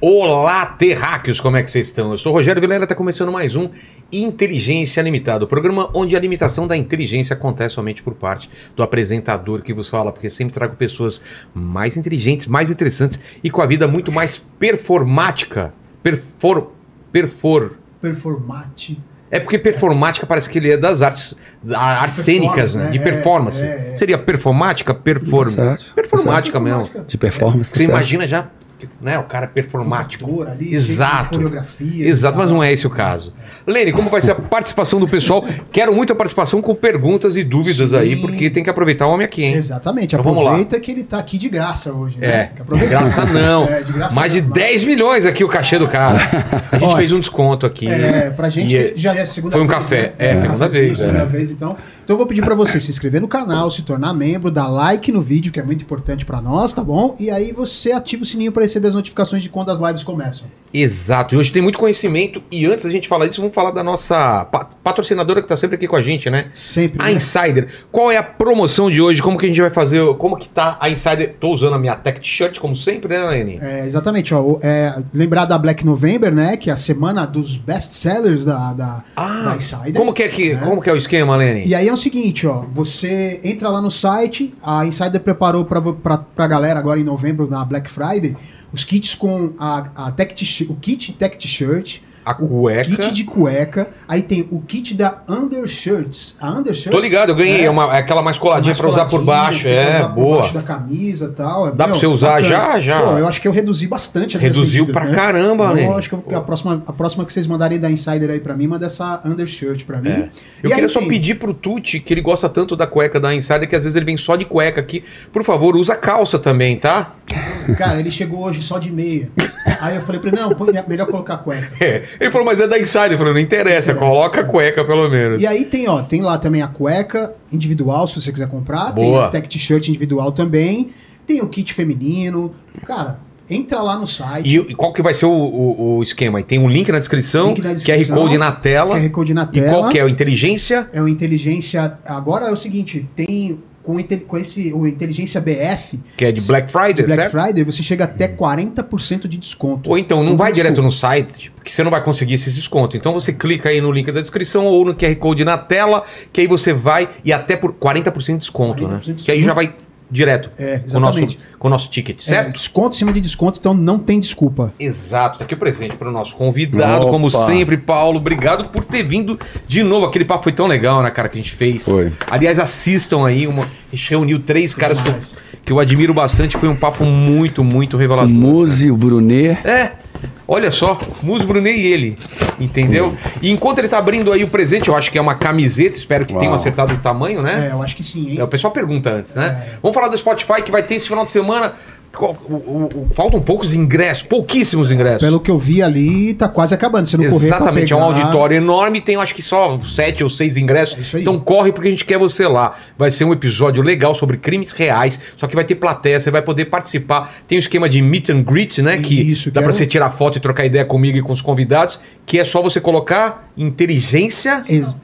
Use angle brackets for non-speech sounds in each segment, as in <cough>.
Olá, terráqueos, como é que vocês estão? Eu sou o Rogério Vilela, está começando mais um Inteligência Limitada, o programa onde a limitação da inteligência acontece somente por parte do apresentador que vos fala, porque sempre trago pessoas mais inteligentes, mais interessantes e com a vida muito mais performática. Perfor... Perfor... Performate. É porque performática parece que ele é das artes, da- artes cênicas, né? né? De É, performance. é, é. Seria performática? Perform... Performática mesmo. De performance, Você certo. imagina já, né? O cara é performático. Cantor ali, Exato. cheio de coreografias Exato, mas não é esse o caso. Lene, como vai ser a participação do pessoal? Quero muito a participação com perguntas e dúvidas Sim. aí, porque tem que aproveitar o homem aqui, hein? Exatamente. Então vamos lá. Aproveita que ele tá aqui de graça hoje, né? É, Tem que aproveitar. graça não. <laughs> É, de graça Mais de não. 10 milhões aqui o cachê do cara. A gente Olha, fez um desconto aqui. É, pra gente E- já é a segunda Foi um vez, café. né? É, segunda cafezinho, vez, Segunda é. vez, então. Então eu vou pedir pra você se inscrever no canal, se tornar membro, dar like no vídeo, que é muito importante pra nós, tá bom? E aí você ativa o sininho pra receber as notificações de quando as lives começam. Exato, e hoje tem muito conhecimento. E antes da gente falar disso, vamos falar da nossa pa- patrocinadora que tá sempre aqui com a gente, né? Sempre. A né? Insider, qual é a promoção de hoje? Como que a gente vai fazer? Como que tá a Insider? Tô usando a minha tech t-shirt, como sempre, né, Lene? É, exatamente, ó. É, lembrar da Black November, né? Que é a semana dos best sellers da, da, da Insider. como que é que, né? como que é o esquema, Lene? E aí é o seguinte, ó, você entra lá no site, a Insider preparou pra, pra, pra galera agora em novembro, na Black Friday, os kits com a, a tech o kit tech t-shirt, A cueca. kit de cueca, aí tem o kit da undershirts. A undershirts... Tô ligado, eu ganhei é, uma, aquela mais coladinha mais pra usar por coladinha, baixo. É, usar por boa. baixo da camisa e tal. é, Dá pra meu, você usar já? Já. Pô, eu acho que eu reduzi bastante as Reduziu medidas, pra né? caramba, né? Eu acho que a próxima, a próxima que vocês mandarem da Insider aí pra mim, manda essa undershirt pra mim. É. Eu E queria só tem- pedir pro Tuti, que ele gosta tanto da cueca da Insider, que às vezes ele vem só de cueca aqui. Por favor, usa calça também, tá? Cara, ele chegou hoje só de meia. Aí eu falei pra ele, não, põe- é melhor colocar cueca. <laughs> É. Ele falou, mas é da Insider. Eu falei, não interessa, Interessa. coloca a cueca pelo menos. E aí tem, ó, tem lá também a cueca individual, se você quiser comprar. Tem Boa. a tech t-shirt individual também. Tem o kit feminino. Cara, entra lá no site. E, e qual que vai ser o, o- o esquema? Tem um link na descrição, Link na descrição, QR Code na tela. QR Code na E tela. qual que é? O inteligência? É o inteligência. Agora é o seguinte, tem com, com esse o inteligência BF Que é de Black Friday, de Black certo? Friday, você chega até 40% de desconto. Ou então, não vai tem direto no site, porque você não vai conseguir esse desconto. Então você clica aí no link da descrição ou no QR Code na tela, que aí você vai e até por 40% de desconto, 40% né? de Que aí já vai direto É, com o nosso, com o nosso ticket, É, certo? desconto em cima de desconto, então não tem desculpa. Exato, tá aqui o presente para o nosso convidado, Opa. como sempre, Paulo. Obrigado por ter vindo de novo. Aquele papo foi tão legal, né, cara, que a gente fez. Foi. Aliás, assistam aí. Uma... A gente reuniu três caras que eu, que eu admiro bastante. Foi um papo muito, muito O revelador. Muzi, o Brunet. É, olha só, Mus Brunet e ele, entendeu? E enquanto ele tá abrindo aí o presente, eu acho que é uma camiseta, espero que Uau. tenham acertado o tamanho, né? É, eu acho que sim, hein? É, o pessoal pergunta antes, né? É. Vamos falar do Spotify que vai ter esse final de semana. Qual- o- o- o- faltam poucos ingressos, pouquíssimos ingressos. Pelo que eu vi ali, tá quase acabando. Se não correr pra Exatamente, é um pegar- auditório enorme, tem eu acho que só sete ou seis ingressos. É isso aí. Então corre porque a gente quer você lá. Vai ser um episódio legal sobre crimes reais, só que vai ter plateia, você vai poder participar. Tem o esquema de meet and greet, né? Que Isso, dá que pra é você um- tirar foto e trocar ideia comigo e com os convidados, que é só você colocar inteligência, Ex-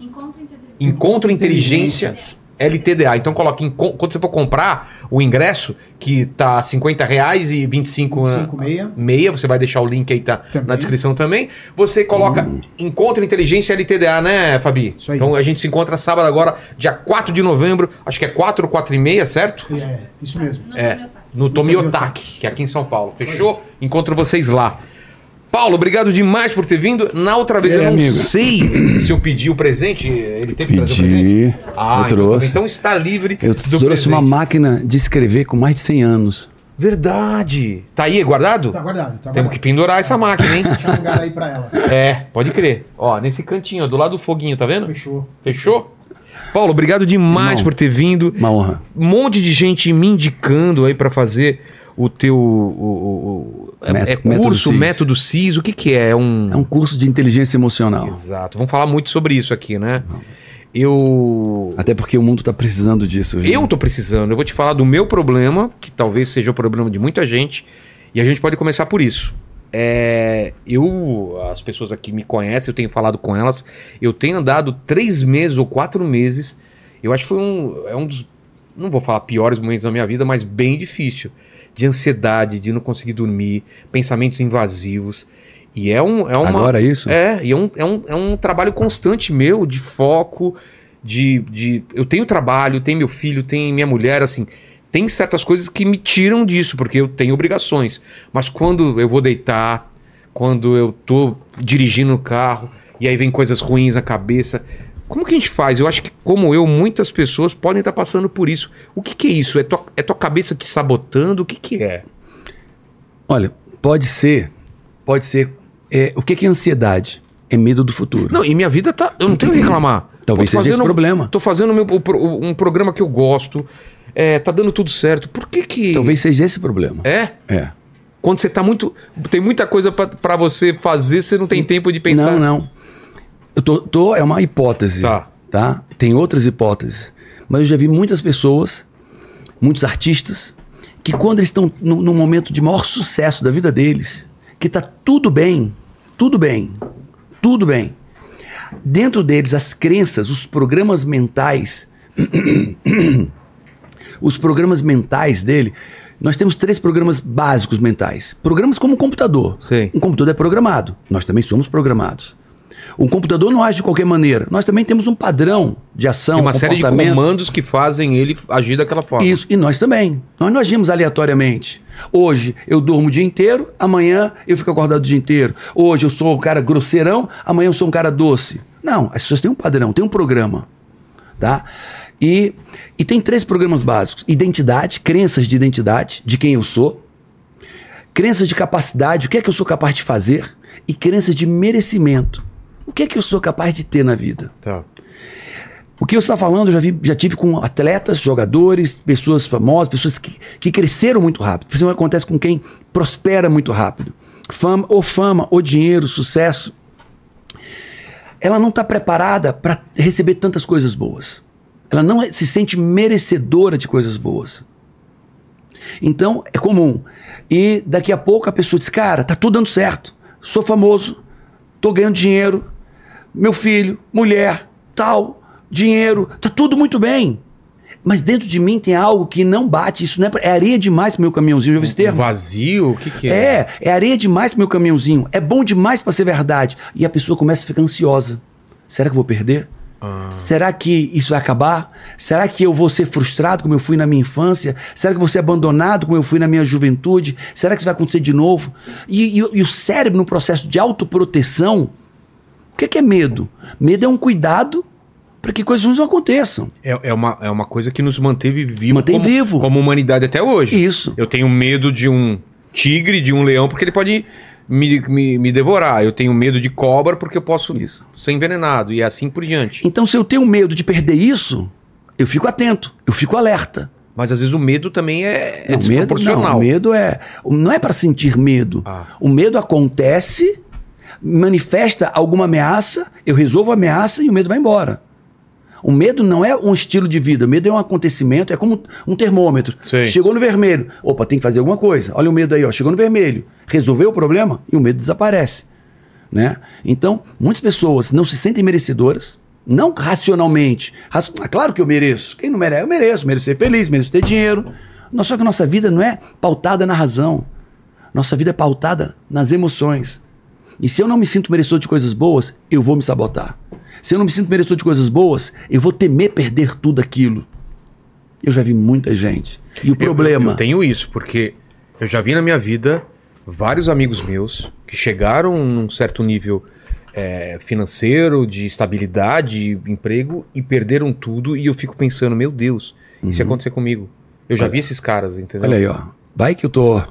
Encontro inteligente. encontro inteligência. LTDA. Então coloque em quando você for comprar o ingresso, que tá 50 reais e 25, 25 meia. meia, você vai deixar o link aí tá Também. na descrição também. Você coloca Encontro Inteligência LTDA, né, Fabi? Isso aí. Então a gente se encontra sábado agora, dia 4 de novembro, acho que é 4 ou 4 e meia, certo? É, isso mesmo. É, no Tomiotaki, que é aqui em São Paulo. Fechou? Encontro vocês lá. Paulo, obrigado demais por ter vindo. Na outra vez aí, eu não amigo? sei <clears throat> se eu pedi o presente. Ele teve que trazer o presente? Pedi. Ah, eu então, trouxe. então está livre. eu do trouxe presente. uma máquina de escrever com mais de 100 anos. Verdade. Tá aí guardado? Tá guardado, tá Temos guardado. que pendurar essa máquina, hein? Deixa um lugar aí pra ela. é, pode crer. Ó, nesse cantinho, ó, do lado do foguinho, tá vendo? Fechou. Fechou? Paulo, obrigado demais Irmão. por ter vindo. Uma honra. Um monte de gente me indicando aí pra fazer o teu. O, o- é- é, método curso, CIS. método CIS, o que, que é? É um. É um curso de inteligência emocional. Exato. Vamos falar muito sobre isso aqui, né? Eu. Até porque o mundo tá precisando disso. Eu tô precisando. Eu vou te falar do meu problema, que talvez seja o problema de muita gente, e a gente pode começar por isso. É, eu, as pessoas aqui me conhecem, eu tenho falado com elas. Eu tenho andado três meses ou quatro meses. Eu acho que foi um, é um dos, não vou falar piores momentos da minha vida, mas bem difícil. De ansiedade, de não conseguir dormir, pensamentos invasivos. E é um. É uma, Agora isso? É, e é um, é, um, é um trabalho constante meu, de foco, de, de. Eu tenho trabalho, tenho meu filho, tenho minha mulher, assim. Tem certas coisas que me tiram disso, porque eu tenho obrigações. Mas quando eu vou deitar, quando eu tô dirigindo o carro, e aí vem coisas ruins na cabeça. Como que a gente faz? Eu acho que, como eu, muitas pessoas podem estar passando por isso. O que, que é isso? É tua, é tua cabeça te sabotando? O que, que é? Olha, pode ser. Pode ser. É, o que que é ansiedade? É medo do futuro. Não, e minha vida tá. Eu não tenho que reclamar. Talvez seja esse problema. Tô fazendo meu- um programa que eu gosto. É, tá dando tudo certo. Por que que. Talvez seja esse problema. É? É. Quando você tá muito. Tem muita coisa pra você fazer, você não tem tempo de pensar. Não, não. Eu tô, tô- é uma hipótese. Tá. tá? Tem outras hipóteses. Mas eu já vi muitas pessoas, muitos artistas, que quando eles estão no, no momento de maior sucesso da vida deles, que tá tudo bem, tudo bem, tudo bem. Dentro deles, as crenças, os programas mentais, <clears throat> os programas mentais dele, nós temos três programas básicos mentais. Programas como um computador. Sim. Um computador é programado. Nós também somos programados. Um computador não age de qualquer maneira. Nós também temos um padrão de ação, Tem uma série de comandos que fazem ele agir daquela forma. Isso, e nós também. Nós não agimos aleatoriamente. Hoje eu durmo o dia inteiro, amanhã eu fico acordado o dia inteiro. Hoje eu sou um cara grosseirão, amanhã eu sou um cara doce. Não, as pessoas têm um padrão, têm um programa. Tá? E, e tem três programas básicos: identidade, crenças de identidade, de quem eu sou, crenças de capacidade, o que é que eu sou capaz de fazer, e crenças de merecimento. O que é que eu sou capaz de ter na vida? Tá. O que você está falando, eu já, vi, já tive com atletas, jogadores, pessoas famosas, pessoas que, que cresceram muito rápido. Isso acontece com quem prospera muito rápido. Fama, ou fama, ou dinheiro, sucesso. Ela não está preparada para receber tantas coisas boas. Ela não se sente merecedora de coisas boas. Então, é comum. E daqui a pouco a pessoa diz: Cara, tá tudo dando certo. Sou famoso, tô ganhando dinheiro, meu filho, mulher, tal, dinheiro, tá tudo muito bem. Mas dentro de mim tem algo que não bate. Isso não é, é areia demais pro meu caminhãozinho. Já ouviu esse termo? Vazio? O que, que é? É, é areia demais pro meu caminhãozinho. É bom demais pra ser verdade. E a pessoa começa a ficar ansiosa. Será que eu vou perder? Ah. Será que isso vai acabar? Será que eu vou ser frustrado como eu fui na minha infância? Será que eu vou ser abandonado como eu fui na minha juventude? Será que isso vai acontecer de novo? E, e- e o cérebro, no processo de autoproteção, o que, que é medo? Medo é um cuidado para que coisas ruins não aconteçam. É, é uma, é uma coisa que nos manteve vivo, Mantém como, vivo. como humanidade até hoje. Isso. Eu tenho medo de um tigre, de um leão, porque ele pode me, me, me devorar. Eu tenho medo de cobra porque eu posso Isso. ser envenenado e assim por diante. Então, se eu tenho medo de perder isso, eu fico atento, eu fico alerta. Mas às vezes o medo também é, é Não, medo, desproporcional. não, o medo é. Não é para sentir medo. Ah. O medo acontece, manifesta alguma ameaça, eu resolvo a ameaça e o medo vai embora. O medo não é um estilo de vida, o medo é um acontecimento, é como um termômetro. Sei. Chegou no vermelho, opa, tem que fazer alguma coisa. Olha o medo aí, ó, chegou no vermelho, resolveu o problema e o medo desaparece. Né? Então, muitas pessoas não se sentem merecedoras, não racionalmente. Raci- Ah, claro que eu mereço. Quem não merece? Eu mereço, mereço ser feliz, mereço ter dinheiro. Só que a nossa vida não é pautada na razão. Nossa vida é pautada nas emoções. E se eu não me sinto merecedor de coisas boas, eu vou me sabotar. Se eu não me sinto merecedor de coisas boas, eu vou temer perder tudo aquilo. Eu já vi muita gente. E o Eu- problema. Eu, tenho isso, porque eu já vi na minha vida vários amigos meus que chegaram num certo nível é, financeiro, de estabilidade, emprego, e perderam tudo. E eu fico pensando, meu Deus, e se acontecer comigo? Eu já vi esses caras, entendeu? Uhum. Olha aí, ó. Vai que eu tô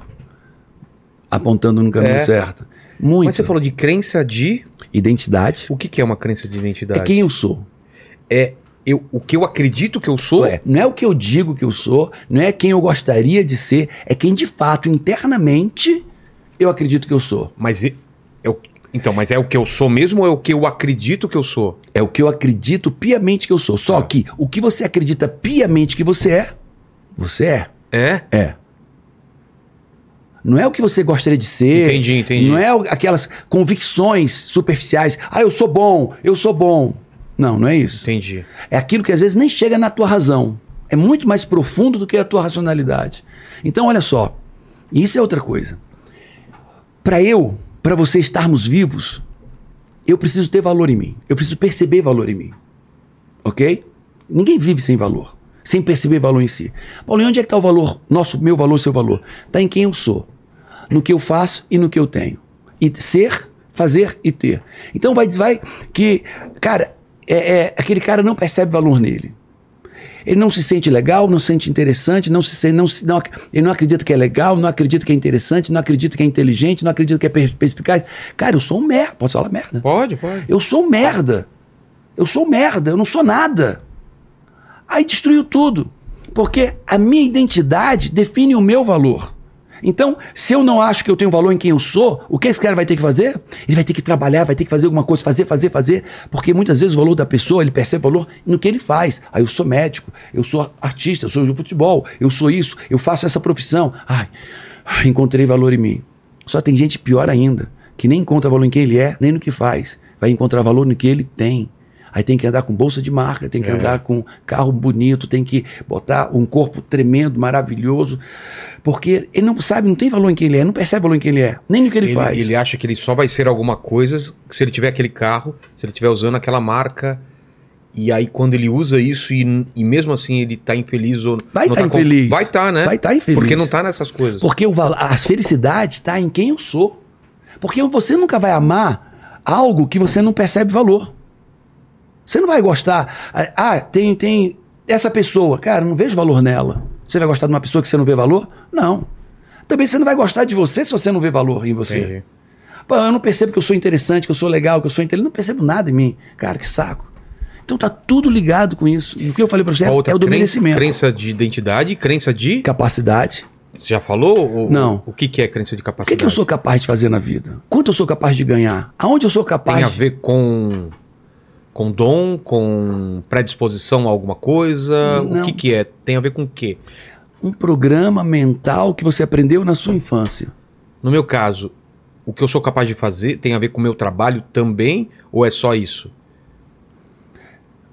apontando no caminho É. certo. Muito. Mas você falou de crença de. Identidade O que, que é uma crença de identidade? é quem eu sou. É eu, o que eu acredito que eu sou? Não é o que eu digo que eu sou, não é quem eu gostaria de ser, é quem de fato, internamente, eu acredito que eu sou. Mas e- é o- então, mas é o que eu sou mesmo ou é o que eu acredito que eu sou? É o que eu acredito piamente que eu sou. Só que o que você acredita piamente que você é, você é. É? É. Não é o que você gostaria de ser. Entendi, entendi. Não é aquelas convicções superficiais. Ah, eu sou bom, eu sou bom. Não, não é isso. Entendi. É aquilo que às vezes nem chega na tua razão. É muito mais profundo do que a tua racionalidade. Então, olha só. E isso é outra coisa. Para eu, para você estarmos vivos, eu preciso ter valor em mim. Eu preciso perceber valor em mim. Ok? Ninguém vive sem valor, sem perceber valor em si. Paulo, e onde é que está o valor, nosso, meu valor, seu valor? Está em quem eu sou, no que eu faço e no que eu tenho. E ser, fazer e ter. Então vai, vai que, cara, é, é, aquele cara não percebe valor nele. Ele não se sente legal, não se sente interessante, não se, não, não, ele não acredita que é legal, não acredita que é interessante, não acredita que é inteligente, não acredita que é perspicaz. Cara, eu sou um merda. Posso falar merda? Pode, pode. Eu sou um merda. Eu sou merda, eu não sou nada. Aí destruiu tudo. Porque a minha identidade define o meu valor. Então, se eu não acho que eu tenho valor em quem eu sou, o que esse cara vai ter que fazer? Ele vai ter que trabalhar, vai ter que fazer alguma coisa, fazer, fazer, fazer. Porque muitas vezes o valor da pessoa, ele percebe valor no que ele faz. Aí eu sou médico, eu sou artista, eu sou de futebol, eu sou isso, eu faço essa profissão. Ai, encontrei valor em mim. Só tem gente pior ainda, que nem encontra valor em quem ele é, nem no que faz. Vai encontrar valor no que ele tem. Aí tem que andar com bolsa de marca, tem que é. andar com carro bonito, tem que botar um corpo tremendo, maravilhoso. Porque ele não sabe, não tem valor em quem ele é, não percebe valor em quem ele é, nem no que ele, ele faz. Ele acha que ele só vai ser alguma coisa se ele tiver aquele carro, se ele estiver usando aquela marca. E aí, quando ele usa isso e, e mesmo assim ele tá infeliz ou. Vai estar tá infeliz. Vai estar, tá, né? Vai estar tá infeliz. Porque não tá nessas coisas. Porque o, a felicidade tá em quem eu sou. Porque você nunca vai amar algo que você não percebe valor. Você não vai gostar. Ah, tem, tem essa pessoa. Cara, não vejo valor nela. Você vai gostar de uma pessoa que você não vê valor? Não. Também você não vai gostar de você se você não vê valor em você. Entendi. Pô, eu não percebo que eu sou interessante, que eu sou legal, que eu sou inteligente. Não percebo nada em mim. Cara, que saco. Então tá tudo ligado com isso. E o que eu falei para você é, outra, é o do crença, merecimento. Crença de identidade, crença de capacidade. Você já falou? não. O que, que é crença de capacidade? O que, que eu sou capaz de fazer na vida? Quanto eu sou capaz de ganhar? Aonde eu sou capaz? Tem a ver com com dom, com predisposição a alguma coisa? Não. O que, que é? Tem a ver com o quê? Um programa mental que você aprendeu na sua infância. No meu caso, o que eu sou capaz de fazer tem a ver com o meu trabalho também? Ou é só isso?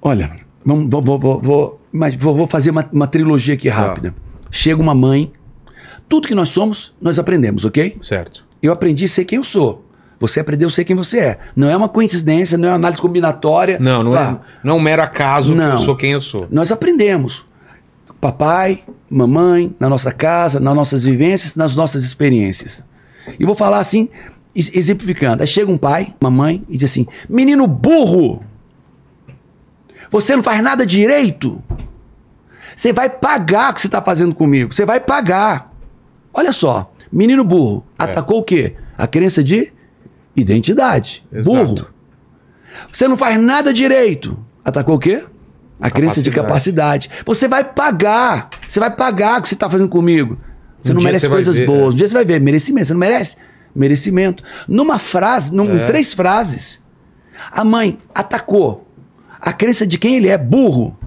Olha, vamos, vou, vou, vou, mas vou, fazer uma, uma, trilogia aqui tá. rápida. Ah. Chega uma mãe, tudo que nós somos, nós aprendemos, ok? Certo. Eu aprendi a ser quem eu sou. Você aprendeu a ser quem você é. Não é uma coincidência, não é uma análise combinatória. Não, não, é, não é um mero acaso não. que eu sou quem eu sou. Nós aprendemos. Papai, mamãe, na nossa casa, nas nossas vivências, nas nossas experiências. E vou falar assim, exemplificando. Aí chega um pai, mamãe, e diz assim: Menino burro! Você não faz nada direito. Você vai pagar o que você está fazendo comigo. Você vai pagar. Olha só, menino burro. É. Atacou o quê? A crença de identidade. Exato. Burro. Você não faz nada direito. Atacou o quê? A crença de capacidade. Você vai pagar. Você vai pagar o que você está fazendo comigo. Você um não merece coisas ver, boas. É. Um dia você vai ver merecimento. Você não merece merecimento. Numa frase, num, é. em três frases, a mãe atacou a crença de quem ele é, burro.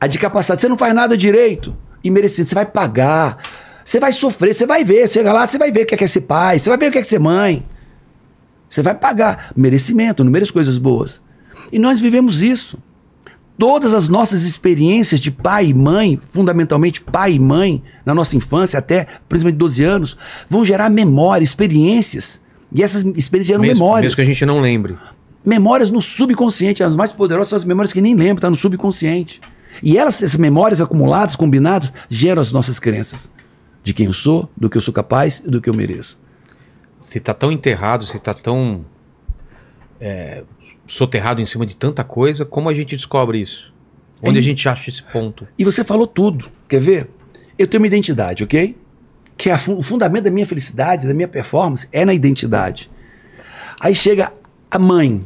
A de capacidade. Você não faz nada direito. E merecimento. Você vai pagar. Você vai sofrer. Você vai ver. Chega lá, você vai ver o que é, é ser pai. Você vai ver o que é ser mãe. Você vai pagar merecimento, merece coisas boas. E nós vivemos isso. Todas as nossas experiências de pai e mãe, fundamentalmente pai e mãe, na nossa infância, até principalmente 12 anos, vão gerar memória, experiências. E essas experiências geram mesmo, memórias. Mesmo que a gente não lembre. Memórias no subconsciente. As mais poderosas são as memórias que nem lembram, está no subconsciente. E elas, essas memórias acumuladas, combinadas, geram as nossas crenças. De quem eu sou, do que eu sou capaz e do que eu mereço se está tão enterrado, se está tão é, soterrado em cima de tanta coisa, como a gente descobre isso? Onde é, a gente acha esse ponto? E você falou tudo. Quer ver? Eu tenho uma identidade, ok? Que é o fundamento da minha felicidade, da minha performance, é na identidade. Aí chega a mãe.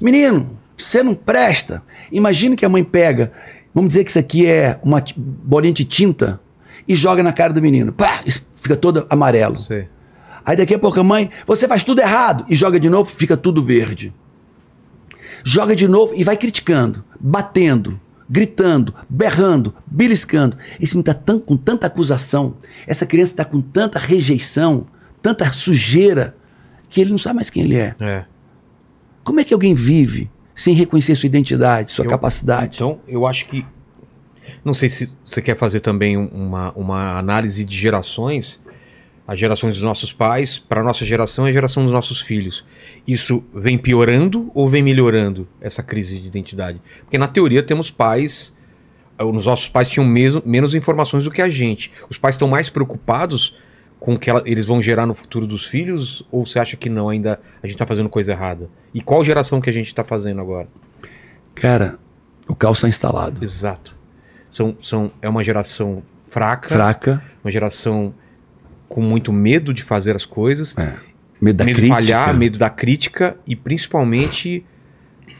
Menino, você não presta. Imagina que a mãe pega, vamos dizer que isso aqui é uma bolinha de tinta, e joga na cara do menino. Pá, fica todo amarelo. Sei. Aí daqui a pouco a mãe, você faz tudo errado. E joga de novo, fica tudo verde. Joga de novo e vai criticando, batendo, gritando, berrando, beliscando. Esse menino está com tanta acusação, essa criança está com tanta rejeição, tanta sujeira, que ele não sabe mais quem ele é. é. Como é que alguém vive sem reconhecer sua identidade, sua eu, capacidade? Então, eu acho que. Não sei se você quer fazer também uma, uma análise de gerações as gerações dos nossos pais, para a nossa geração e a geração dos nossos filhos. Isso vem piorando ou vem melhorando essa crise de identidade? Porque na teoria temos pais, eh, os nossos pais tinham mesmo, menos informações do que a gente. Os pais estão mais preocupados com o que ela- eles vão gerar no futuro dos filhos ou você acha que não, ainda a gente está fazendo coisa errada? E qual geração que a gente está fazendo agora? Cara, o caos está instalado. Exato. São, são, é uma geração fraca, Fraca, uma geração com muito medo de fazer as coisas, medo da medo crítica. de falhar, medo da crítica e principalmente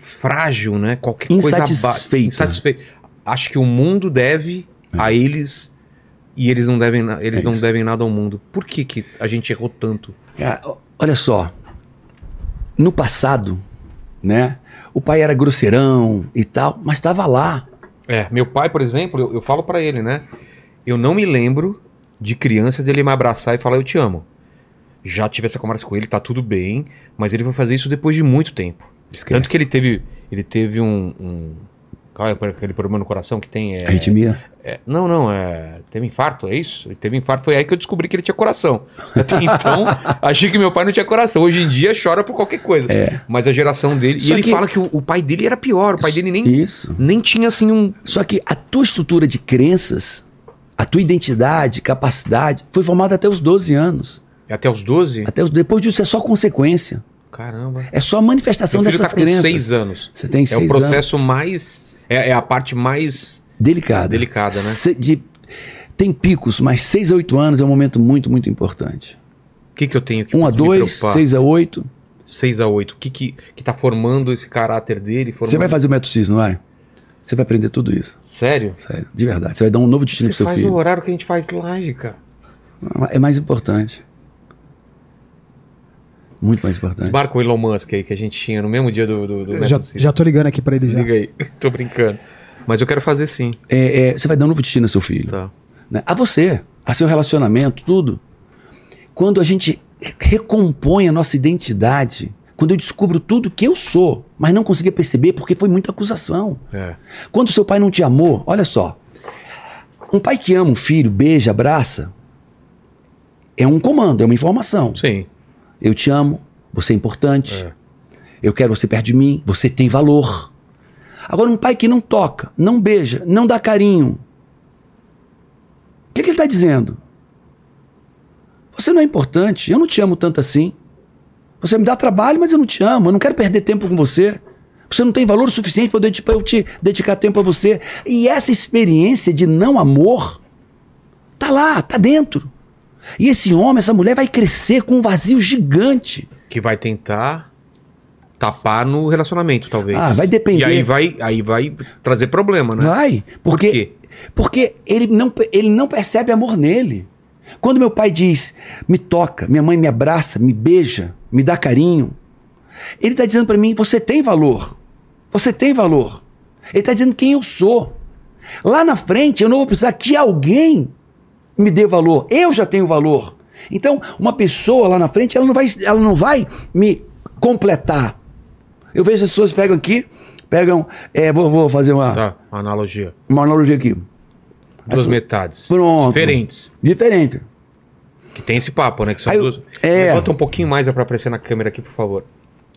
frágil, né? Qualquer coisa Insatisfeita. insatisfeito. Acho que o mundo deve a eles e eles não devem, eles É não devem nada ao mundo. Por que, que a gente errou tanto? O- olha só. No passado, né? O pai era grosseirão e tal, mas estava lá. É, meu pai, por exemplo, eu, eu falo pra ele, né? Eu não me lembro de criança dele me abraçar e falar eu te amo. Já tive essa conversa com ele, tá tudo bem, mas ele vai fazer isso depois de muito tempo. Esquece. Tanto que ele teve, ele teve um, um qual é aquele problema no coração que tem? É, Arritmia. é- não, não, é, teve infarto, é isso? Ele teve infarto, foi aí que eu descobri que ele tinha coração. Até <laughs> então, achei que meu pai não tinha coração. Hoje em dia chora por qualquer coisa. É. Mas a geração dele, Só e ele que- fala que o, o pai dele era pior, o pai dele nem Isso. nem tinha assim um Só que a tua estrutura de crenças, a tua identidade, capacidade, foi formada até os 12 anos. até os 12? Até os, depois disso é só consequência. Caramba. É só a manifestação Meu filho dessas tá com crenças. 6 anos. Você tem É seis o anos. processo mais. É, é a parte mais. Delicada. Delicada, né? Se- de- tem picos, mas 6 a 8 anos é um momento muito, muito importante. O que, que eu tenho que 1 a me 2, preocupar? 6 a 8. 6 a 8. O que, que, que tá formando esse caráter dele? Formando... Você vai fazer o método CIS, não vai? Você vai aprender tudo isso. Sério? Sério, de verdade. Você vai dar um novo destino Você pro seu faz filho. o horário que a gente faz live, cara. É mais importante. Muito mais importante. Desmarca o Elon Musk aí que a gente tinha no mesmo dia do, do, do já, já tô ligando aqui pra ele já. Liga aí. <laughs> Tô brincando. Mas eu quero fazer sim. É, é, você vai dar um novo destino ao seu filho. Tá. né? A você, a seu relacionamento, tudo. Quando a gente recompõe a nossa identidade, quando eu descubro tudo que eu sou, mas não conseguia perceber porque foi muita acusação. É. Quando seu pai não te amou, olha só. Um pai que ama um filho, beija, abraça, é um comando, é uma informação. Sim. Eu te amo, você é importante. É. Eu quero você perto de mim, você tem valor. Agora, um pai que não toca, não beija, não dá carinho. O que, que ele está dizendo? Você não é importante, eu não te amo tanto assim. Você me dá trabalho, mas eu não te amo, eu não quero perder tempo com você. Você não tem valor suficiente para eu te dedicar tempo a você. E essa experiência de não amor tá lá, tá dentro. E esse homem, essa mulher vai crescer com um vazio gigante. Que vai tentar tapar no relacionamento, talvez. Ah, vai depender. E aí vai, aí vai trazer problema, né? Vai, Por porque quê? porque ele não ele não percebe amor nele. Quando meu pai diz, me toca, minha mãe me abraça, me beija, me dá carinho, ele está dizendo para mim, você tem valor. Você tem valor. Ele está dizendo quem eu sou. Lá na frente eu não vou precisar que alguém me dê valor. Eu já tenho valor. Então, uma pessoa lá na frente, ela não vai, ela não vai me completar. Eu vejo as pessoas pegam aqui, pegam, é, vou, vou fazer uma, Tá, uma analogia. uma analogia aqui. Duas Essa- metades. Pronto. Diferentes. Diferente. Que tem esse papo, né? Que são Aí duas. é. Levanta um pouquinho mais pra aparecer na câmera aqui, por favor.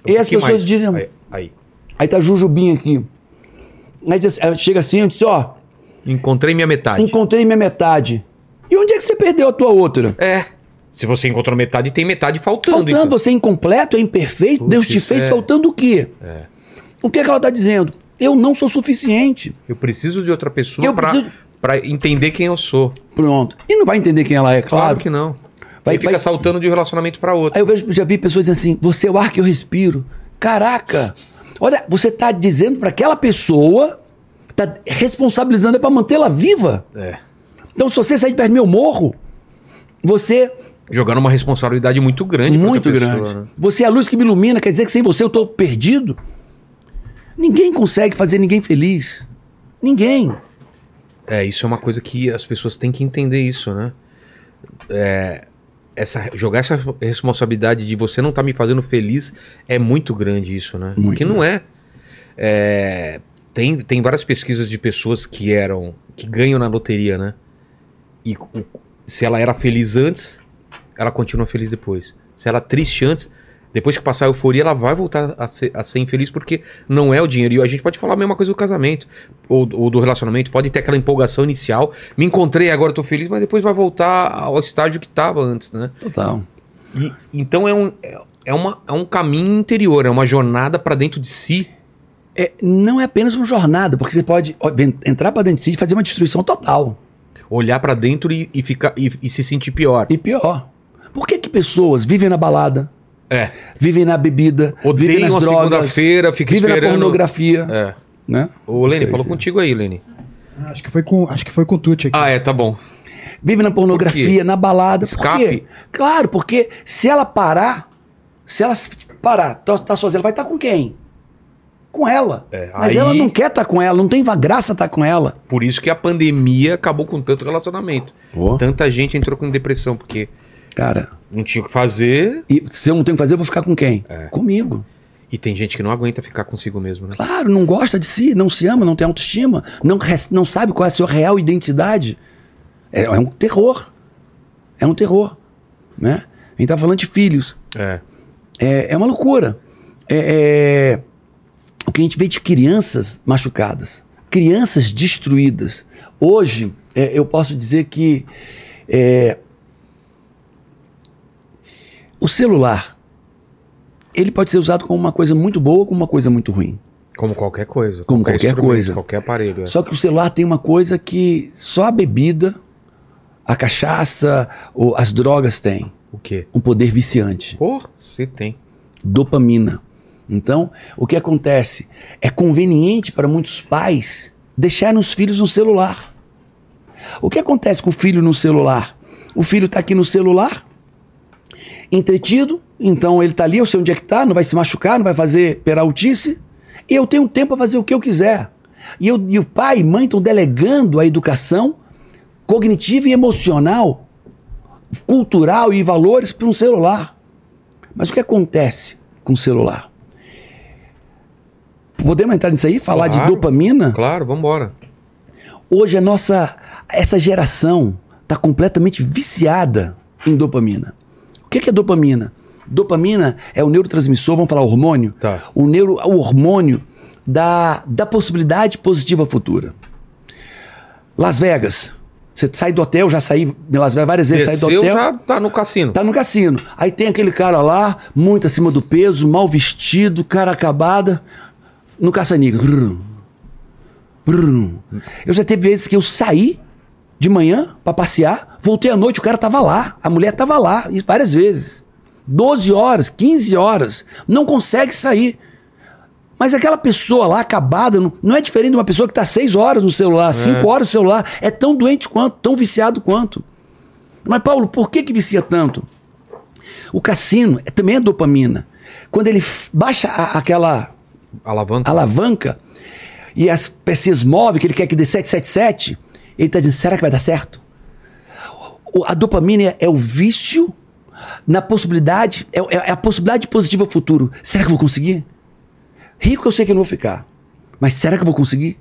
Um E as pessoas dizem- Aí, aí. Aí tá Jujubinha aqui. Aí diz- aí chega assim, eu disse, ó, Encontrei minha metade. encontrei minha metade. E onde é que você perdeu a tua outra? É. Se você encontrou metade, tem metade faltando. Faltando, então. você é incompleto, é imperfeito, Putz, Deus te fez é- faltando o quê? É. O que, é que ela tá dizendo? Eu não sou suficiente. Eu preciso de outra pessoa pra, preciso- pra entender quem eu sou. Pronto. E não vai entender quem ela é, Claro, claro. que não. Vai- Ele fica vai- saltando de um relacionamento pra outro. Aí eu vejo, já vi pessoas dizendo assim: você é o ar que eu respiro. Caraca! Olha, você tá dizendo para aquela pessoa, tá responsabilizando é para mantê-la viva. É. Então, se você sair de perto do meu morro, você Jogando uma responsabilidade muito grande pra muito outra pessoa, grande. né? Você é a luz que me ilumina, quer dizer que sem você eu tô perdido? Ninguém consegue fazer ninguém feliz. Ninguém. É, isso é uma coisa que as pessoas têm que entender isso, né? É, essa, jogar essa responsabilidade de você não tá me fazendo feliz é muito grande isso, né? Muito Porque não é. É, tem, tem várias pesquisas de pessoas que eram. que ganham na loteria, né? E o- se ela era feliz antes, ela continua feliz depois. Se ela é triste antes, depois que passar a euforia, ela vai voltar a ser, a ser infeliz porque não é o dinheiro. E a gente pode falar a mesma coisa do casamento ou, ou do relacionamento. Pode ter aquela empolgação inicial. Me encontrei, agora tô feliz, mas depois vai voltar ao estágio que tava antes, né? Total. E- então é um, é, uma, é um caminho interior, é uma jornada pra dentro de si. É, não é apenas uma jornada, porque você pode entrar pra dentro de si e fazer uma destruição total. Olhar pra dentro e, e, ficar, e, e se sentir pior. E pior. Por que, que pessoas vivem na balada, É. vivem na bebida, vivem Odeiam nas a drogas, segunda-feira, fica vivem na esperando. pornografia, É. né? Ô, Lene, sei falou se- contigo aí, Lene. Acho que foi com, acho que foi com o Tucci aqui. Ah, é, tá bom. Vive na pornografia, na balada. Por Escape. quê? Claro, porque se ela parar, se ela parar, tá, tá sozinha, ela vai estar com quem? Com ela. É, Mas aí- ela não quer estar com ela, não tem graça estar com ela. Por isso que a pandemia acabou com tanto relacionamento. Tanta gente entrou com depressão, porque Cara, não tinha o que fazer. e se eu não tenho o que fazer, eu vou ficar com quem? É. Comigo. E tem gente que não aguenta ficar consigo mesmo, né? Claro, não gosta de si, não se ama, não tem autoestima, não, não sabe qual é a sua real identidade. É, é um terror. É um terror. Né? A gente tá falando de filhos. É. É, é uma loucura. É, é, o que a gente vê de crianças machucadas, crianças destruídas. Hoje, é, eu posso dizer que é, o celular ele pode ser usado como uma coisa muito boa ou como uma coisa muito ruim. Como qualquer coisa. Como qualquer instrumento, coisa. Qualquer aparelho. é. Só que o celular tem uma coisa que só a bebida, a cachaça ou as drogas têm. O quê? Um poder viciante. Pô, você tem. dopamina. Então, o que acontece? É conveniente para muitos pais deixarem os filhos no celular. O que acontece com o filho no celular? O filho está aqui no celular, entretido, então ele está ali, eu sei onde é que está, não vai se machucar, não vai fazer peraltice, e eu tenho tempo para fazer o que eu quiser. E, eu, e o pai e mãe estão delegando a educação cognitiva e emocional, cultural e valores para um celular. Mas o que acontece com o celular? Podemos entrar nisso aí? Falar de Claro. dopamina? Claro, vambora. Hoje a nossa essa geração está completamente viciada em dopamina. O que é dopamina? Dopamina é o neurotransmissor, vamos falar hormônio? Tá. O, neuro, o hormônio da, da possibilidade positiva futura. Las Vegas. Você sai do hotel, já saí de Las Vegas várias vezes, saí do hotel. já tá no cassino. Tá no cassino. Aí tem aquele cara lá, muito acima do peso, mal vestido, cara acabada, no caça-níquel. Eu já teve vezes que eu saí de manhã pra passear, voltei à noite, o cara tava lá, a mulher tava lá, várias vezes. 12 horas, 15 horas, não consegue sair. Mas aquela pessoa lá acabada não, é diferente de uma pessoa que tá 6 horas no celular, 5 horas no celular, é tão doente quanto, tão viciado quanto. Mas, Paulo, por que, que vicia tanto? O cassino é- também é dopamina. Quando ele baixa a- aquela Alavanca. alavanca e as pecinhas movem, que ele quer que dê 777, ele está dizendo: será que vai dar certo? A dopamina é, é o vício na possibilidade, é, é a possibilidade positiva futuro. Será que eu vou conseguir? Rico eu sei que eu não vou ficar. Mas será que eu vou conseguir?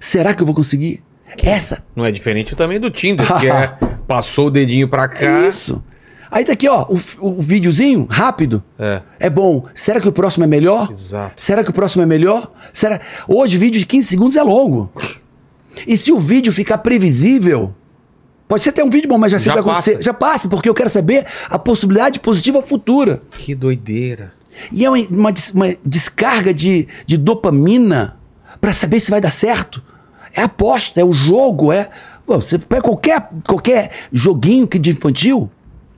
Será que eu vou conseguir? Essa Não é diferente também do Tinder, que é <laughs> passou o dedinho pra cá. É isso. Aí tá aqui, ó, o, o videozinho rápido. É. É bom. Será que o próximo é melhor? Exato. Será que o próximo é melhor? Será? Hoje, vídeo de 15 segundos é longo. E se o vídeo ficar previsível, pode ser até um vídeo bom, mas já Já que vai acontecer. passa. Já passa, porque eu quero saber a possibilidade positiva futura. Que doideira. E é uma, uma des- uma descarga de, de dopamina pra saber se vai dar certo. É aposta, é o jogo, é. Pô, você pega qualquer, qualquer joguinho que de infantil,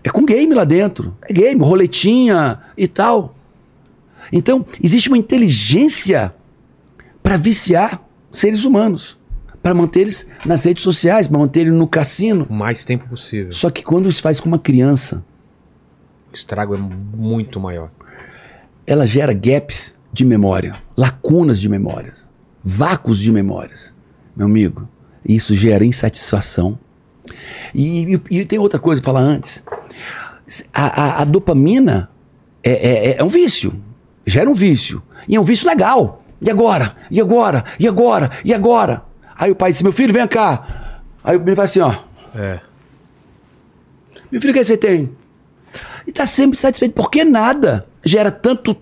é com game lá dentro. É game, roletinha e tal. Então, existe uma inteligência para viciar seres humanos, para manter eles nas redes sociais, para manter eles no cassino. O mais tempo possível. Só que quando isso faz com uma criança, O estrago é muito maior. ela gera gaps de memória, lacunas de memórias, vácuos de memórias. Meu amigo, isso gera insatisfação. E, e- e tem outra coisa pra falar antes. A, a- a dopamina é, é- é um vício, gera um vício. E é um vício legal. E agora? E agora? E agora? E agora? Aí o pai disse: Meu filho, vem cá. Aí o menino vai assim: Ó, É. meu filho, o que você tem? E tá sempre satisfeito, porque nada gera tanto,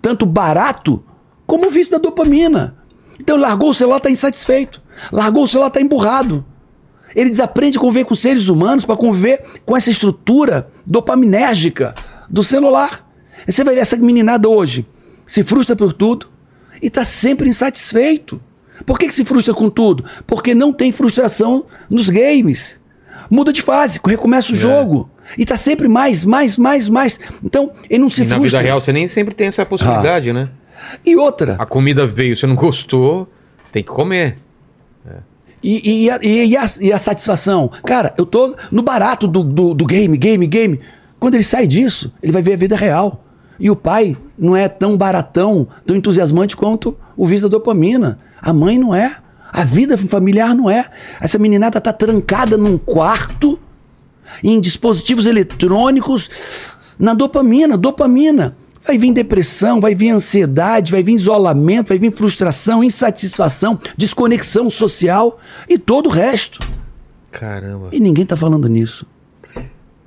tanto barato como o vício da dopamina. Então largou o celular, tá insatisfeito. Largou o celular, tá emburrado. Ele desaprende a conviver com seres humanos para conviver com essa estrutura dopaminérgica do celular. E você vai ver essa meninada hoje se frustra por tudo e está sempre insatisfeito. Por que, que se frustra com tudo? Porque não tem frustração nos games. Muda de fase, recomeça o É. jogo. E tá sempre mais, mais, mais, mais. Então, ele não se E na frustra. vida real você nem sempre tem essa possibilidade, né? E outra, A comida veio, você não gostou, tem que comer. E, e, a, e a, e a satisfação? Cara, eu tô no barato do, do, do game, game, game. Quando ele sai disso, ele vai ver a vida real. E o pai não é tão baratão, tão entusiasmante quanto o vício da dopamina. A mãe não é. A vida familiar não é. Essa meninada tá trancada num quarto, em dispositivos eletrônicos, na dopamina, dopamina. Vai vir depressão, vai vir ansiedade, vai vir isolamento, vai vir frustração, insatisfação, desconexão social e todo o resto. Caramba. E ninguém tá falando nisso.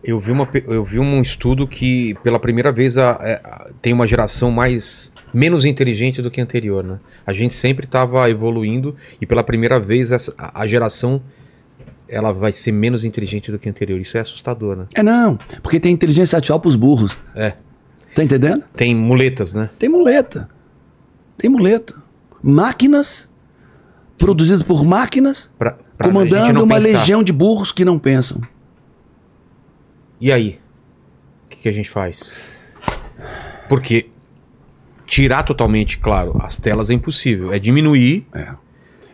Eu vi, uma, eu vi um estudo que pela primeira vez a- é, a- tem uma geração mais menos inteligente do que a anterior, né? A gente sempre estava evoluindo e pela primeira vez essa- a, geração ela vai ser menos inteligente do que a anterior. Isso é assustador, né? É não, porque tem inteligência artificial pros burros. É. Tá entendendo? Tem muletas, né? Tem muleta. Tem muleta. Máquinas produzidas por máquinas Pra, pra comandando uma pensar. legião de burros que não pensam. E aí? O que, que a gente faz? Porque tirar totalmente, claro, as telas é impossível. É diminuir,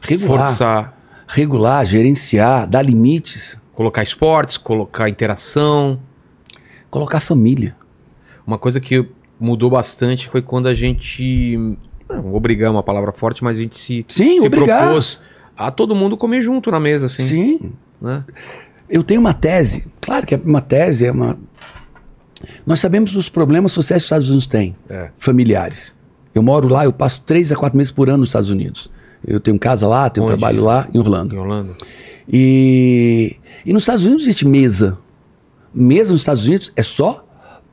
Regular, forçar, regular, gerenciar, dar limites, colocar esportes, colocar interação. colocar família. Uma coisa que mudou bastante foi quando a gente. Não, obrigar é uma palavra forte, mas a gente se, Sim, se obrigar. propôs a todo mundo comer junto na mesa, assim. Sim. Né? Eu tenho uma tese, claro que é uma tese, é uma. Nós sabemos dos problemas sociais que os Estados Unidos têm, É. familiares. Eu moro lá, eu passo três a quatro meses por ano nos Estados Unidos. Eu tenho casa lá, tenho Onde? trabalho lá, em Orlando. Em Orlando. E, e nos Estados Unidos existe mesa. Mesa nos Estados Unidos é só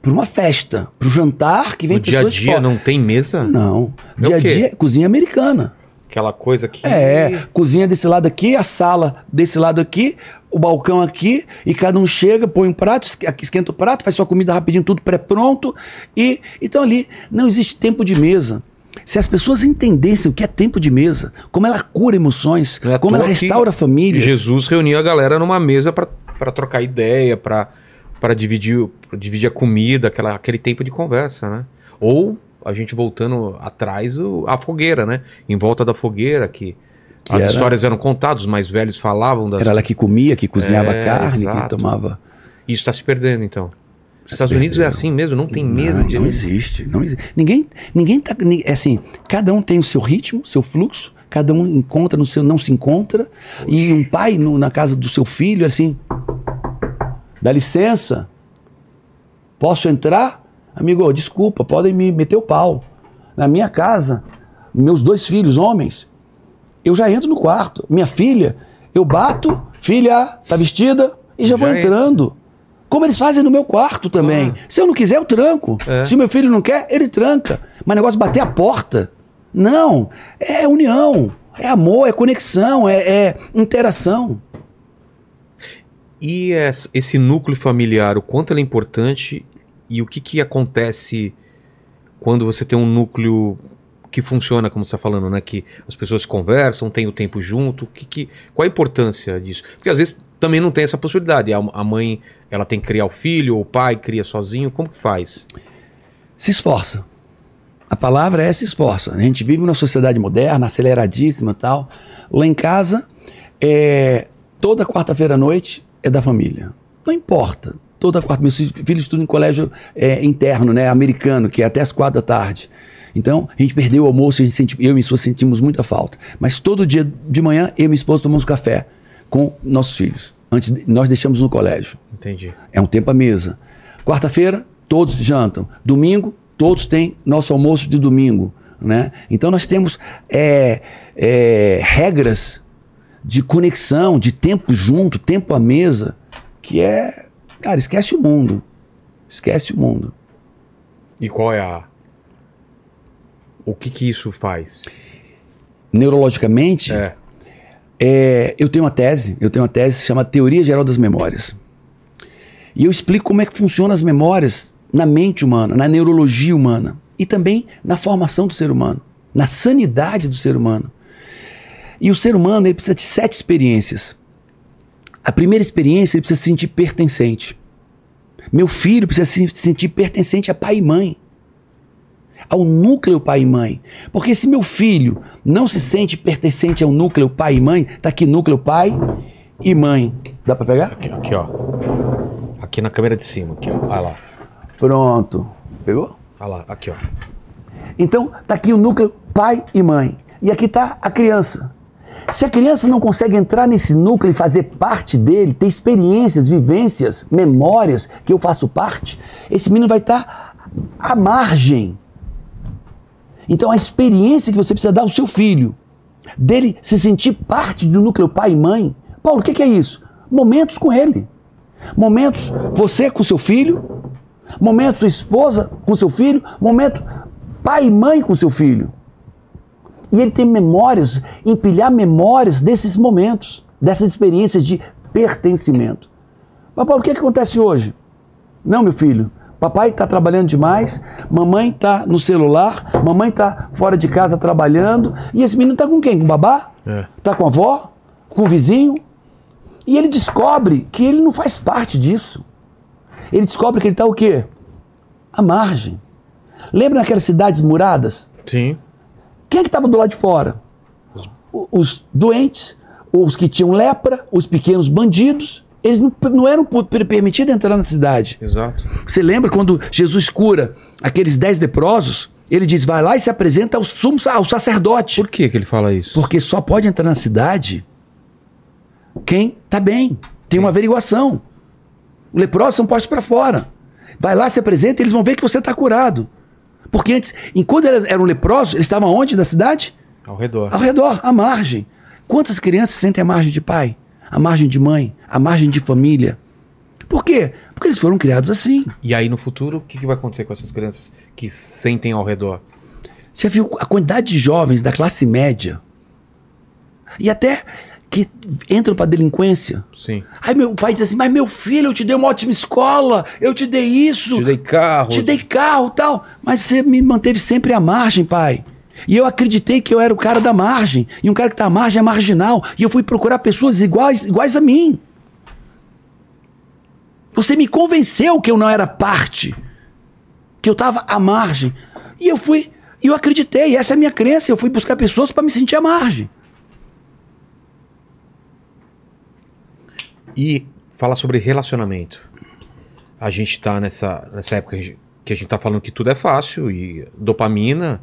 para uma festa, para o jantar que vem No dia a pessoas dia não tem mesa? Não. É Dia a dia é cozinha americana. Aquela coisa que. É, cozinha desse lado aqui, a sala desse lado aqui, o balcão aqui, e cada um chega, põe um prato, esquenta o prato, faz sua comida rapidinho, tudo pré-pronto, e então ali não existe tempo de mesa. Se as pessoas entendessem o que é tempo de mesa, como ela cura emoções, é como ela restaura famílias. Jesus reunia a galera numa mesa pra trocar ideia, pra dividir, pra dividir a comida, aquela, aquele tempo de conversa, né? Ou a gente voltando atrás, o- a fogueira, né? Em volta da fogueira, que, Que as era- histórias eram contadas, os mais velhos falavam das. Era ela que comia, que cozinhava É, carne, que exato. tomava. Isso está se perdendo, então. Os Estados Unidos é assim mesmo, não tem mesa não, de. não existe, não existe. Ninguém, ninguém tá, é assim, cada um tem o seu ritmo, seu fluxo, cada um encontra no seu, não se encontra. E um pai no- na casa do seu filho, assim, dá licença, posso entrar? Amigo, desculpa, podem me meter o pau. Na minha casa, meus dois filhos, homens, eu já entro no quarto. Minha filha, eu bato, filha, tá vestida? E já, Já vou entra. entrando. Como eles fazem no meu quarto também. Se eu não quiser, eu tranco. É. Se meu filho não quer, ele tranca. Mas negócio de bater a porta. Não. É união. É amor, é conexão, é, é interação. E es- esse núcleo familiar, o quanto ele é importante e o que, que acontece quando você tem um núcleo que funciona, como você está falando, né? Que as pessoas conversam, têm o tempo junto. Que, que, qual a importância disso? Porque às vezes também não tem essa possibilidade. A, a mãe ela tem que criar o filho, ou o pai cria sozinho. Como que faz? Se esforça. A palavra é se esforça. A gente vive numa sociedade moderna, aceleradíssima e tal. Lá em casa, é, toda quarta-feira à noite é da família. Não importa. Toda quarta. Meus filhos estudam em colégio é, interno, né, americano, que é até as quatro da tarde. Então, a gente perdeu o almoço, a gente senti, eu e minha esposa sentimos muita falta. Mas todo dia de manhã, eu e minha esposa tomamos café com nossos filhos. Antes de- nós deixamos no colégio. Entendi. É um tempo à mesa. Quarta-feira, todos jantam. Domingo, todos têm nosso almoço de domingo. Né? Então nós temos é, é, regras de conexão, de tempo junto, tempo à mesa, que é. Cara, esquece o mundo. Esquece o mundo. E qual é a. O que que isso faz? Neurologicamente, É. É, eu tenho uma tese, eu tenho uma tese que chama Teoria Geral das Memórias. E eu explico como é que funcionam as memórias na mente humana, na neurologia humana e também na formação do ser humano, na sanidade do ser humano. E o ser humano ele precisa de sete experiências. A primeira experiência ele precisa se sentir pertencente. Meu filho precisa se sentir pertencente a pai e mãe ao núcleo pai e mãe. Porque se meu filho não se sente pertencente ao núcleo pai e mãe, tá aqui núcleo pai e mãe. Dá para pegar? Aqui, aqui, ó. Aqui na câmera de cima, aqui, ó. Olha lá. Pronto. Pegou? Olha lá, aqui, ó. Então, tá aqui o núcleo pai e mãe. E aqui tá a criança. Se a criança não consegue entrar nesse núcleo e fazer parte dele, ter experiências, vivências, memórias que eu faço parte, esse menino vai estar à margem. Então a experiência que você precisa dar ao seu filho, dele se sentir parte do núcleo pai e mãe. Paulo, o que, que é isso? Momentos com ele. Momentos você com seu filho, momentos sua esposa com seu filho, momento pai e mãe com seu filho. E ele tem memórias, empilhar memórias desses momentos, dessas experiências de pertencimento. Mas Paulo, o que, que acontece hoje? Não, meu filho, papai está trabalhando demais, mamãe está no celular, mamãe está fora de casa trabalhando, e esse menino está com quem? Com o babá? É. Está com a avó? Com o vizinho? E ele descobre que ele não faz parte disso. Ele descobre que ele está o quê? À margem. Lembra naquelas cidades muradas? Sim. Quem é que estava do lado de fora? Os doentes, os que tinham lepra, os pequenos bandidos. Eles não, não eram permitidos entrar na cidade. Exato. Você lembra quando Jesus cura aqueles dez leprosos? Ele diz: vai lá e se apresenta ao sumo ao sacerdote. Por que que ele fala isso? Porque só pode entrar na cidade quem está bem. Tem uma averiguação. O leproso são postos para fora. Vai lá, se apresenta, eles vão ver que você está curado. Porque antes, enquanto eles eram leprosos, eles estavam onde da cidade? Ao redor. Ao redor, à margem. Quantas crianças se sentem à margem de pai, à margem de mãe, à margem de família? Por quê? Porque eles foram criados assim. E aí no futuro, o que, que vai acontecer com essas crianças que sentem ao redor? Já viu a quantidade de jovens da classe média e até que entram para delinquência? Sim. Aí meu pai diz assim: Mas meu filho, eu te dei uma ótima escola, eu te dei isso, Te dei carro. te dei carro tal. Mas você me manteve sempre à margem, pai. E eu acreditei que eu era o cara da margem. E um cara que está à margem é marginal. E eu fui procurar pessoas iguais, iguais a mim. Você me convenceu que eu não era parte. Que eu estava à margem. E eu fui. E eu acreditei. Essa é a minha crença. Eu fui buscar pessoas para me sentir à margem. E fala sobre relacionamento. A gente tá nessa, nessa época que a gente tá falando que tudo é fácil e dopamina,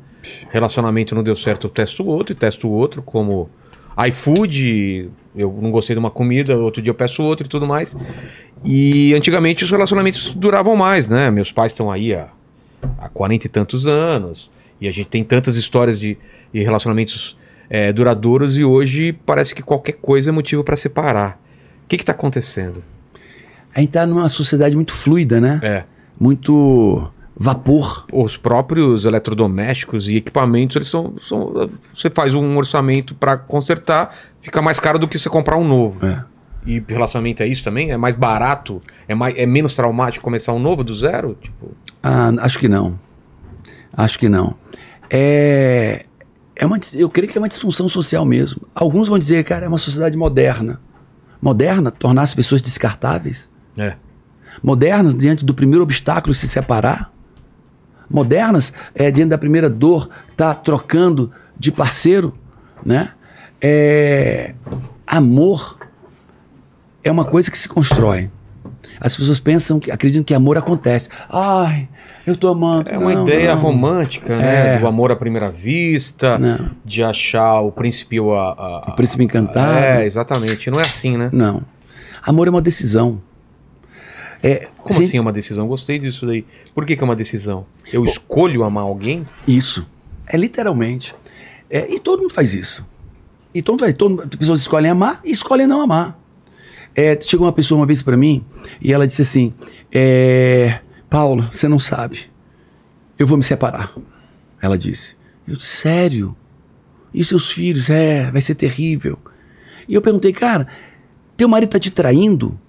relacionamento não deu certo, eu testo o outro e testo o outro, como iFood, eu não gostei de uma comida, outro dia eu peço outro e tudo mais. E antigamente os relacionamentos duravam mais, né? Meus pais estão aí há, há 40 e tantos anos e a gente tem tantas histórias de, de relacionamentos é, duradouros e hoje parece que qualquer coisa é motivo para separar. O que está acontecendo? A gente está numa sociedade muito fluida, né? É, Muito vapor. os próprios eletrodomésticos e equipamentos, eles são, são- você faz um orçamento para consertar, fica mais caro do que você comprar um novo. É. E relacionamento é isso também? É mais barato? É, mais, é menos traumático começar um novo do zero? Tipo, Ah, acho que não. Acho que não. É, é uma, eu creio que é uma disfunção social mesmo. Alguns vão dizer, cara, é uma sociedade moderna. Moderna, tornar as pessoas descartáveis. é. Modernas, diante do primeiro obstáculo, se separar. Modernas, é, diante da primeira dor, tá trocando de parceiro, né? É, amor é uma coisa que se constrói. As pessoas pensam, que acreditam que amor acontece. Ai, eu tô amando. É uma Não, ideia não. romântica, né? É. Do amor à primeira vista, Não. de achar o príncipe ou a, a- O príncipe encantado. É, exatamente. Não é assim, né? Não. Amor é uma decisão. É, Como assim é uma decisão? Gostei disso daí. Por que, que é uma decisão? Eu escolho amar alguém? Isso. É literalmente. É, e todo mundo faz isso. E todo mundo faz. Todo, mundo- pessoas escolhem amar e escolhem não amar. É, chegou uma pessoa uma vez pra mim e ela disse assim: é, Paulo, você não sabe. Eu vou me separar. Ela disse. Eu disse, sério? E seus filhos? É, vai ser terrível. E eu perguntei, cara, teu marido tá te traindo?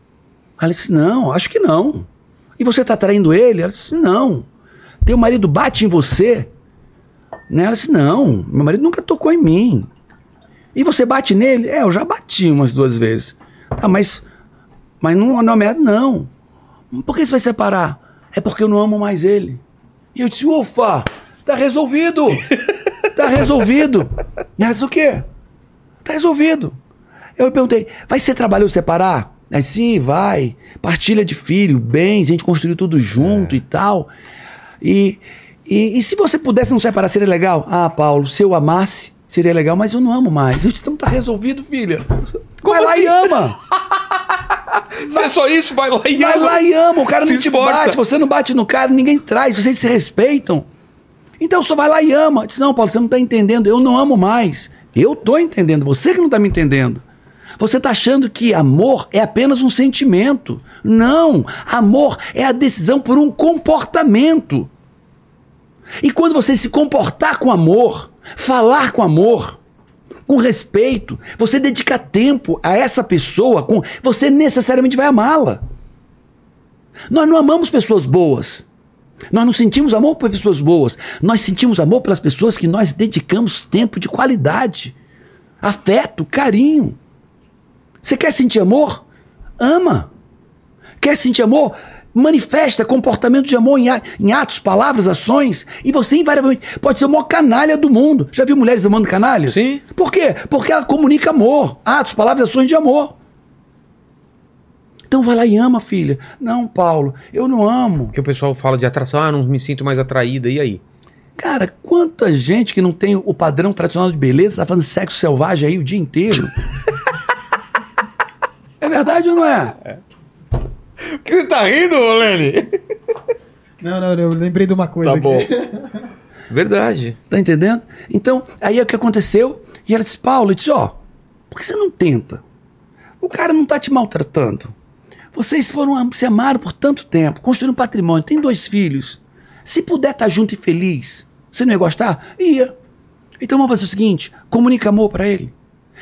Ela disse, não, acho que não. E você tá traindo ele? Ela disse, não. Teu marido bate em você? Né? Ela disse, não, meu marido nunca tocou em mim. E você bate nele? É, eu já bati umas duas vezes. Tá, mas, mas não, não é não. Por que você vai separar? É porque eu não amo mais ele. E eu disse, ufa, tá resolvido. Tá resolvido. E ela disse, o quê? Tá resolvido. Eu perguntei, vai ser trabalho separar? Aí, sim, vai. Partilha de filho, bens, a gente construiu tudo junto é. e tal. E, e, e, se você pudesse não separar, seria legal? Ah, Paulo, se eu amasse, seria legal, mas eu não amo mais. Eu disse, não tá resolvido, filha. Como vai assim? lá e ama. <laughs> Se é só isso, vai lá e ama. Vai lá e ama. O cara se não te esforça. bate, você não bate no cara, ninguém traz, vocês se respeitam. Então só vai lá e ama. Eu disse, não, Paulo, você não tá entendendo, eu não amo mais. Eu tô entendendo, você que não tá me entendendo. Você está achando que amor é apenas um sentimento. Não! Amor é a decisão por um comportamento. E quando você se comportar com amor, falar com amor, com respeito, você dedica tempo a essa pessoa, com, você necessariamente vai amá-la. Nós não amamos pessoas boas. Nós não sentimos amor por pessoas boas. Nós sentimos amor pelas pessoas que nós dedicamos tempo de qualidade, afeto, carinho. Você quer sentir amor? Ama. Quer sentir amor? Manifesta comportamento de amor em atos, palavras, ações. E você, invariavelmente, pode ser o maior canalha do mundo. Já viu mulheres amando canalhas? Sim. Por quê? Porque ela comunica amor. Atos, palavras, ações de amor. Então vai lá e ama, filha. Não, Paulo, eu não amo. Porque o pessoal fala de atração, ah, não me sinto mais atraída, e aí? Cara, quanta gente que não tem o padrão tradicional de beleza tá fazendo sexo selvagem aí o dia inteiro. <laughs> É verdade ou não é? é. Por que você tá rindo, Lene? Não, não, eu lembrei de uma coisa tá bom. aqui. Verdade. Tá entendendo? Então, aí é o que aconteceu. E ela disse, Paulo, disse, ó, por que você não tenta? O cara não tá te maltratando. Vocês foram, se amaram por tanto tempo, construíram um patrimônio, tem dois filhos. Se puder estar tá junto e feliz, você não ia gostar? Ia. Então vamos fazer o seguinte, comunica amor para ele.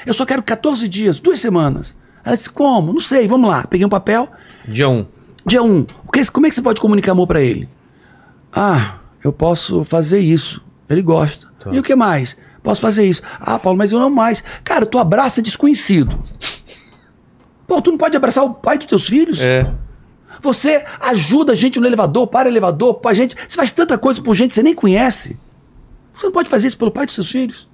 Eu só quero 14 dias, duas semanas. Ela disse, como? Não sei, vamos lá. Peguei um papel. Dia 1. Um. Dia 1. Um. Como é que você pode comunicar amor para ele? Ah, eu posso fazer isso. Ele gosta. Tá. E o que mais? Posso fazer isso. Ah, Paulo, mas eu não mais. Cara, tu abraça desconhecido. Pô, tu não pode abraçar o pai dos teus filhos? É. Você ajuda a gente no elevador, para elevador, para gente. Você faz tanta coisa por gente que você nem conhece. Você não pode fazer isso pelo pai dos seus filhos?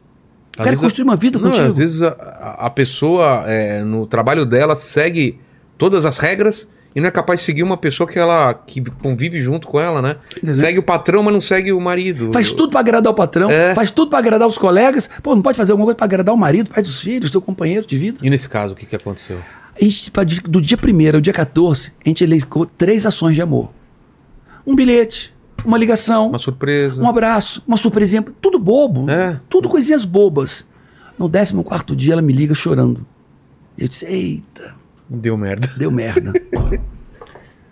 Às Quero construir uma vida não, contigo. Às vezes a, a pessoa, é, no trabalho dela, segue todas as regras e não é capaz de seguir uma pessoa que ela que convive junto com ela, né? Entendeu? Segue o patrão, mas não segue o marido. Faz tudo para agradar o patrão, é. faz tudo para agradar os colegas. Pô, não pode fazer alguma coisa para agradar o marido, pai dos filhos, seu companheiro de vida. E nesse caso, o que, que aconteceu? A gente, do dia 1 ao dia 14, a gente elegeu três ações de amor. Um bilhete, uma ligação, uma surpresa, um abraço, uma surpresinha, tudo bobo, é. tudo coisinhas bobas. No 14 dia ela me liga chorando. Eu disse: Eita. Deu merda. Deu merda.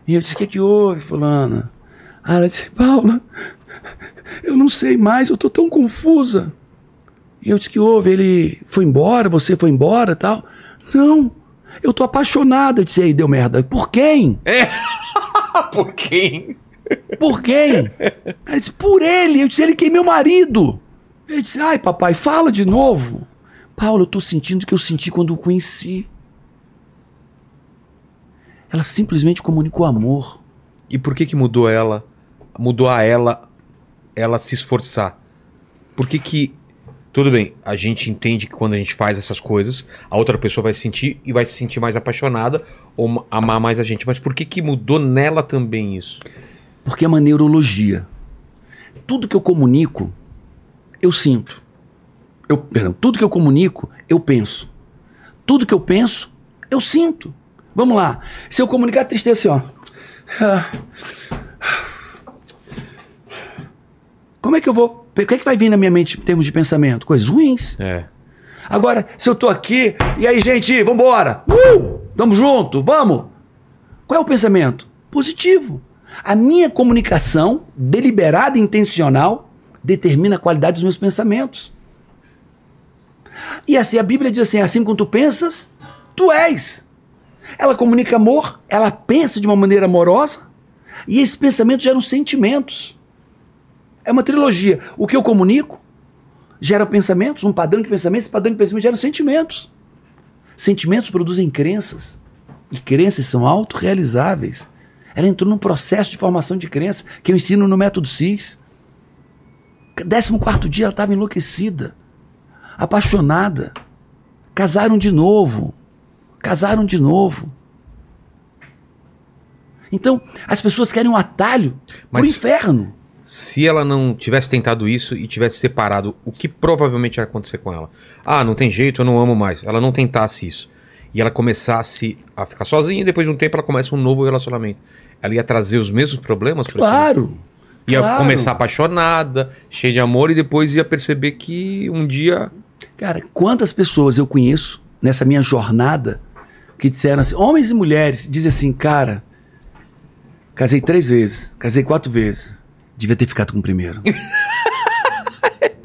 e eu disse: O que, que houve, Fulana? Aí ela disse: Paula, eu não sei mais, eu tô tão confusa. E eu disse: Que houve? Ele foi embora, você foi embora tal. Não, eu tô apaixonada. Eu disse: Ei, deu merda. Por quem? É. <laughs> Por quem? Por quem? Ela disse, por ele. Eu disse, ele que é meu marido. Eu disse, ai papai, fala de novo. Paulo, eu tô sentindo o que eu senti quando o conheci. Ela simplesmente comunicou amor. E por que que mudou ela? Mudou a ela, ela se esforçar. Por que que tudo bem, a gente entende que quando a gente faz essas coisas, a outra pessoa vai sentir e vai se sentir mais apaixonada ou amar mais a gente. Mas por que que mudou nela também isso? Porque é uma neurologia. Tudo que eu comunico, eu sinto. Eu, perdão, tudo que eu comunico, eu penso. Tudo que eu penso, eu sinto. Vamos lá. Se eu comunicar tristeza assim, ó. Como é que eu vou. O que é que vai vir na minha mente em termos de pensamento? Coisas ruins. É. Agora, se eu tô aqui, e aí, gente, vambora! Uh! Vamos junto, vamos! Qual é o pensamento? Positivo. A minha comunicação, deliberada e intencional, determina a qualidade dos meus pensamentos. E assim, a Bíblia diz assim: assim como tu pensas, tu és. Ela comunica amor, ela pensa de uma maneira amorosa, e esses pensamentos geram sentimentos. É uma trilogia. O que eu comunico gera pensamentos, um padrão de pensamento, esse padrão de pensamento gera sentimentos. Sentimentos produzem crenças. E crenças são autorrealizáveis. Ela entrou num processo de formação de crença que eu ensino no método CIS. Décimo quarto dia ela estava enlouquecida, apaixonada. Casaram de novo. Casaram de novo. Então, as pessoas querem um atalho Mas- pro inferno. Se ela não tivesse tentado isso e tivesse separado, o que provavelmente ia acontecer com ela? Ah, não tem jeito, eu não amo mais. Ela não tentasse isso. E ela começasse a ficar sozinha e depois de um tempo ela começa um novo relacionamento. Ela ia trazer os mesmos problemas pra esse Claro. Ia claro. começar apaixonada, cheia de amor, e depois ia perceber que um dia. Cara, quantas pessoas eu conheço nessa minha jornada que disseram assim, homens e mulheres, dizem assim, cara, casei três vezes, casei quatro vezes, devia ter ficado com o primeiro. <laughs>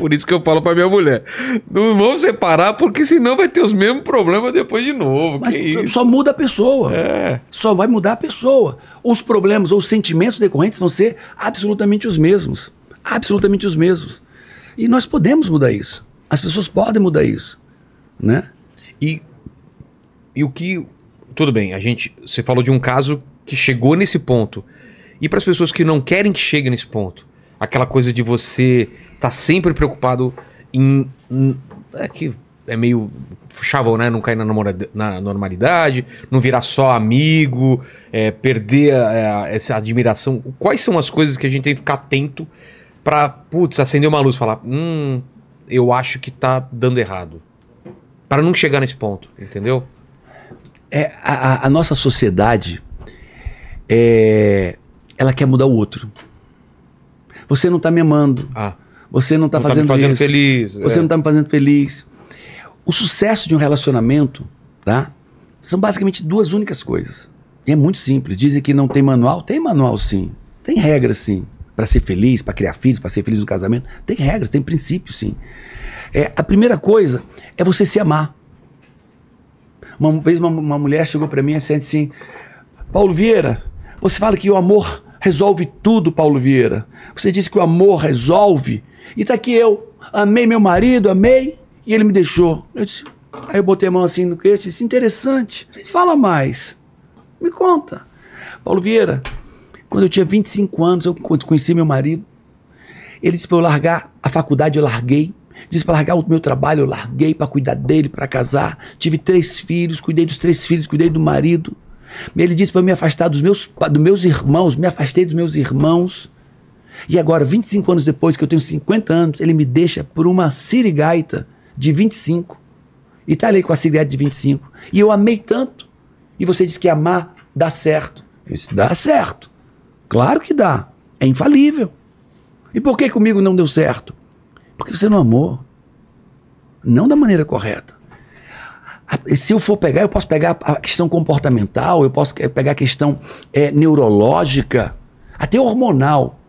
Por isso que eu falo pra minha mulher: não vamos separar, porque senão vai ter os mesmos problemas depois de novo. Mas que isso? só muda a pessoa. É. Só vai mudar a pessoa. Os problemas ou os sentimentos decorrentes vão ser absolutamente os mesmos. Absolutamente os mesmos. E nós podemos mudar isso. As pessoas podem mudar isso. Né? E, e o que. Tudo bem, a gente. Você falou de um caso que chegou nesse ponto. E para as pessoas que não querem que chegue nesse ponto, aquela coisa de você estar sempre preocupado em. em- é que é meio chavão, né? Não cair na, na normalidade, não virar só amigo, é, perder a- a- essa admiração. Quais são as coisas que a gente tem que ficar atento pra, putz, acender uma luz falar: hum, eu acho que tá dando errado. Para não chegar nesse ponto, entendeu? É, a- a nossa sociedade, é, ela quer mudar o outro. Você não está me amando. Ah, Você não está não fazendo, tá me fazendo feliz. Você é. não está me fazendo feliz. O sucesso de um relacionamento, tá? São basicamente duas únicas coisas. E é muito simples. Dizem que não tem manual. Tem manual, sim. Tem regras, sim. Para ser feliz, para criar filhos, para ser feliz no casamento. Tem regras, tem princípios, sim. É, a primeira coisa é você se amar. Uma vez uma, uma mulher chegou para mim e disse assim: Paulo Vieira, você fala que o amor resolve tudo, Paulo Vieira. Você disse que o amor resolve. E tá aqui eu, amei meu marido, amei, e ele me deixou. Eu disse, aí eu botei a mão assim no queixo disse, interessante, fala mais. Me conta. Paulo Vieira, quando eu tinha 25 anos, eu conheci meu marido. Ele disse para eu largar a faculdade, eu larguei. Disse para largar o meu trabalho, eu larguei para cuidar dele, para casar. Tive três filhos, cuidei dos três filhos, cuidei do marido. Ele disse para me afastar dos meus, dos meus irmãos, me afastei dos meus irmãos. E agora, 25 anos depois, que eu tenho 50 anos, ele me deixa por uma sirigaita de 25. E tá ali com a sirigaita de 25. E eu amei tanto. E você disse que amar dá certo. Eu disse, dá certo. Claro que dá. É infalível. E por que comigo não deu certo? Porque você não amou. Não da maneira correta. Se eu for pegar, eu posso pegar a questão comportamental, eu posso eh, pegar a questão eh, neurológica, até hormonal.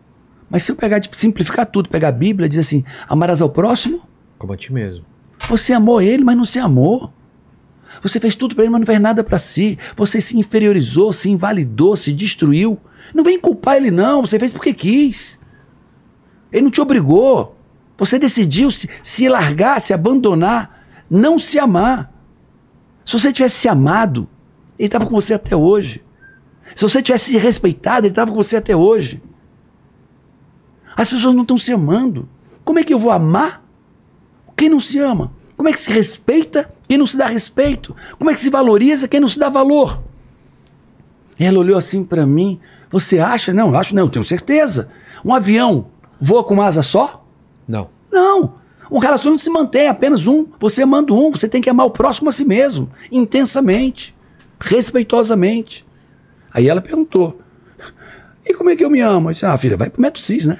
Mas se eu pegar, de simplificar tudo, pegar a Bíblia, diz assim: amarás ao próximo, Como a ti mesmo. você amou ele, mas não se amou. Você fez tudo para ele, mas não fez nada para si. Você se inferiorizou, se invalidou, se destruiu. Não vem culpar ele, não. Você fez porque quis. Ele não te obrigou. Você decidiu se, se largar, se abandonar, não se amar. Se você tivesse se amado, ele estava com você até hoje. Se você tivesse se respeitado, ele estava com você até hoje. As pessoas não estão se amando. Como é que eu vou amar quem não se ama? Como é que se respeita quem não se dá respeito? Como é que se valoriza quem não se dá valor? Ela olhou assim para mim. Você acha? Não, eu acho não, eu tenho certeza. Um avião voa com asa só? Não. Não. Um relacionamento se mantém apenas um. Você manda um. Você tem que amar o próximo a si mesmo. Intensamente. Respeitosamente. Aí ela perguntou. E como é que eu me amo? Eu disse, ah, filha, vai pro método CIS, né?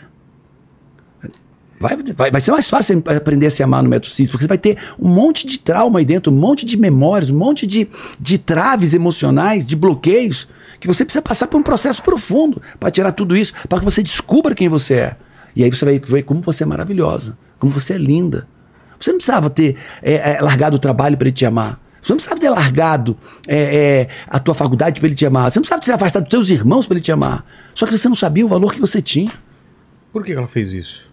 Vai, vai, vai ser mais fácil aprender a se amar no método cis, porque você vai ter um monte de trauma aí dentro, um monte de memórias, um monte de, de traves emocionais, de bloqueios, que você precisa passar por um processo profundo para tirar tudo isso, para que você descubra quem você é. E aí você vai ver como você é maravilhosa, como você é linda. Você não precisava ter é, é, largado o trabalho para ele te amar. Você não precisava ter largado é, é, a tua faculdade para ele te amar. Você não precisava ter se afastado dos seus irmãos para ele te amar. Só que você não sabia o valor que você tinha. Por que ela fez isso?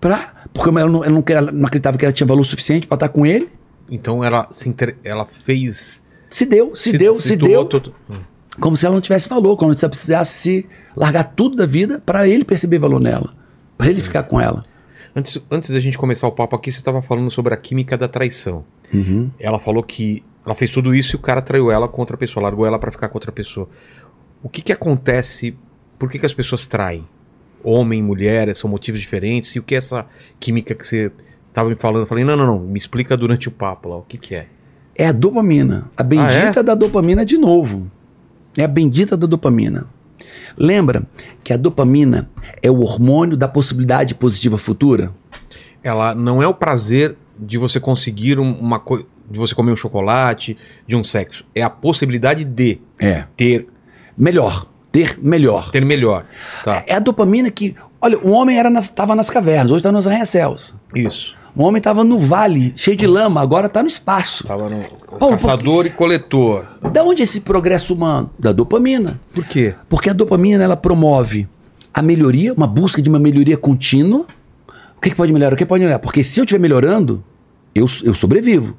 Pra, porque ela não, ela não, ela não acreditava que ela tinha valor suficiente para estar com ele. Então ela se inter... ela fez. Se deu, se, se deu, se, se deu. Todo... Como se ela não tivesse valor, como se ela precisasse se largar tudo da vida para ele perceber valor nela, para ele ficar com ela. Antes, antes da gente começar o papo aqui, você estava falando sobre a química da traição. Uhum. Ela falou que ela fez tudo isso e o cara traiu ela com outra pessoa, largou ela para ficar com outra pessoa. O que que acontece? Por que, que as pessoas traem? homem, mulher, são motivos diferentes? E o que é essa química que você estava me falando? Eu falei, não, não, não, me explica durante o papo lá, o que, que é? É a dopamina. A bendita ah, é? da dopamina de novo. É a bendita da dopamina. Lembra que a dopamina é o hormônio da possibilidade positiva futura? Ela não é o prazer de você conseguir uma coisa, de você comer um chocolate, de um sexo. É a possibilidade de é. ter melhor ter melhor. Ter melhor. Tá. É a dopamina que. Olha, o homem estava nas, nas cavernas, hoje está nos arranha-céus. Isso. O homem estava no vale, cheio de lama, agora está no espaço. Estava no Paulo, caçador porque... e coletor. Da onde esse progresso humano? Da dopamina. Por quê? Porque a dopamina ela promove a melhoria, uma busca de uma melhoria contínua. O que, que pode melhorar? O que pode melhorar? Porque se eu estiver melhorando, eu, eu sobrevivo.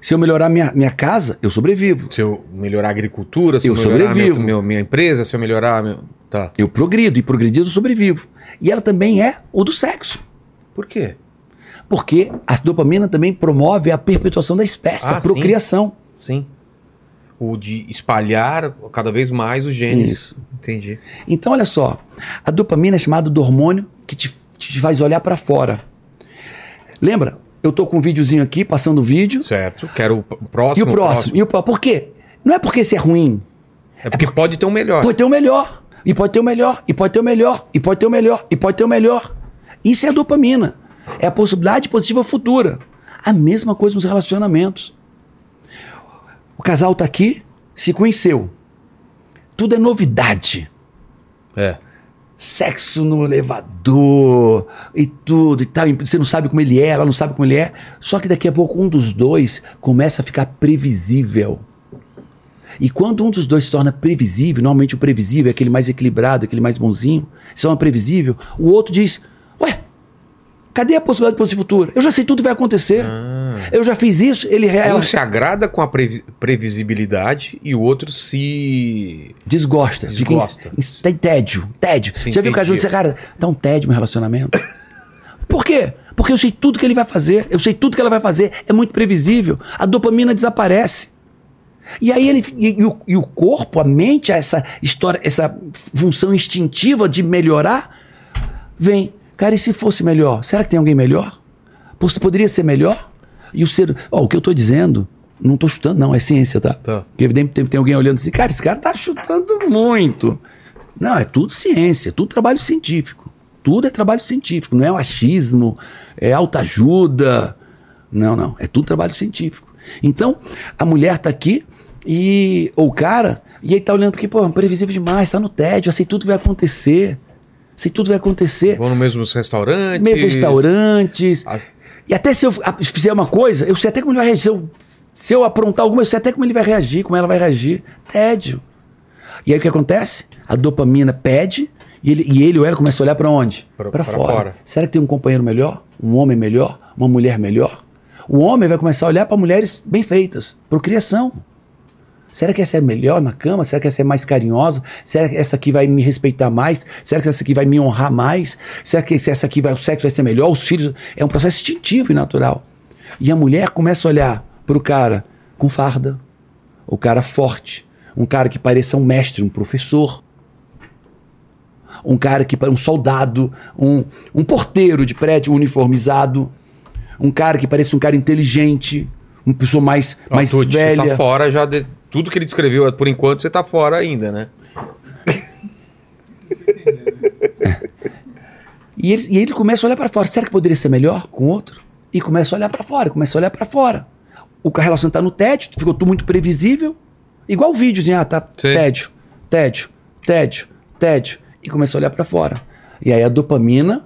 Se eu melhorar minha, minha casa, eu sobrevivo. Se eu melhorar a agricultura, se eu, eu sobrevivo. Minha, minha empresa, se eu melhorar. Meu... Tá. Eu progrido, e progredido eu sobrevivo. E ela também é o do sexo. Por quê? Porque a dopamina também promove a perpetuação da espécie, ah, a procriação. Sim. sim. O de espalhar cada vez mais os genes. Isso. Entendi. Então, olha só. A dopamina é chamada do hormônio que te, te faz olhar para fora. Lembra? eu tô com um videozinho aqui, passando o vídeo. Certo. Quero o próximo. E o próximo. próximo. E o Por quê? Não é porque isso é ruim. É porque, é porque pode ter um melhor. Pode ter um melhor. E pode ter o um melhor. E pode ter o um melhor. E pode ter o um melhor. E pode ter o melhor. Isso é a dopamina. É a possibilidade positiva futura. A mesma coisa nos relacionamentos. O casal tá aqui, se conheceu. Tudo é novidade. É sexo no elevador e tudo e tal. Você não sabe como ele é, ela não sabe como ele é. Só que daqui a pouco um dos dois começa a ficar previsível. E quando um dos dois se torna previsível, normalmente o previsível é aquele mais equilibrado, aquele mais bonzinho, se torna previsível, o outro diz: Ué, cadê a possibilidade de futura? Eu já sei tudo que vai acontecer. Ah. Eu já fiz isso, ele ela... Um se agrada com a previsibilidade e o outro se desgosta, desgosta. Fica em, em tédio, tédio. Sim, já viu o caso de cara, dá um tédio no relacionamento? <laughs> Por quê? Porque eu sei tudo que ele vai fazer, eu sei tudo que ela vai fazer, é muito previsível. A dopamina desaparece. E aí ele e, e, o, e o corpo, a mente, essa história, essa função instintiva de melhorar, vem. Cara, e se fosse melhor? Será que tem alguém melhor? Poderia ser melhor? E o ser. Ó, o que eu estou dizendo, não estou chutando, não, é ciência, tá? tá. Porque evidentemente tem alguém olhando assim, cara, esse cara está chutando muito. Não, é tudo ciência, tudo trabalho científico. Tudo é trabalho científico, não é o achismo, é autoajuda. Não, não, é tudo trabalho científico. Então, a mulher está aqui e ou o cara, e ele tá olhando porque, pô, é previsível demais, tá no tédio, eu sei tudo vai acontecer. Sei tudo vai acontecer. Vão no mesmo restaurante. Mesmos restaurantes. A e até se eu fizer uma coisa, eu sei até como ele vai reagir. Se eu, se eu aprontar alguma, eu sei até como ele vai reagir, como ela vai reagir. Tédio. E aí o que acontece? A dopamina pede e ele, e ele ou ela começa a olhar para onde? Para fora. fora. Será que tem um companheiro melhor? Um homem melhor? Uma mulher melhor? O homem vai começar a olhar para mulheres bem feitas, procriação. Será que essa é melhor na cama? Será que essa é mais carinhosa? Será que essa aqui vai me respeitar mais? Será que essa aqui vai me honrar mais? Será que essa aqui vai, o sexo vai ser melhor? Os filhos. É um processo instintivo e natural. E a mulher começa a olhar para o cara com farda, o cara forte, um cara que pareça um mestre, um professor, um cara que um soldado, um, um porteiro de prédio uniformizado, um cara que parece um cara inteligente, uma pessoa mais, mais velha. Você tá fora já de tudo que ele descreveu por enquanto, você está fora ainda, né? E eles, e eles começam a olhar para fora. Será que poderia ser melhor com outro? E começam a olhar para fora, começam a olhar para fora. O a relação tá no tédio, ficou tudo muito previsível. Igual o vídeo, assim, ah, tá Sim. tédio, tédio, tédio, tédio. E começa a olhar para fora. E aí a dopamina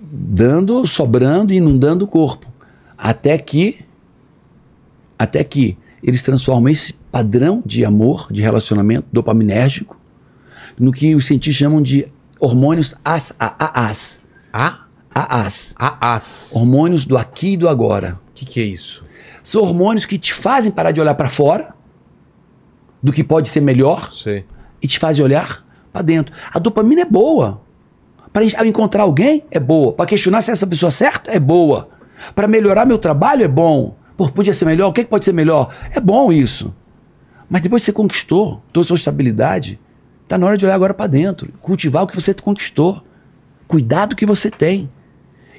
dando, sobrando e inundando o corpo. Até que até que eles transformam esse padrão de amor, de relacionamento dopaminérgico, no que os cientistas chamam de hormônios AS, AAs. A? AAs. AAs. Hormônios do aqui e do agora. O que, que é isso? São hormônios que te fazem parar de olhar para fora, do que pode ser melhor, Sei. e te fazem olhar para dentro. A dopamina é boa. Para encontrar alguém, é boa. Para questionar se essa pessoa é certa, é boa. Para melhorar meu trabalho, é bom. Pô, podia ser melhor? O que, que pode ser melhor? É bom isso. Mas depois que você conquistou toda a sua estabilidade, tá na hora de olhar agora para dentro. Cultivar o que você conquistou. Cuidar do que você tem.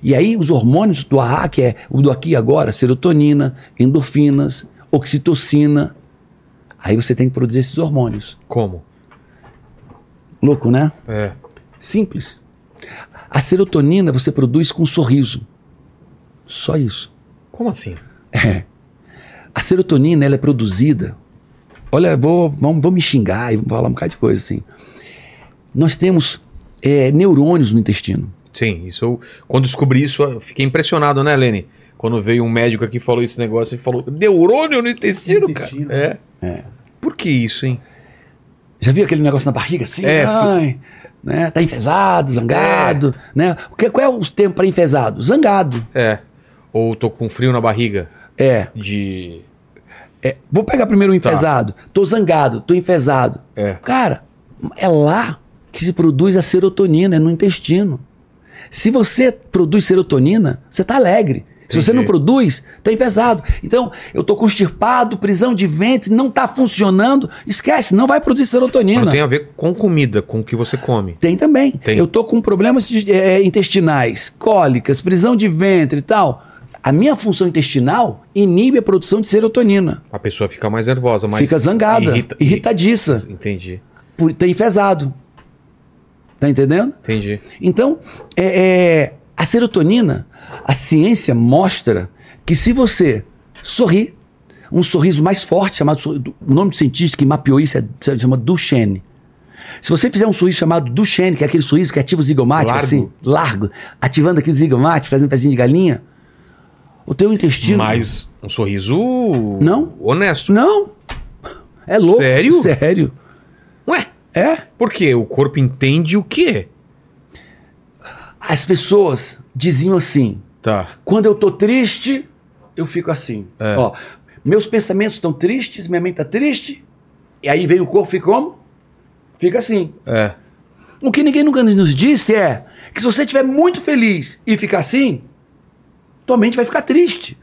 E aí os hormônios do AA, que é o do aqui e agora, serotonina, endorfinas, oxitocina. Aí você tem que produzir esses hormônios. Como? Louco, né? É. Simples. A serotonina você produz com um sorriso. Só isso. Como assim? É. <laughs> A serotonina ela é produzida. Olha, vou, vamos, vamos me xingar e vamos falar um bocado de coisa assim. Nós temos é, neurônios no intestino. Sim, isso eu, quando descobri isso, eu fiquei impressionado, né, Lene? Quando veio um médico aqui e falou esse negócio e falou: neurônio no intestino, Intestino. cara. É. É. Por que isso, hein? Já viu aquele negócio na barriga assim? É, Ai, né? Tá enfesado, zangado, né? O que, qual é o termo para enfesado? Zangado. É. Ou tô com frio na barriga É. de. É, vou pegar primeiro o enfesado. Tô zangado, tô enfesado. É. Cara, é lá que se produz a serotonina, é no intestino. Se você produz serotonina, você tá alegre. Se você não produz, tá enfesado. Então, eu tô constipado, prisão de ventre, não tá funcionando, esquece, não vai produzir serotonina. Não tem a ver com comida, com o que você come. Tem também. Tem. Eu tô com problemas de- eh, intestinais, cólicas, prisão de ventre e tal. A minha função intestinal inibe a produção de serotonina. A pessoa fica mais nervosa, mais. Fica zangada, irrita- irritadiça, Entendi. por ter enfesado. Tá entendendo? Entendi. Então, é, é, a serotonina, a ciência mostra que se você sorrir, um sorriso mais forte, chamado o nome do cientista que mapeou isso é, se chama Duchenne. Se você fizer um sorriso chamado Duchenne, que é aquele sorriso que ativa o zigomático, Largo. assim, largo, ativando aqui o zigomático, fazendo pezinho de galinha, o teu intestino. Mas um sorriso. Não. Honesto. Não! É louco. Sério? Sério. Ué, É. por quê? O corpo entende o quê? As pessoas diziam assim: Tá. Quando eu tô triste, eu fico assim. É. Ó, meus pensamentos estão tristes, minha mente tá triste. E aí vem o corpo, fica como? Fica assim. É. O que ninguém nunca nos disse é que se você estiver muito feliz e ficar assim, tua mente vai ficar triste.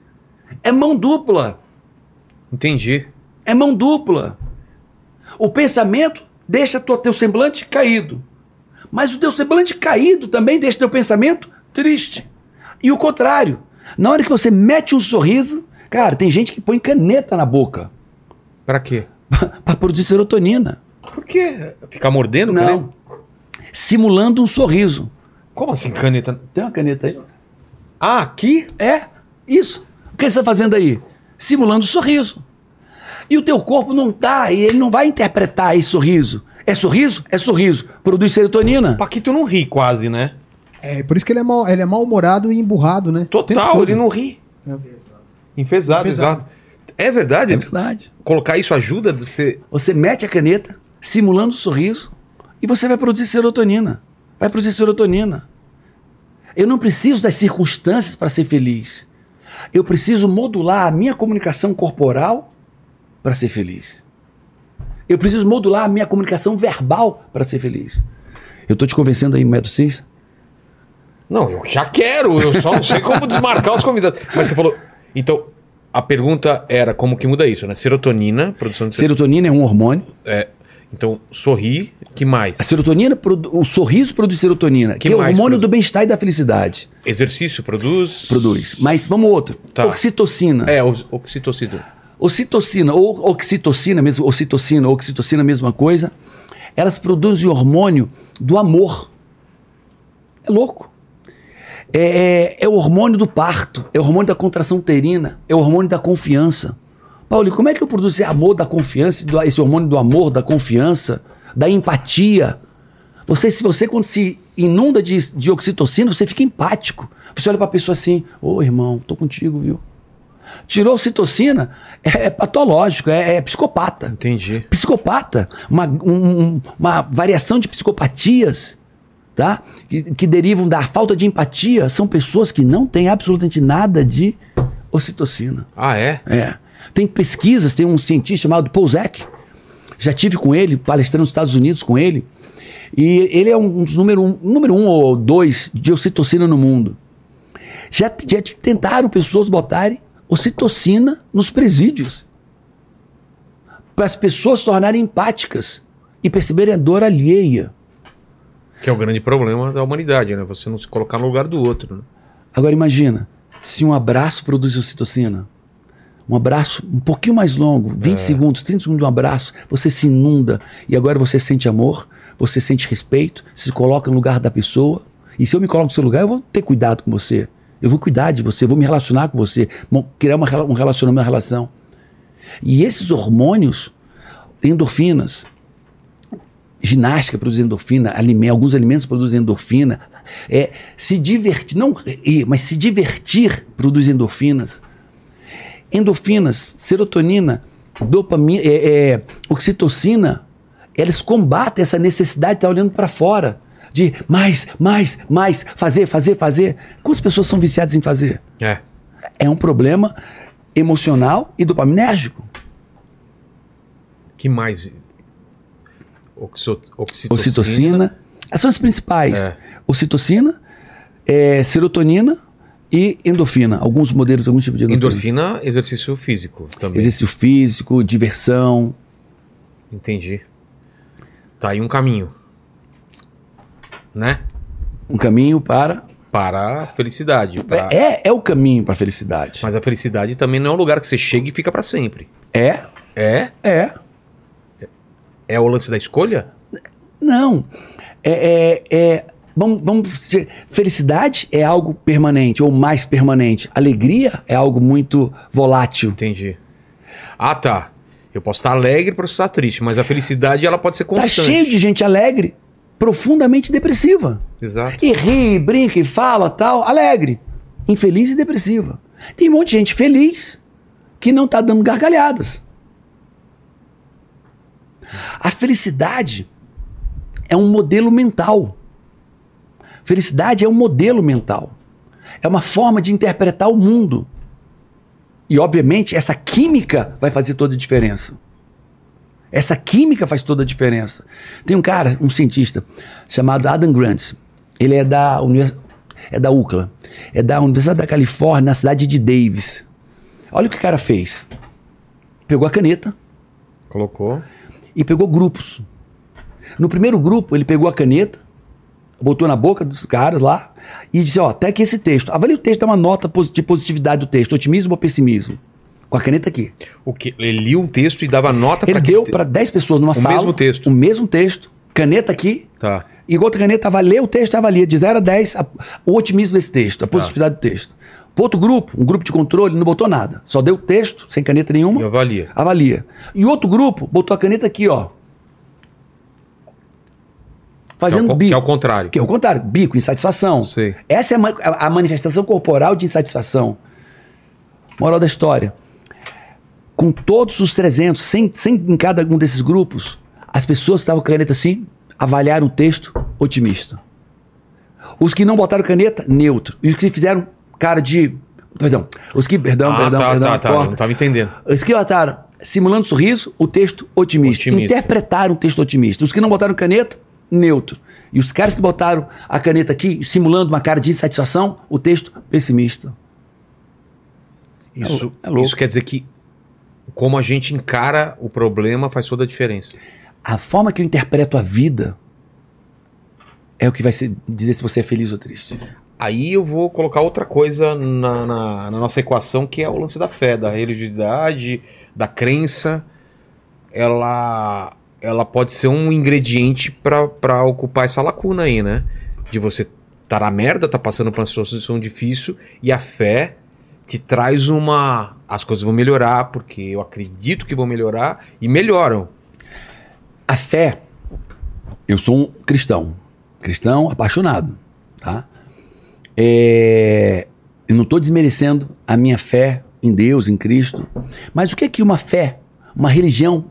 É mão dupla. Entendi. É mão dupla. O pensamento deixa tua, teu semblante caído. Mas o teu semblante caído também deixa teu pensamento triste. E o contrário. Na hora que você mete um sorriso, cara, tem gente que põe caneta na boca Pra quê? <laughs> para produzir serotonina. Por quê? Ficar mordendo? Não. caneta? Simulando um sorriso. Como assim caneta? Tem uma caneta aí? Ah, aqui? É, isso. O que você está fazendo aí? Simulando sorriso. E o teu corpo não tá, e ele não vai interpretar esse sorriso. É sorriso? É sorriso. Produz serotonina. Paquito não ri quase, né? É, por isso que ele é mal, ele é mal-humorado e emburrado, né? O Total, ele não ri. É. Enfesado, Enfesado. exato. É verdade? É verdade. Colocar isso ajuda? Você... Você mete a caneta, simulando o sorriso, e você vai produzir serotonina. Vai produzir serotonina. Eu não preciso das circunstâncias para ser feliz. Eu preciso modular a minha comunicação corporal para ser feliz. Eu preciso modular a minha comunicação verbal para ser feliz. Eu tô te convencendo aí, método 6? Não, eu já quero, eu só não sei como desmarcar os convidados. Mas você falou. Então, a pergunta era como que muda isso, né? Serotonina, produção de Serotonina é um hormônio. É, então, sorrir, que mais? A serotonina, o sorriso produz serotonina, que, Que é o hormônio produz? do bem-estar e da felicidade. Exercício produz? Produz. Mas vamos outro. Tá. Oxitocina. É, oxitocina. Ocitocina ou oxitocina, mesmo, ocitocina, oxitocina, mesma coisa. Elas produzem o hormônio do amor. É louco. É, é, é o hormônio do parto, é o hormônio da contração uterina, é o hormônio da confiança. Paulo, como é que eu produzo esse amor da confiança, esse hormônio do amor, da confiança, da empatia? Você, se você quando se inunda de, de oxitocina, você fica empático. Você olha pra pessoa assim, ô irmão, tô contigo, viu? Tirou ocitocina, é, é patológico, é, é psicopata. Entendi. Psicopata, uma, um- um- uma variação de psicopatias, tá? Que, que derivam da falta de empatia, são pessoas que não têm absolutamente nada de ocitocina. Ah, é? É. Tem pesquisas, tem um cientista chamado Pozek, já tive com ele, palestrando nos Estados Unidos com ele, e ele é um dos número um, número um ou dois de ocitocina no mundo. Já, já tentaram pessoas botarem ocitocina nos presídios para as pessoas se tornarem empáticas e perceberem a dor alheia. Que é o grande problema da humanidade, né? Você não se colocar no lugar do outro. Né? Agora imagina, se um abraço produz ocitocina, um abraço um pouquinho mais longo, 20 segundos, 30 segundos de um abraço, você se inunda e agora você sente amor, você sente respeito, se coloca no lugar da pessoa. E se eu me coloco no seu lugar, eu vou ter cuidado com você. Eu vou cuidar de você, vou me relacionar com você, mo- criar uma, um relacionamento, uma relação. E esses hormônios, endorfinas, ginástica produz endorfina, alime- alguns alimentos produzem endorfina. É, se divertir, não rir, mas se divertir produz endorfinas. Endorfinas, serotonina, dopamina, é, é, oxitocina, elas combatem essa necessidade de estar olhando para fora. De mais, mais, mais, fazer, fazer, fazer. Quantas pessoas são viciadas em fazer? É. É um problema emocional e dopaminérgico. Que mais? Oxo- oxitocina. Ocitocina. Essas são as principais. É. Ocitocina, é, serotonina e endorfina. Alguns modelos, alguns tipos de endorfina. Endorfina, exercício físico também. Exercício físico, diversão. Entendi. Tá aí um caminho. Né? Um caminho para. Para a felicidade. pra- É, é o caminho para a felicidade. Mas a felicidade também não é um lugar que você chega e fica pra sempre. É, É? é. É o lance da escolha? Não. É. é, é vamos, vamos dizer, felicidade é algo permanente ou mais permanente. Alegria é algo muito volátil. Entendi. Ah, tá. Eu posso estar alegre para estar triste, mas a felicidade ela pode ser Tá constante. cheio de gente alegre, profundamente depressiva. Exato. E ri, brinca e fala tal, alegre. Infeliz e depressiva. Tem um monte de gente feliz que não tá dando gargalhadas. A felicidade é um modelo mental. Felicidade é um modelo mental. É uma forma de interpretar o mundo. E, obviamente, essa química vai fazer toda a diferença. Essa química faz toda a diferença. Tem um cara, um cientista, chamado Adam Grant. Ele é da, univers... é da UCLA. É da Universidade da Califórnia, na cidade de Davis. Olha o que o cara fez. Pegou a caneta Colocou. e pegou grupos. No primeiro grupo, ele pegou a caneta, botou na boca dos caras lá e disse: Ó, até aqui esse texto. Avalie o texto, dá uma nota de positividade do texto, otimismo ou pessimismo. Com a caneta aqui. O que? Ele lia um texto e dava nota Ele para deu para 10 pessoas numa O sala. mesmo texto. O mesmo texto, caneta aqui, Tá. e outra caneta avalia o texto e avalia de 0 a 10 a- o otimismo desse texto, a positividade do texto. Pro outro grupo, um grupo de controle, não botou nada. Só deu o texto, sem caneta nenhuma. E avalia. Avalia. E outro grupo botou a caneta aqui, ó. Fazendo que é bico. que é o contrário. Que é o contrário, bico, insatisfação. Sei. Essa é a a, manifestação corporal de insatisfação. Moral da história. Com todos os 300, sem, sem em cada um desses grupos, as pessoas que estavam com a caneta assim, avaliaram o texto otimista. Os que não botaram caneta, neutro. E os que fizeram cara de. Perdão. Os que. Perdão, ah, perdão, tá, perdão. tá, tá. Não tava entendendo. Os que botaram simulando sorriso, o texto otimista. Otimista. Interpretaram o texto otimista. Os que não botaram caneta, neutro. E os caras que botaram a caneta aqui, simulando uma cara de insatisfação, o texto pessimista. Isso, é isso quer dizer que como a gente encara o problema faz toda a diferença. A forma que eu interpreto a vida é o que vai ser- dizer se você é feliz ou triste. Aí eu vou colocar outra coisa na, na- na nossa equação, que é o lance da fé, da religiosidade, da crença. Ela, ela pode ser um ingrediente para ocupar essa lacuna aí, né? De você tá na merda, tá passando por uma situação difícil e a fé te traz uma. As coisas vão melhorar, porque eu acredito que vão melhorar e melhoram. A fé, eu sou um cristão, cristão apaixonado, tá? É, eu não estou desmerecendo a minha fé em Deus, em Cristo, mas o que é que uma fé, uma religião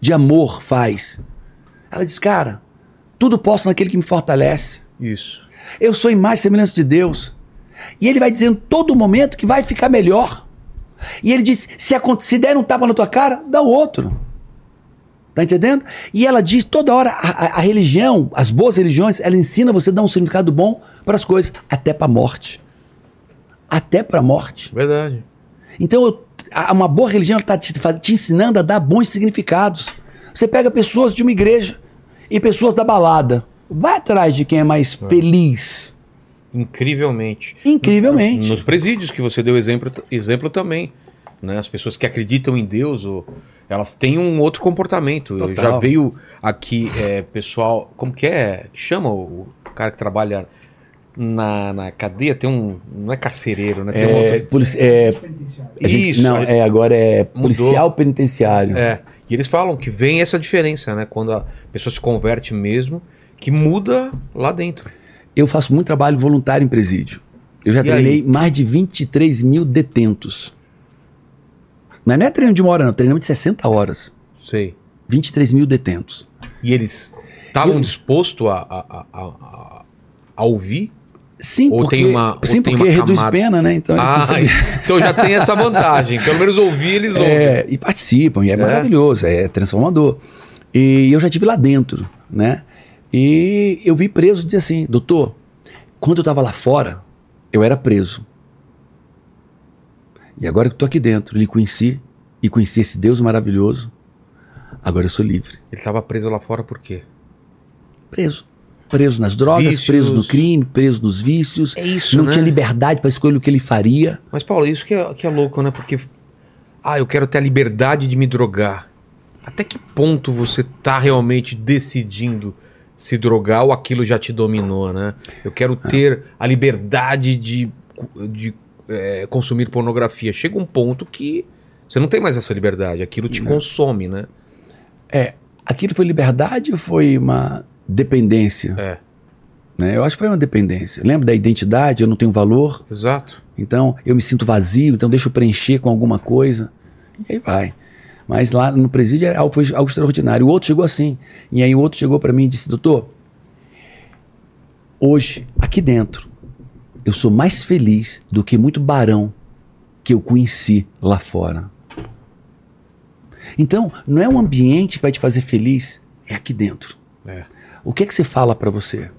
de amor faz? Ela diz, cara, tudo posso naquele que me fortalece. Isso. Eu sou em mais semelhança de Deus. E ele vai dizer em todo momento que vai ficar melhor. E ele diz: se, se der um tapa na tua cara, dá o outro. Tá entendendo? E ela diz toda hora: a, a, a religião, as boas religiões, ela ensina você a dar um significado bom para as coisas, até para a morte. Até para a morte. Verdade. Então, eu, uma boa religião está te, te ensinando a dar bons significados. Você pega pessoas de uma igreja e pessoas da balada. Vai atrás de quem é mais é. feliz. Incrivelmente. Incrivelmente. Nos presídios que você deu exemplo, exemplo também. Né? As pessoas que acreditam em Deus, ou, elas têm um outro comportamento. Total. Já veio aqui é, pessoal. Como que é? Chama o, cara que trabalha na, na cadeia? Tem um. Não é carcereiro, né? Tem é, um polici é, gente, Isso. Não, é, agora é policial mudou. penitenciário. É. E eles falam que vem essa diferença, né? Quando a pessoa se converte mesmo, que muda lá dentro. Eu faço muito trabalho voluntário em presídio. Eu já e treinei aí? mais de 23 mil detentos. Mas não é treino de uma hora, não. Treinamento de 60 horas. Sei. 23 mil detentos. E eles estavam dispostos a, a, a, a, ouvir? Sim, ou porque, tem uma, sim, tem porque reduz camada... pena, né? Então, ah, <laughs> então já tem essa vantagem. Pelo menos ouvir, eles ouvem. É, e participam, e é, é, maravilhoso, é transformador. E eu já tive lá dentro, né? E eu vi preso dizer assim, doutor, quando eu estava lá fora, eu era preso. E agora que estou aqui dentro, lhe conheci e conheci esse Deus maravilhoso, agora eu sou livre. Ele estava preso lá fora por quê? Preso. Preso nas drogas, vícios. preso no crime, preso nos vícios. É isso, Não né? tinha liberdade para escolher o que ele faria. Mas, Paulo, isso que é, que é louco, né? Porque, ah, eu quero ter a liberdade de me drogar. Até que ponto você está realmente decidindo se drogar ou aquilo já te dominou, né? Eu quero é. ter a liberdade de, de é, consumir pornografia. Chega um ponto que você não tem mais essa liberdade, aquilo te não. consome, né? É, aquilo foi liberdade ou foi uma dependência? É. Né? Eu acho que foi uma dependência. Lembra da identidade? Eu não tenho valor. Exato. Então eu me sinto vazio, então deixa eu preencher com alguma coisa. E aí vai. Mas lá no presídio é algo, foi algo extraordinário. O outro chegou assim. E aí o outro chegou para mim e disse: Doutor, hoje, aqui dentro, eu sou mais feliz do que muito barão que eu conheci lá fora. Então, não é um ambiente que vai te fazer feliz, é aqui dentro. É. O que é que você fala para você?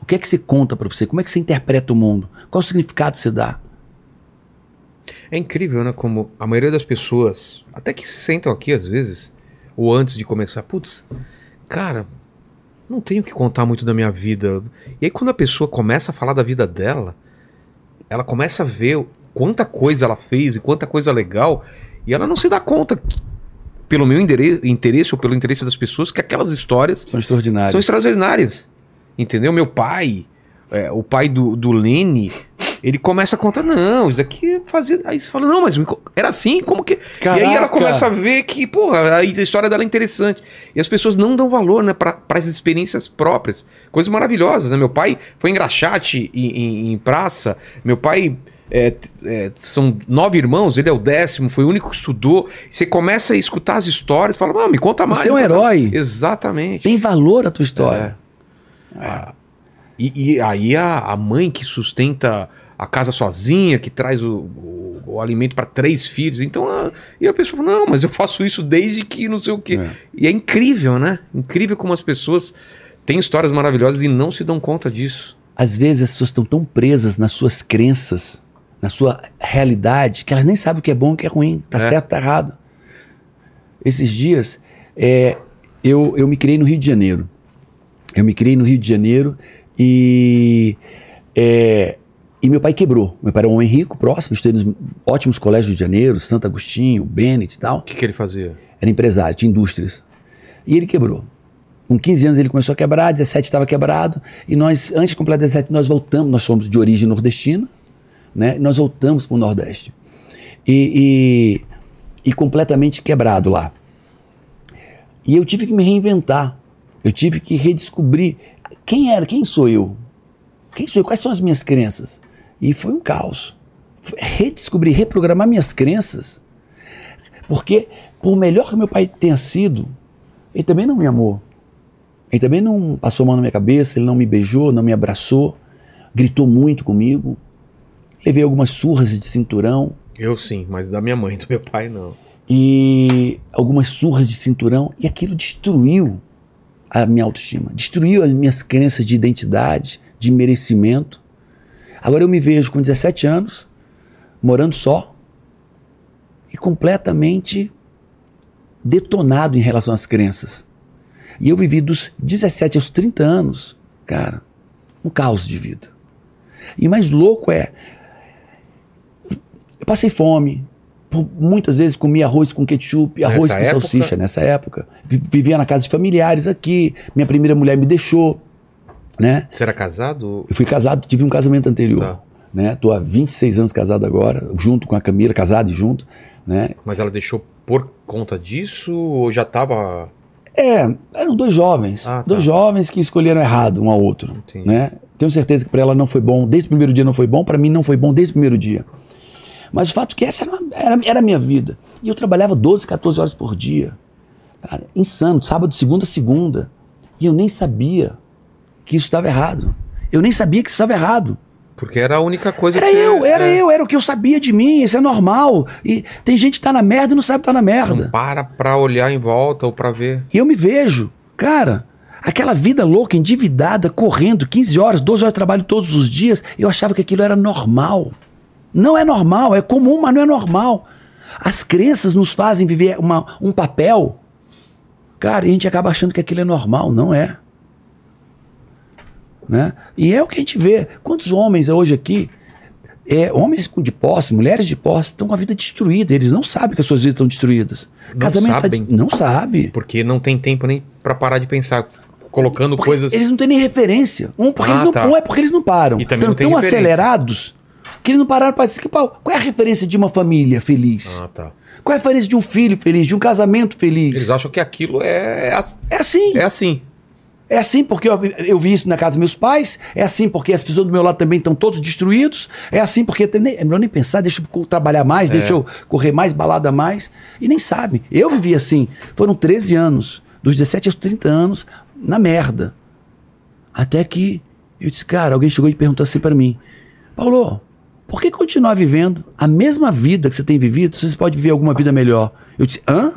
O que é que você conta para você? Como é que você interpreta o mundo? Qual o significado você dá? É incrível, né? Como a maioria das pessoas, até que se sentam aqui às vezes, ou antes de começar, putz, cara, não tenho que contar muito da minha vida. E aí quando a pessoa começa a falar da vida dela, ela começa a ver quanta coisa ela fez e quanta coisa legal, e ela não se dá conta que, pelo meu interesse ou pelo interesse das pessoas que aquelas histórias são extraordinárias. São extraordinárias. Entendeu? Meu pai, é, o pai do, do Lene, ele começa a contar, não, isso aqui fazia. Aí você fala, não, mas era assim, como que. Caraca. E aí ela começa a ver que, porra, a história dela é interessante. E as pessoas não dão valor, né, para as experiências próprias. Coisas maravilhosas, né? Meu pai foi engraxate em, em, em praça, meu pai. É, é, são nove irmãos, ele é o décimo, foi o único que estudou. Você começa a escutar as histórias, fala, ah, me conta mais. Você é um herói. Exatamente. Tem valor a tua história. É. Ah, e, e, aí a, a mãe que sustenta a casa sozinha, que traz o, o, o alimento para três filhos. Então, a, e a pessoa fala, não, mas eu faço isso desde que não sei o quê. É. E é incrível, né? Incrível como as pessoas têm histórias maravilhosas e não se dão conta disso. Às vezes as pessoas estão tão presas nas suas crenças, na sua realidade, que elas nem sabem o que é bom e o que é ruim, tá é. certo, tá errado. Esses dias, é, eu, eu me criei no Rio de Janeiro. Eu me criei no Rio de Janeiro e é, e meu pai quebrou. Meu pai era um homem rico, próximo, estudei nos ótimos colégios de Janeiro, Santo Agostinho, Bennett e tal. O que, que ele fazia? Era empresário, tinha indústrias. E ele quebrou. Com 15 anos ele começou a quebrar, 17 estava quebrado, e nós, antes de completar 17, nós voltamos, nós somos de origem nordestina, né? Nós voltamos para o Nordeste. E, e, e completamente quebrado lá. E eu tive que me reinventar. Eu tive que redescobrir quem era, quem sou eu? Quem sou eu? Quais são as minhas crenças? E foi um caos. Redescobrir, reprogramar minhas crenças. Porque, por melhor que meu pai tenha sido, ele também não me amou. Ele também não passou a mão na minha cabeça, ele não me beijou, não me abraçou, gritou muito comigo. Levei algumas surras de cinturão. Eu sim, mas da minha mãe, <laughs> do meu pai não. E algumas surras de cinturão. E aquilo destruiu a minha autoestima, destruiu as minhas crenças de identidade, de merecimento. Agora eu me vejo com 17 anos, morando só e completamente detonado em relação às crenças. E eu vivi dos 17 aos 30 anos, cara, um caos de vida. E mais louco é, passei fome, muitas vezes comia arroz com ketchup, arroz Nessa com época? salsicha nessa época. Vi- Vivia na casa de familiares aqui. Minha primeira mulher me deixou, né? Você era casado? Eu fui casado, tive um casamento anterior, Tá. né? Tô há 26 anos casado agora, junto com a Camila, casado e junto, né? Mas ela deixou por conta disso ou já tava. É, eram dois jovens, Ah, tá. dois jovens que escolheram errado um ao outro, Entendi. né? Tenho certeza que para ela não foi bom, desde o primeiro dia não foi bom, para mim não foi bom desde o primeiro dia. Mas o fato é que essa era, era, era a minha vida. E eu trabalhava 12, 14 horas por dia. Cara, insano, sábado, segunda, segunda. E eu nem sabia que isso estava errado. Eu nem sabia que isso estava errado. Porque era a única coisa Era que eu, era é, eu, era o que eu sabia de mim, isso é normal. E tem gente que tá na merda e não sabe que tá na merda. Não para pra olhar em volta ou pra ver. E eu me vejo, cara, aquela vida louca, endividada, correndo 15 horas, 12 horas de trabalho todos os dias, eu achava que aquilo era normal. Não é normal, é comum, mas não é normal. As crenças nos fazem viver uma- um papel, cara, e a gente acaba achando que aquilo é normal, não é. Né? E é o que a gente vê. Quantos homens hoje aqui, é, homens de posse, mulheres de posse, estão com a vida destruída. Eles não sabem que as suas vidas estão destruídas. Não tá sabem. de- não sabe. Porque não tem tempo nem pra parar de pensar. Colocando Porque coisas. Eles não têm nem referência. Um, porque Ah, eles não, tá. um é porque eles não param. E também não Tão tão referência. acelerados que eles não pararam para dizer qual é a referência de uma família feliz? Ah, tá. Qual é a referência de um filho feliz, de um casamento feliz? Eles acham que aquilo é, é É assim. é assim. É assim porque eu, vi- eu vi isso na casa dos meus pais. É assim porque as pessoas do meu lado também estão todos destruídos. É assim porque tem nem- é melhor nem pensar, deixa eu trabalhar mais, deixa eu correr mais, balada mais. E nem sabe. Eu vivi assim. Foram 13 anos, dos 17 aos 30 anos, na merda. Até que eu disse, cara, alguém chegou e perguntou assim para mim: Paulo, por que continuar vivendo a mesma vida que você tem vivido se você pode viver alguma vida melhor? Eu disse, hã?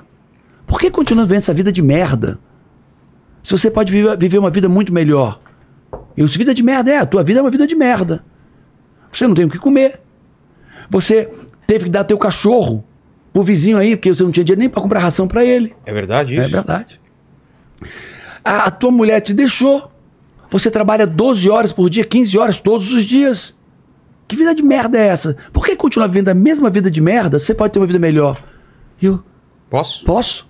Por que continuar vivendo essa vida de merda? Se você pode viver, viver uma vida muito melhor. Eu disse, vida de merda, é, a tua vida é uma vida de merda. Você não tem o que comer. Você teve que dar teu cachorro pro vizinho aí, porque você não tinha dinheiro nem para comprar ração para ele. É verdade É isso? verdade. A, a tua mulher te deixou. Você trabalha 12 horas por dia, 15 horas todos os dias. Que vida de merda é essa? Por que continuar vivendo a mesma vida de merda? Você pode ter uma vida melhor. E eu, Posso? Posso?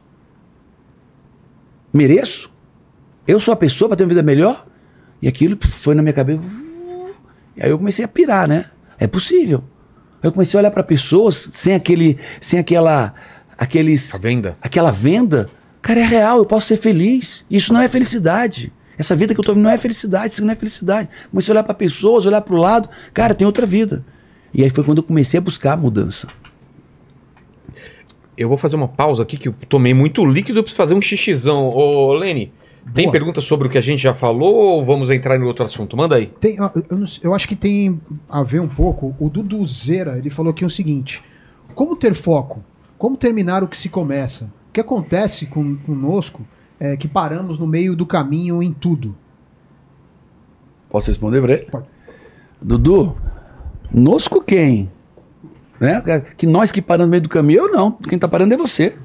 Mereço? Eu sou a pessoa para ter uma vida melhor? E aquilo foi na minha cabeça. E aí eu comecei a pirar, né? É possível. Eu comecei a olhar para pessoas sem aquele, sem aquela, aqueles, A venda? aquela venda. Cara, é real. Eu posso ser feliz. Isso não é felicidade. Essa vida que eu tô vivendo não é felicidade. Isso não é felicidade. Comecei a olhar para pessoas, olhar para o lado. Cara, tem outra vida. E aí foi quando eu comecei a buscar a mudança. Eu vou fazer uma pausa aqui que eu tomei muito líquido, eu preciso fazer um xixizão. Ô, Lene, tem pergunta sobre o que a gente já falou ou vamos entrar em outro assunto? Manda aí. Tem, eu, sei- eu acho que tem a ver um pouco. O Dudu Zera, ele falou aqui o seguinte: como ter foco? Como terminar o que se começa? O que acontece com, conosco é que paramos no meio do caminho em tudo? Posso responder para ele? Pode. Dudu, nosco quem? Né? Que nós que paramos no meio do caminho, eu não. Quem está parando é você.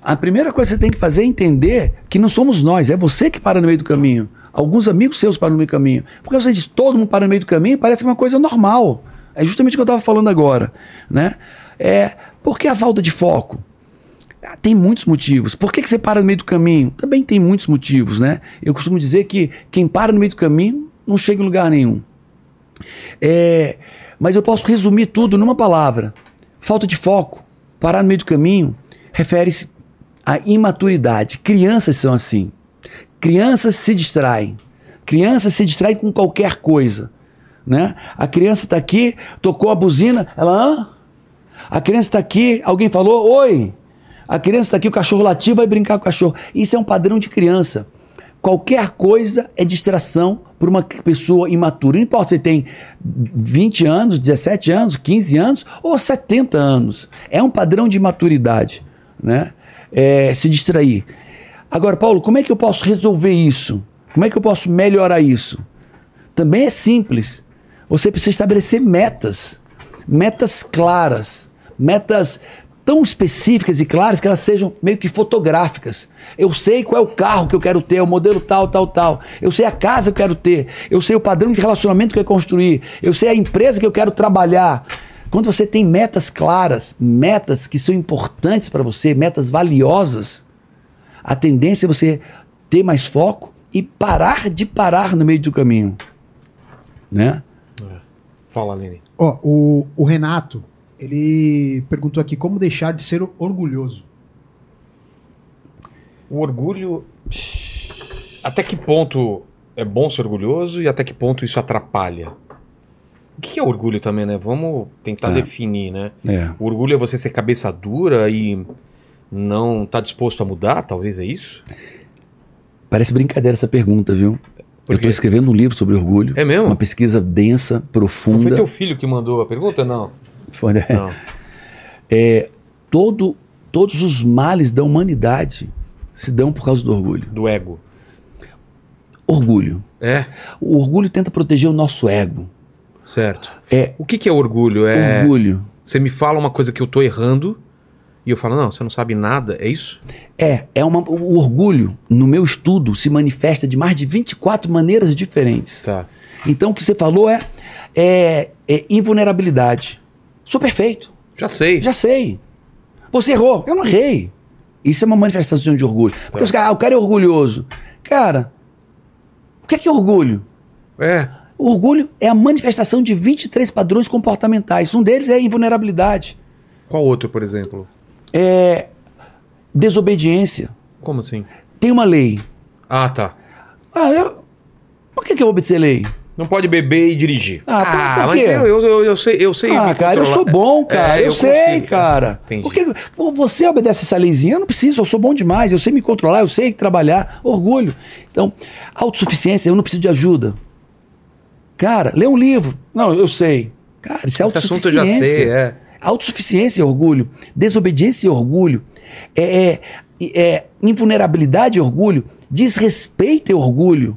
A primeira coisa que você tem que fazer é entender que não somos nós, é você que para no meio do caminho. Alguns amigos seus param no meio do caminho. Porque você diz todo mundo para no meio do caminho, parece uma coisa normal. É justamente o que eu estava falando agora. Né? É, por que a falta de foco? Ah, Tem muitos motivos. Por que, que você para no meio do caminho? Também tem muitos motivos, né? Eu costumo dizer que quem para no meio do caminho não chega em lugar nenhum. É, mas eu posso resumir tudo numa palavra: falta de foco. Parar no meio do caminho refere-se à imaturidade. Crianças são assim. Crianças se distraem. Crianças se distraem com qualquer coisa. Né? A criança está aqui, tocou a buzina, ela. Hã? A criança está aqui, alguém falou, oi. A criança está aqui, o cachorro latiu, vai brincar com o cachorro. Isso é um padrão de criança. Qualquer coisa é distração para uma pessoa imatura. Não importa se tem 20 anos, 17 anos, 15 anos ou 70 anos. É um padrão de maturidade, né? É, se distrair. Agora, Paulo, como é que eu posso resolver isso? Como é que eu posso melhorar isso? Também é simples. Você precisa estabelecer metas. Metas claras. Metas tão específicas e claras que elas sejam meio que fotográficas. Eu sei qual é o carro que eu quero ter, o modelo tal, tal, tal. Eu sei a casa que eu quero ter. Eu sei o padrão de relacionamento que eu quero construir. Eu sei a empresa que eu quero trabalhar. Quando você tem metas claras, metas que são importantes para você, metas valiosas, a tendência é você ter mais foco e parar de parar no meio do caminho. Né? Fala, Lene. Ó, o, o Renato, ele perguntou aqui como deixar de ser orgulhoso. O orgulho. Até que ponto é bom ser orgulhoso e até que ponto isso atrapalha? O que é orgulho também, né? Vamos tentar É. definir, né? É. O orgulho é você ser cabeça dura e não tá disposto a mudar, talvez é isso? Parece brincadeira essa pergunta, viu? Eu estou escrevendo um livro sobre orgulho. É mesmo? Uma pesquisa densa, Não profunda. foi teu filho que mandou a pergunta? Não. Foi, né? Não. É, todo, todos os males da humanidade se dão por causa do orgulho. Do ego. Orgulho. É, O orgulho tenta proteger o nosso ego. certo. É O que, que é orgulho? É. orgulho. Você me fala uma coisa que eu tô errando e eu falo, não, você não sabe nada, é isso? É, é uma, o orgulho, no meu estudo, se manifesta de mais de 24 maneiras diferentes. Tá. Então o que você falou é, é, é invulnerabilidade. Sou perfeito. Já sei. Já sei. Você errou. Eu não errei. Isso é uma manifestação de orgulho. Porque Tá. os caras, ah, o cara é orgulhoso. Cara, o que é, que é orgulho? É. O orgulho é a manifestação de 23 padrões comportamentais. Um deles é a invulnerabilidade. Qual outro, por exemplo? É desobediência. Como assim? Tem uma lei. Ah, tá. Ah, eu- por que, que eu vou obedecer lei? Não pode beber e dirigir. Ah, por- por mas quê? eu, eu, eu, eu sei, eu sei. Ah, me cara, eu sou bom, cara. É, eu, sei, consigo. cara. Entendi. Por que pô, você obedece essa leizinha? Eu não preciso, eu sou bom demais. Eu sei me controlar, eu sei trabalhar. Orgulho. Então, autossuficiência, eu não preciso de ajuda. Cara, lê um livro. Não, eu sei. Cara, isso é Esse assunto eu já autossuficiência. sei, é. Autossuficiência é orgulho. Desobediência é orgulho. É, é, é invulnerabilidade é orgulho. Desrespeito é orgulho.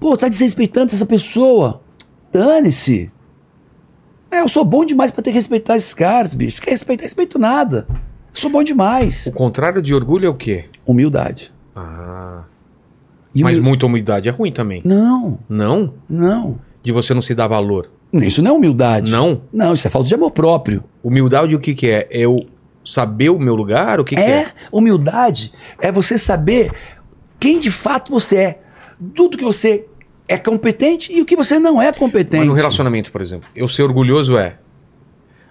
Pô, tá desrespeitando essa pessoa. Dane-se. É, eu sou bom demais pra ter que respeitar esses caras, bicho. Quer respeitar? Respeito nada. Eu sou bom demais. O contrário de orgulho é o quê? Humildade. Ah. E Mas humil- muita humildade é ruim também. Não, Não? não. De você não se dar valor. Isso não é humildade. Não? Não, isso é falta de amor próprio. Humildade o que que é? É eu saber o meu lugar? O que que é, é? humildade é você saber quem de fato você é. Tudo que você é competente e o que você não é competente. Mas no relacionamento, por exemplo, eu ser orgulhoso é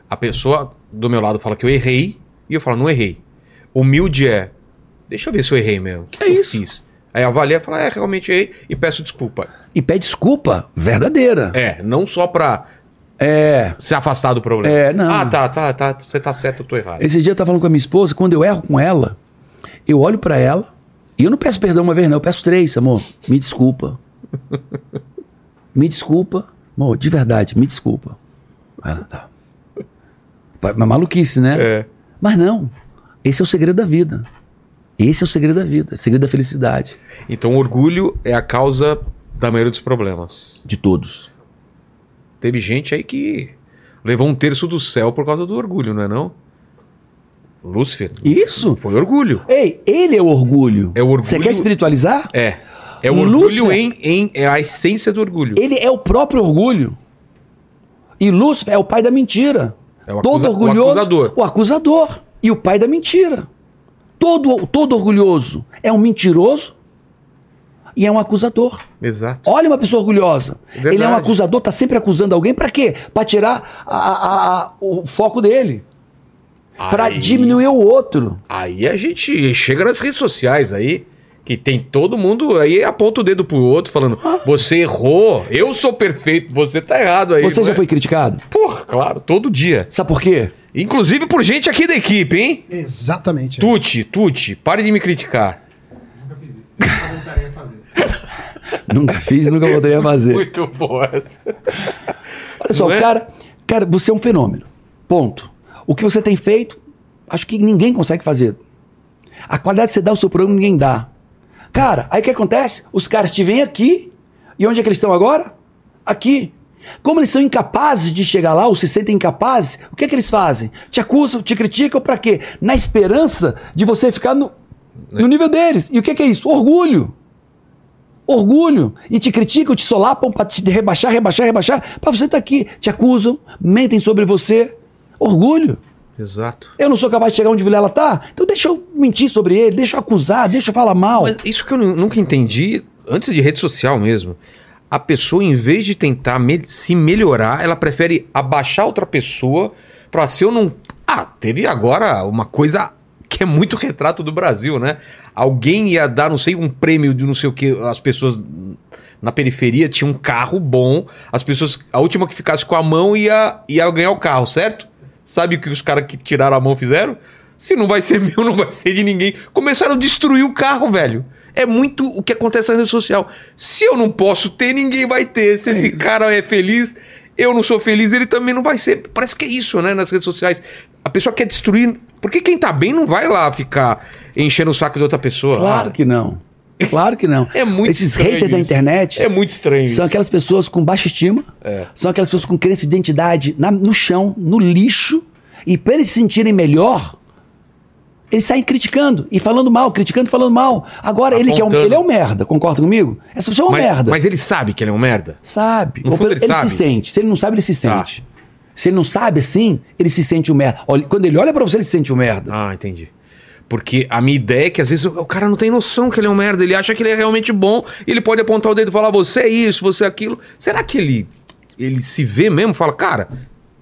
a pessoa do meu lado fala que eu errei e eu falo, não errei. Humilde é, deixa eu ver se eu errei mesmo. O que, É que eu isso. fiz? Aí avalia e fala, é, realmente errei e peço desculpa. E pede desculpa verdadeira. É, não só pra É. se afastar do problema. É, não. Ah, tá, tá, tá, você tá certo, eu tô errado. Esse dia eu tava falando com a minha esposa, quando eu erro com ela, eu olho pra ela e eu não peço perdão uma vez, não, eu peço três, amor. Me desculpa. Me desculpa. Amor, de verdade, me desculpa. Ela, tá. Pa- Uma maluquice, né? É. Mas não. Esse é o segredo da vida. Esse é o segredo da vida, o segredo da felicidade Então, orgulho é a causa da maioria dos problemas. de todos. Teve gente aí que levou um terço do céu por causa do orgulho, não é não? Lúcifer. Isso. Foi orgulho. Ei, ele é o orgulho. É o orgulho- Você quer espiritualizar? É. É o Lúcifer- orgulho em, em. É a essência do orgulho. Ele é o próprio orgulho. E Lúcifer é o pai da mentira. É o Todo acusa- o orgulhoso. acusador. O acusador. E o pai da mentira. Todo, todo orgulhoso é um mentiroso e é um acusador. Exato. Olha uma pessoa orgulhosa. Verdade. Ele é um acusador, tá sempre acusando alguém pra quê? Pra tirar a- a- a- o foco dele. Pra Aí- diminuir o outro. Aí a gente chega nas redes sociais aí, que tem todo mundo aí aponta o dedo pro outro falando: você errou, eu sou perfeito, você tá errado aí. Você já é? foi criticado? Porra, claro, todo dia. Sabe por quê? Inclusive por gente aqui da equipe, hein? Exatamente. Tuti, Tuti, pare de me criticar. Nunca fiz e <laughs> nunca voltaria a fazer. Muito boa essa. Olha só, é? cara, cara, você é um fenômeno. Ponto. O que você tem feito, acho que ninguém consegue fazer. A qualidade que você dá ao seu programa, ninguém dá. Cara, aí o que acontece? Os caras te vêm aqui. E onde é que eles estão agora? Aqui. Como eles são incapazes de chegar lá, ou se sentem incapazes, o que é que eles fazem? Te acusam, te criticam pra quê? Na esperança de você ficar no, no nível deles. E o que é que é isso? Orgulho. Orgulho. E te criticam, te solapam pra te rebaixar, rebaixar, rebaixar. Pra você estar aqui. Te acusam, mentem sobre você. Orgulho. Exato. Eu não sou capaz de chegar onde o Vilela tá? Então deixa eu mentir sobre ele, deixa eu acusar, deixa eu falar mal. Mas isso que eu nu- nunca entendi, antes de rede social mesmo, a pessoa, em vez de tentar me- se melhorar, ela prefere abaixar outra pessoa pra se eu não. Ah, teve agora uma coisa que é muito retrato do Brasil, né? Alguém ia dar, não sei, um prêmio de não sei o que, as pessoas na periferia tinham um carro bom, as pessoas, a última que ficasse com a mão ia, ia ganhar o carro, certo? Sabe o que os caras que tiraram a mão fizeram? Se não vai ser <laughs> meu, não vai ser de ninguém. Começaram a destruir o carro, velho. É muito o que acontece na rede social. Se eu não posso ter, ninguém vai ter. Se esse cara é feliz, eu não sou feliz, ele também não vai ser. Parece que é isso, né, nas redes sociais. A pessoa quer destruir. Porque quem tá bem não vai lá ficar enchendo o saco de outra pessoa. Claro Ah, que não. Claro que não. É muito Esses estranho haters da isso. internet É muito estranho. são aquelas pessoas com baixa estima, É. são aquelas pessoas com crença de identidade na- no chão, no lixo, e para eles se sentirem melhor, eles saem criticando e falando mal, criticando e falando mal. Agora, ele, que é um, ele é um merda, concorda comigo? Essa pessoa é uma mas, merda. mas ele sabe que ele é um merda? Sabe. No Ou fundo pelo- ele ele sabe. se sente. Se ele não sabe, ele se Tá. sente. Se ele não sabe assim, ele se sente um merda. Quando ele olha pra você, ele se sente um merda. Ah, entendi. Porque a minha ideia é que às vezes o o cara não tem noção que ele é um merda, ele acha que ele é realmente bom, e ele pode apontar o dedo e falar, você é isso, você é aquilo. Será que ele, ele se vê mesmo? Fala, cara,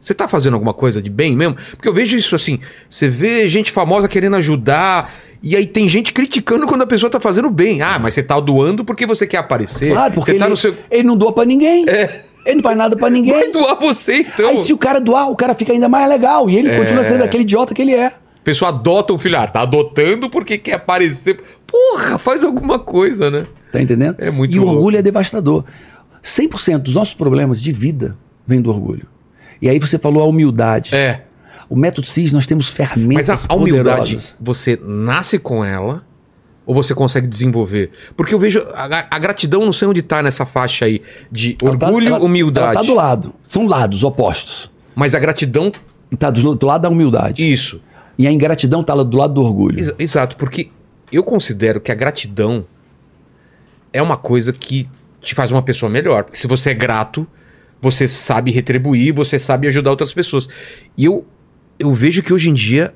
você tá fazendo alguma coisa de bem mesmo? Porque eu vejo isso assim, você vê gente famosa querendo ajudar, e aí tem gente criticando quando a pessoa tá fazendo bem. Ah, mas você tá doando porque você quer aparecer. Claro, porque ele, tá no seu... ele não doa pra ninguém. É, Ele não faz nada pra ninguém. vai doar você então. Aí se o cara doar, o cara fica ainda mais legal. E ele É. continua sendo aquele idiota que ele é. Pessoa adota o filho, ah, tá adotando porque quer aparecer. Porra, faz alguma coisa, né? Tá entendendo? É muito E o louco. orgulho é devastador. 100% dos nossos problemas de vida vem do orgulho. E aí você falou a humildade. É. O método CIS, nós temos Mas ferramentas a, a humildade, poderosas. você nasce com ela ou você consegue desenvolver? Porque eu vejo a, a gratidão, não sei onde tá nessa faixa aí, de Ela tá- orgulho, ela- humildade. Ela tá do lado. São lados opostos. Mas a gratidão, Tá do, do lado da humildade. isso. E a ingratidão tá do lado do orgulho. Exa- exato, porque eu considero que a gratidão é uma coisa que te faz uma pessoa melhor. Porque se você é grato, você sabe retribuir, você sabe ajudar outras pessoas. E eu, eu vejo que hoje em dia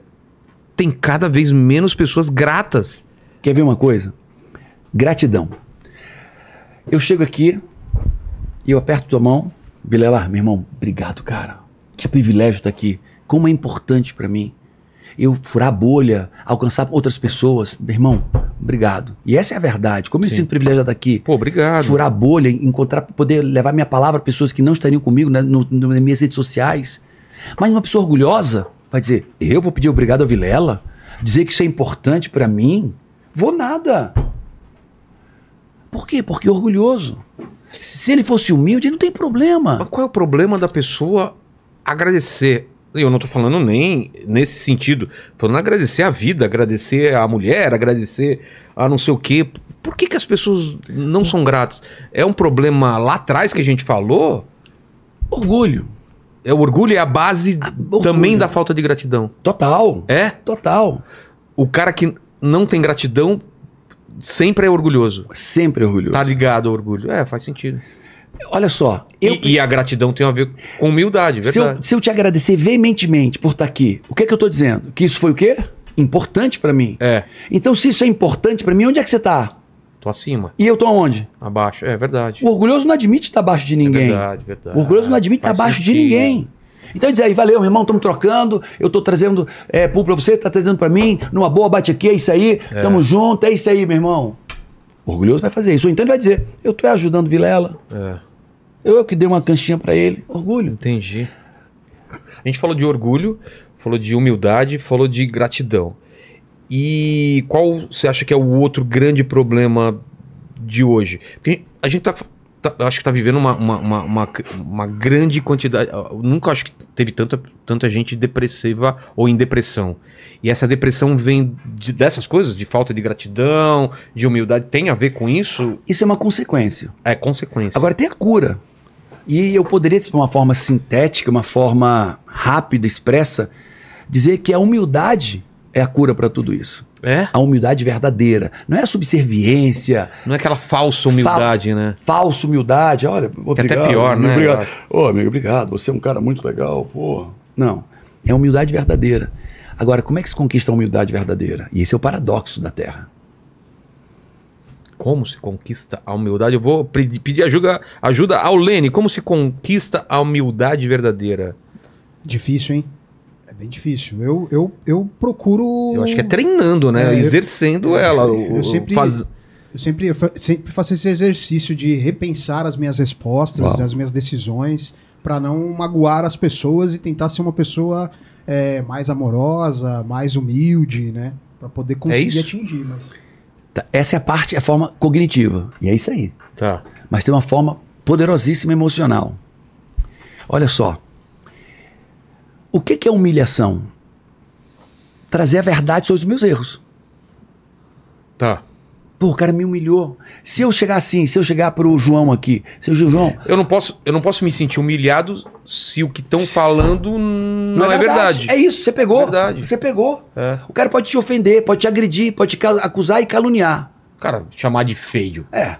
tem cada vez menos pessoas gratas. Quer ver uma coisa? Gratidão. Eu chego aqui e eu aperto tua mão. Vilela, meu irmão, obrigado, cara. Que privilégio estar aqui. Como é importante pra mim. Eu furar a bolha, alcançar outras pessoas. Meu irmão, obrigado. E essa é a verdade. Como eu Sim. sinto privilegiado aqui. Pô, obrigado. Furar a bolha, encontrar, poder levar minha palavra a pessoas que não estariam comigo né, no- no- nas minhas redes sociais. Mas uma pessoa orgulhosa vai dizer: eu vou pedir obrigado ao Vilela? Dizer que isso é importante pra mim? Vou nada. Por quê? Porque é orgulhoso. Se ele fosse humilde, não tem problema. Mas qual é o problema da pessoa agradecer? Eu não tô falando nem nesse sentido. Tô falando agradecer a vida, agradecer a mulher, agradecer a não sei o quê. Por que, que as pessoas não são gratas? É um problema lá atrás que a gente falou? Orgulho. É o orgulho é a base orgulho. também da falta de gratidão. Total. É? Total. O cara que não tem gratidão sempre é orgulhoso. Sempre orgulhoso. Tá ligado ao orgulho. É, faz sentido. Olha só. Eu, E, e a gratidão tem a ver com humildade, se, eu, verdade. se eu te agradecer veementemente por estar aqui, o que é que eu tô dizendo? Que isso foi o quê? importante pra mim. É, Então, se isso é importante pra mim, onde é que você tá? tô acima, E eu tô aonde? abaixo. É verdade. O orgulhoso não admite estar abaixo de É ninguém. verdade, verdade. O orgulhoso não admite estar Faz abaixo de ninguém. Então diz aí, valeu, meu irmão, estamos trocando, eu tô trazendo é, pulpo pra você, tá trazendo pra mim, numa boa, bate aqui, é isso aí, tamo junto, é isso aí, meu irmão. Orgulhoso vai fazer isso. Ou então ele vai dizer, eu tô ajudando Vilela, É, eu que dei uma canchinha pra ele. Orgulho. entendi. A gente falou de orgulho, falou de humildade, falou de gratidão. E qual você acha que é o outro grande problema de hoje? Porque a gente tá. Tá- eu acho que tá vivendo uma, uma, uma, uma, uma grande quantidade. eu nunca acho que teve tanta, tanta gente depressiva ou em depressão. E essa depressão vem de- dessas coisas, de falta de gratidão, de humildade, tem a ver com isso? Isso é uma consequência. É consequência. Agora tem a cura. E eu poderia, de uma forma sintética, uma forma rápida, expressa, dizer que a humildade é a cura para tudo isso. é? A humildade verdadeira. Não é a subserviência, Não é aquela falsa humildade, né? falsa humildade. Olha, Que obrigado, até pior, amigo, né? Obrigado. Ô, amigo, obrigado. Você é um cara muito legal, pô. Não. É a humildade verdadeira. Agora, como é que se conquista a humildade verdadeira? E esse é o paradoxo da Terra. Como se conquista a humildade? Eu vou pe- pedir ajuda, ajuda ao Lene. Como se conquista a humildade verdadeira? Difícil, hein? É bem difícil. Eu, eu, eu procuro. Eu acho que é treinando, né? É, eu- Exercendo eu- ela. eu o- sempre- faz- Eu sempre, eu sempre faço esse exercício de repensar as minhas respostas, Uau. as minhas decisões, para não magoar as pessoas e tentar ser uma pessoa é, mais amorosa, mais humilde, né? Para poder conseguir isso? atingir. Mas... Tá? Essa é a parte, a forma cognitiva. E é isso aí. Tá. Mas tem uma forma poderosíssima emocional. Olha só. O que, que é humilhação? Trazer a verdade sobre os meus erros. Tá. Pô, o cara me humilhou. Se eu chegar assim, se eu chegar pro João aqui, seu João, Eu não posso, eu não posso me sentir humilhado se o que estão falando não, é verdade. É isso, você pegou. Verdade. Você pegou. É. O cara pode te ofender, pode te agredir, pode te acusar e caluniar. Cara, chamar de feio. É.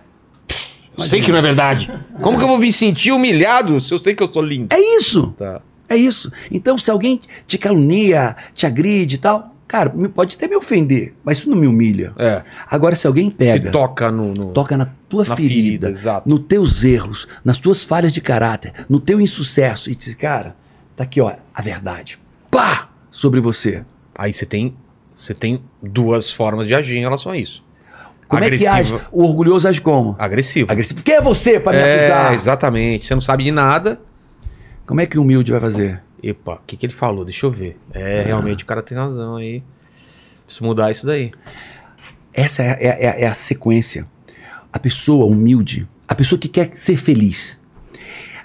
Eu sei que não é verdade. Como que eu vou me sentir humilhado se eu sei que eu sou lindo? É isso. Tá. É isso. Então, se alguém te calunia, te agride e tal, cara, pode até me ofender, mas isso não me humilha. É. Agora, se alguém Se pega, toca no. no- toca na tua Na ferida, ferida, nos teus erros, nas tuas falhas de caráter, no teu insucesso, e diz, cara, tá aqui, ó, a verdade. Pá! Sobre você. Aí você tem, você tem duas formas de agir em relação a isso. Como é que age? O orgulhoso age como? Agressivo. Agressivo. Quem é você para me É, acusar? exatamente. Você não sabe de nada. Como é que o humilde vai fazer? Epa, o que, que ele falou? Deixa eu ver. É, realmente o cara tem razão aí. Preciso mudar isso daí. Essa é, é- é- é a sequência. A pessoa humilde, a pessoa que quer ser feliz.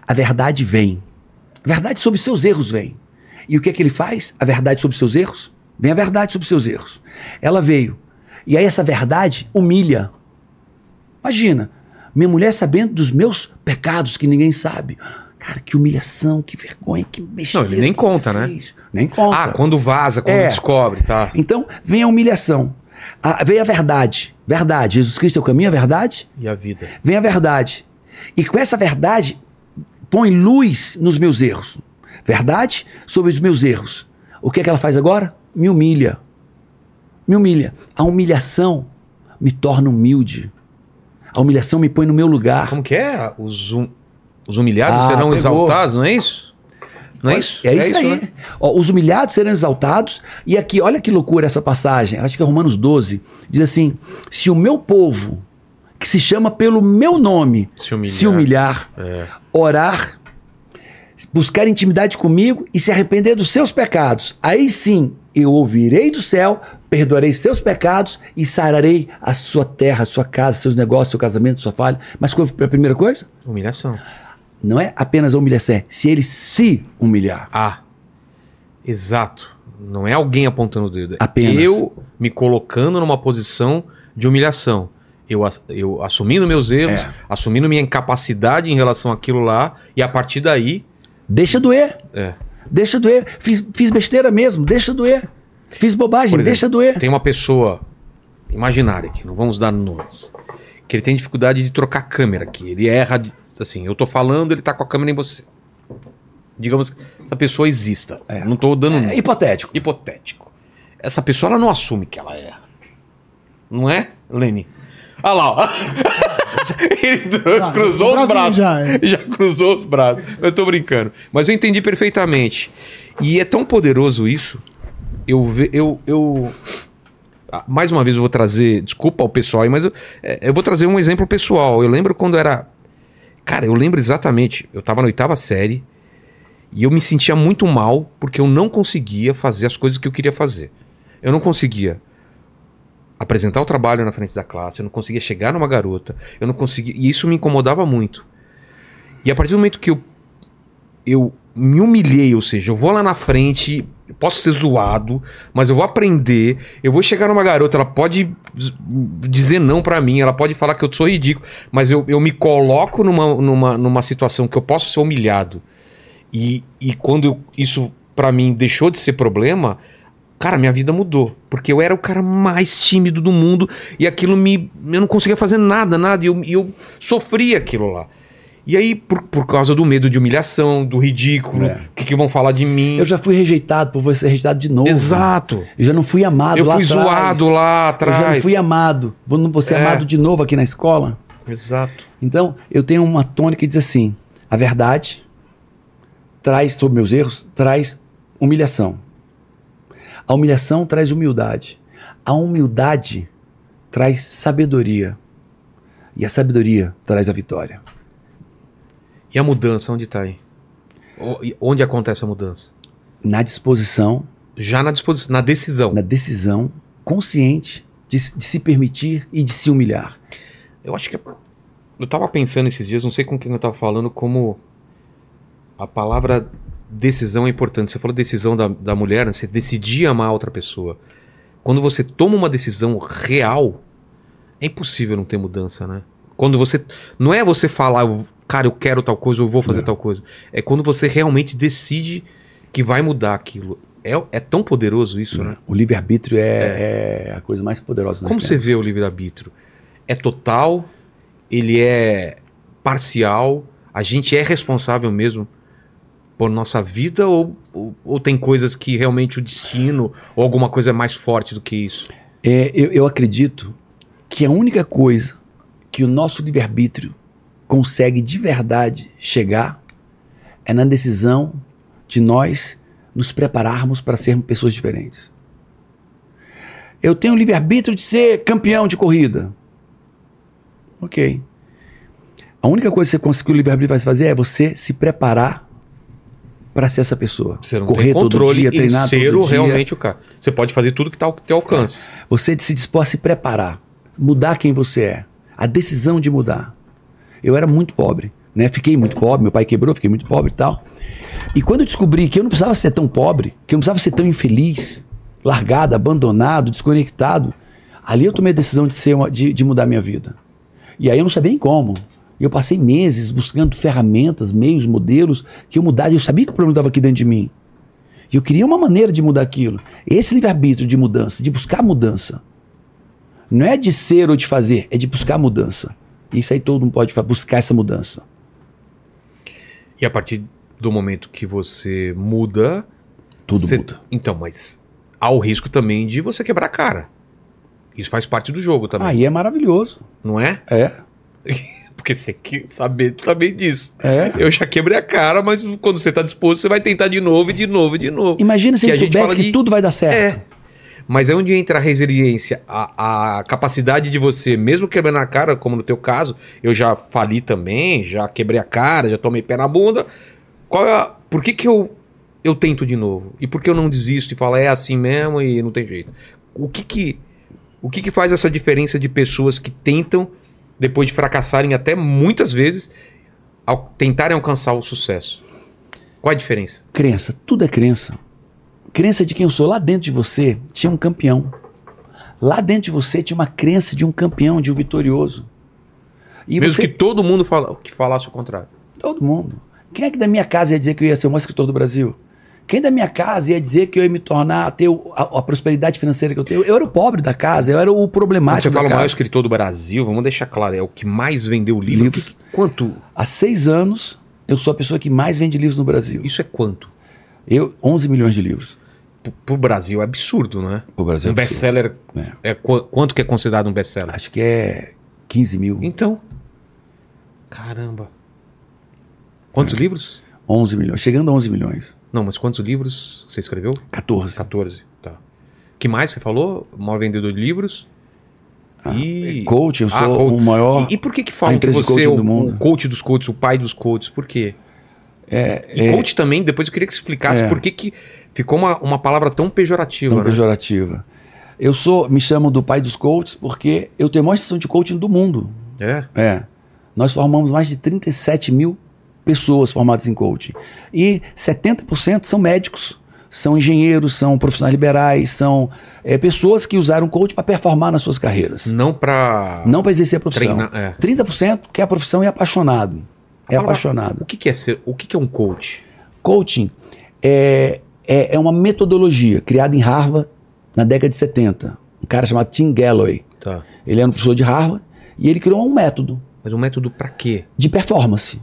A verdade vem. A verdade sobre seus erros vem. E o que é que ele faz? A verdade sobre seus erros? Vem a verdade sobre seus erros. Ela veio. E aí essa verdade humilha. Imagina, minha mulher sabendo dos meus pecados que ninguém sabe. Cara, que humilhação, que vergonha, que besteira. Não, ele nem conta, né? fez. Nem conta. Ah, quando vaza, quando É. descobre, tá. Então, vem a humilhação. A, vem a verdade. Verdade. Jesus Cristo é o caminho, a verdade? E a vida? Vem a verdade. E com essa verdade, põe luz nos meus erros. Verdade sobre os meus erros. O que é que ela faz agora? Me humilha. Me humilha. A humilhação me torna humilde. A humilhação me põe no meu lugar. Como que é? Os, hum- os humilhados Ah, serão pegou. exaltados, não é isso? Não é isso? É isso, aí. né? Ó, os humilhados serão exaltados. E aqui, olha que loucura essa passagem. Acho que é Romanos 12. Diz assim: Se o meu povo, que se chama pelo meu nome, Se humilhar. se humilhar, É. orar, buscar intimidade comigo e se arrepender dos seus pecados, aí sim eu ouvirei do céu, perdoarei seus pecados e sararei a sua terra, a sua casa, seus negócios, seu casamento, sua falha. Mas qual foi a primeira coisa? Humilhação. Não é apenas a humilhação, é se ele se humilhar. Ah, exato. Não é alguém apontando o dedo. é Apenas. Eu me colocando numa posição de humilhação. Eu, eu assumindo meus erros, É. assumindo minha incapacidade em relação àquilo lá, e a partir daí. Deixa doer. É. Deixa doer. Fiz, fiz besteira mesmo, deixa doer. Fiz bobagem, exemplo, deixa doer. Tem uma pessoa imaginária aqui, não vamos dar nomes, que ele tem dificuldade de trocar câmera aqui. Ele erra, assim, eu tô falando, ele tá com a câmera em você. Digamos que essa pessoa exista. Não tô dando É, nomes. hipotético. Hipotético. essa pessoa ela não assume que ela erra. Não é, Leni? Olha lá, ó. <laughs> Ele <laughs> cruzou os braços. já, é. Já cruzou os braços. Eu tô brincando. Mas eu entendi perfeitamente. E é tão poderoso isso. Eu ve, eu, eu Ah, mais uma vez eu vou trazer, desculpa ao pessoal aí, mas eu, é, eu vou trazer um exemplo pessoal. Eu lembro quando era Cara, eu lembro exatamente. Eu tava na oitava série e eu me sentia muito mal porque eu não conseguia fazer as coisas que eu queria fazer. Eu não conseguia apresentar o trabalho na frente da classe, eu não conseguia chegar numa garota, eu não conseguia. E isso me incomodava muito. E a partir do momento que eu, eu me humilhei, ou seja, eu vou lá na frente, posso ser zoado, mas eu vou aprender, eu vou chegar numa garota, ela pode dizer não pra mim, ela pode falar que eu sou ridículo, mas eu, eu me coloco numa, numa, numa situação que eu posso ser humilhado. E, e quando eu- isso pra mim deixou de ser problema, cara, minha vida mudou. Porque eu era o cara mais tímido do mundo e aquilo me. Eu não conseguia fazer nada, nada. E eu, eu sofria aquilo lá. E aí, por, por causa do medo de humilhação, do ridículo, o É. que, que vão falar de mim? Eu já fui rejeitado, por você ser rejeitado de novo. Exato. Eu já não fui amado Eu lá fui atrás. zoado lá Eu atrás. já não fui amado. Vou não vou ser É. amado de novo aqui na escola. Exato. Então, eu tenho uma tônica que diz assim: a verdade traz, sobre meus erros, traz humilhação. A humilhação traz humildade. A humildade traz sabedoria. E a sabedoria traz a vitória. E a mudança, onde tá aí? Onde acontece a mudança? Na disposição, Já na disposição, na decisão. na decisão consciente de, se- de se permitir e de se humilhar. Eu acho que. é- Eu tava pensando esses dias, não sei com quem eu tava falando, como a palavra decisão é importante. Você falou decisão da, da mulher, né? você decidir amar outra pessoa. Quando você toma uma decisão real, é impossível não ter mudança, né? Quando você. Não é você falar, cara, eu quero tal coisa, eu vou fazer Não. tal coisa. É quando você realmente decide que vai mudar aquilo. É, é tão poderoso isso, né? O livre-arbítrio é, é a coisa mais poderosa Como você vê o livre-arbítrio? É total? Ele é parcial? A gente é responsável mesmo por nossa vida? Ou, ou, ou tem coisas que realmente o destino ou alguma coisa é mais forte do que isso? É, eu, eu acredito que a única coisa que o nosso livre-arbítrio consegue de verdade chegar é na decisão de nós nos prepararmos para sermos pessoas diferentes. Eu tenho o livre-arbítrio de ser campeão de corrida. Ok. A única coisa que você conseguiu o livre-arbítrio vai fazer é você se preparar para ser essa pessoa. Você não Correr tem controle todo dia, treinar ser todo o dia. realmente o cara. Você pode fazer tudo que está ao teu alcance. Você se dispor a se preparar, mudar quem você é, a decisão de mudar. Eu era muito pobre, né? Fiquei muito pobre, meu pai quebrou, fiquei muito pobre e tal. E quando eu descobri que eu não precisava ser tão pobre, que eu não precisava ser tão infeliz, largado, abandonado, desconectado, ali eu tomei a decisão de, ser uma- de, de mudar minha vida. E aí eu não sabia nem como. E eu passei meses buscando ferramentas, meios, modelos que eu mudasse. Eu sabia que o problema estava aqui dentro de mim. E eu queria uma maneira de mudar aquilo. Esse livre-arbítrio de mudança, de buscar mudança. Não é de ser ou de fazer, é de buscar mudança. Isso aí todo mundo pode buscar essa mudança. E a partir do momento que você muda. Tudo você- muda. Então, mas há o risco também de você quebrar a cara. Isso faz parte do jogo também. Aí é maravilhoso. Não é? É, <laughs> Porque você quer saber também disso. é. Eu já quebrei a cara, mas quando você tá disposto, você vai tentar de novo, e de novo, e de novo. Imagina se Que ele a gente soubesse que de- tudo vai dar certo. É. Mas é onde entra a resiliência, a, a capacidade de você, mesmo quebrando a cara, como no teu caso, eu já fali também, já quebrei a cara, já tomei pé na bunda. Qual é a, por que, que eu, eu tento de novo? E por que eu não desisto e falo, é assim mesmo e não tem jeito? O que que, o que, que faz essa diferença de pessoas que tentam, depois de fracassarem até muitas vezes, ao tentarem alcançar o sucesso? Qual a diferença? Crença, tudo é crença. Crença de quem eu sou. Lá dentro de você tinha um campeão. Lá dentro de você tinha uma crença de um campeão, de um vitorioso. E mesmo você, que todo mundo fala, que falasse o contrário. todo mundo. Quem é que da minha casa ia dizer que eu ia ser o maior escritor do Brasil? Quem da minha casa ia dizer que eu ia me tornar, ter a, a prosperidade financeira que eu tenho? Eu era o pobre da casa, eu era o Quando problemático você da fala o maior escritor do Brasil, vamos deixar claro, é o que mais vendeu livro. Livro. Que- quanto? Há seis anos, eu sou a pessoa que mais vende livros no Brasil. Isso é quanto? Eu, 11 milhões de livros. Pro- Brasil é absurdo, não é? Pro Brasil. um best-seller, É. é, qu- quanto que é considerado um best-seller? Acho que é 15 mil, Então, caramba. Quantos É. livros? 11 milhões. Chegando a 11 milhões. Não, mas quantos livros você escreveu? 14. 14, tá. que mais você falou? Maior vendedor de livros? e... Coach, eu Ah, sou coach. o maior. E, e por que que falam que você é o, do mundo. o coach dos coaches, o pai dos coaches? Por quê? É, E é coach também, depois eu queria que você explicasse É. por que que ficou uma, uma palavra tão pejorativa, tão né? pejorativa. Eu sou, me chamam do pai dos coaches porque eu tenho a maior sessão de coaching do mundo. É? É. Nós formamos mais de 37 mil pessoas formadas em coaching. E 70% são médicos, são engenheiros, são profissionais liberais, são é, pessoas que usaram coaching para performar nas suas carreiras. Não pra... Não para exercer a profissão. Treinar, é. 30% quer a profissão e é apaixonado. A É palavra- apaixonado. O que que é ser... O que que é um coach? Coaching é, é, é uma metodologia criada em Harvard na década de 70. Um cara chamado Tim Galloway. Tá. Ele era um professor de Harvard e ele criou um método Mas um método pra quê? de performance.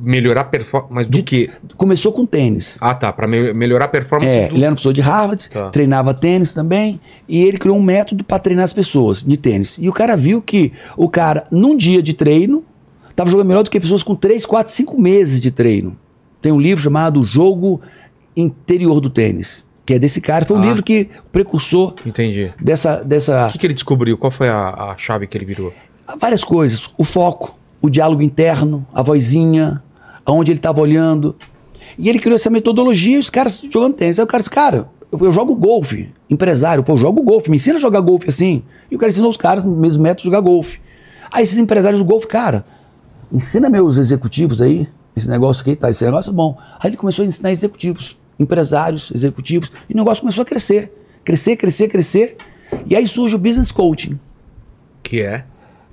Melhorar a performance... Mas do De- quê? Começou com tênis. Ah, tá. Pra me- melhorar a performance É, do... ele era um professor de Harvard, Tá. treinava tênis também, e ele criou um método para treinar as pessoas de tênis. E o cara viu que o cara, num dia de treino, estava jogando melhor do que pessoas com 3, 4, 5 meses de treino. Tem um livro chamado Jogo Interior do Tênis, que é desse cara. Foi um Ah. livro que o precursor Entendi. dessa, dessa O que que ele descobriu? Qual foi a, a chave que ele virou? várias coisas. O foco, o diálogo interno, a vozinha, aonde ele estava olhando. E ele criou essa metodologia e os caras jogando tênis. Aí o cara disse, cara, eu, eu jogo golfe, empresário, pô, eu jogo golfe, me ensina a jogar golfe assim. E o cara ensinou os caras no mesmo método a jogar golfe. Aí esses empresários do golfe, cara, ensina meus executivos aí, esse negócio aqui, tá, esse negócio é bom. Aí ele começou a ensinar executivos, empresários, executivos, e o negócio começou a crescer. Crescer, crescer, crescer. E aí surge o business coaching Que é?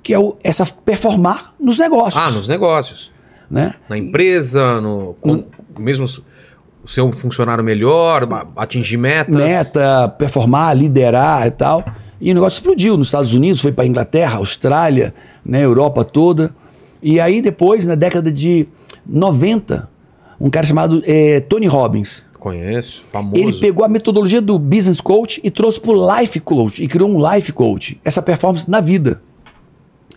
que é o- essa performar nos negócios. Ah, nos negócios. né? Na empresa, no... com- mesmo o seu funcionário melhor, atingir metas. Meta, performar, liderar e tal. E o negócio explodiu nos Estados Unidos, foi para Inglaterra, Austrália, né, Europa toda. E aí depois, na década de 90, um cara chamado eh, Tony Robbins, Conheço, famoso. ele pegou a metodologia do business coach e trouxe para o life coach e criou um life coach. Essa performance na vida.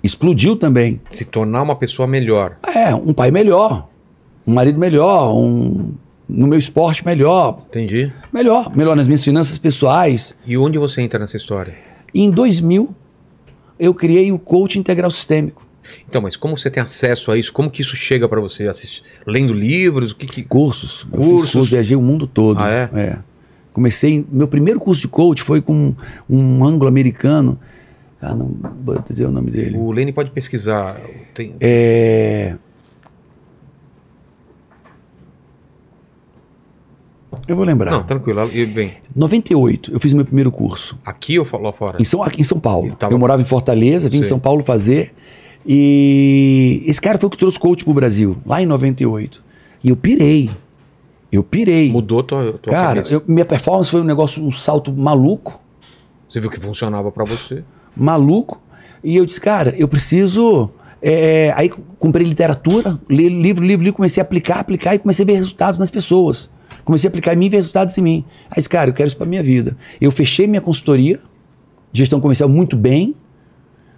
Explodiu também. Se tornar uma pessoa melhor. É, um pai melhor, um marido melhor, um no meu esporte melhor, Entendi. melhor, melhor nas minhas finanças pessoais. E onde você entra nessa história? Em 2000 eu criei o coach integral sistêmico, Então, mas como você tem acesso a isso? Como que isso chega pra você? Assist... Lendo livros? O que que... cursos. Eu Cursos. fiz curso, viajei o mundo todo. Ah, é? Comecei, meu primeiro curso de coach foi com um anglo-americano, ah, não vou dizer o nome dele. O Lene pode pesquisar. Tem... É... Eu vou lembrar. Não, tranquilo. E, bem, 98, eu fiz meu primeiro curso. aqui ou lá fora? Em São, aqui em São Paulo. Tava- Eu morava em Fortaleza, vim em. São Paulo fazer. E esse cara foi o que trouxe coach pro Brasil, lá em 98. E eu pirei. Eu pirei. Mudou tua, tua cara, eu- minha performance foi um negócio, um salto maluco. Você viu que funcionava pra você. maluco. E eu disse, cara, eu preciso. é, aí comprei literatura, li livro, livro, livro, comecei a aplicar, aplicar e comecei a ver resultados nas pessoas. Comecei a aplicar em mim e ver resultados em mim. Aí disse, cara, eu quero isso pra minha vida. Eu fechei minha consultoria, gestão comercial muito bem,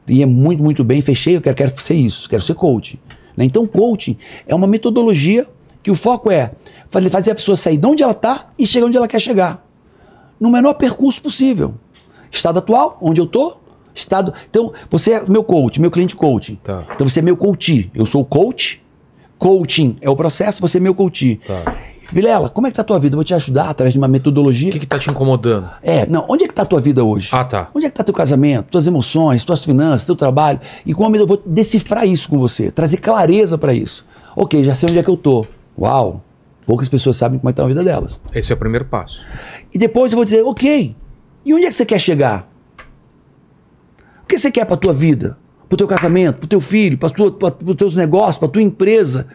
ia muito, muito bem, fechei, eu quero, quero ser isso, quero ser coach. Né? Então, coaching é uma metodologia que o foco é fazer a pessoa sair de onde ela está e chegar onde ela quer chegar. No menor percurso possível. Estado atual, onde eu tô, estado. Então, você é meu coach, meu cliente coaching. Tá. Então você é meu coach. Eu sou o coach. Coaching é o processo, você é meu coach. Tá. Vilela, como é que tá a tua vida? Eu vou te ajudar através de uma metodologia. O que que tá te incomodando? É, não, onde é que tá a tua vida hoje? Ah, tá. Onde é que tá teu casamento, tuas emoções, tuas finanças, teu trabalho? E como eu vou decifrar isso com você, trazer clareza para isso. Ok, já sei onde é que eu tô. Uau! Poucas pessoas sabem como é que tá a vida delas. Esse é o primeiro passo. E depois eu vou dizer, ok, e onde é que você quer chegar? O que você quer para tua vida? Para o teu casamento, para o teu filho, para os teus negócios, para tua empresa?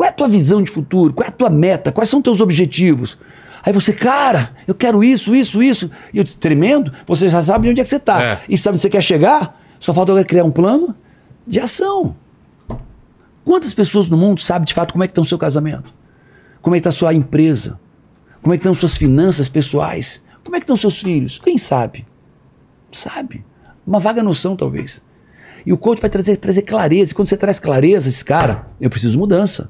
Qual é a tua visão de futuro? Qual é a tua meta? Quais são teus objetivos? Aí você, cara, eu quero isso, isso, isso. E eu disse, tremendo, você já sabe onde é que você está. É. E sabe onde você quer chegar? Só falta agora criar um plano de ação. Quantas pessoas no mundo sabem de fato como é que está o seu casamento? Como é que está a sua empresa? Como é que estão suas finanças pessoais? Como é que estão seus filhos? Quem sabe? Sabe? Uma vaga noção, talvez. E o coach vai trazer, trazer clareza. E quando você traz clareza, esse cara, eu preciso mudança.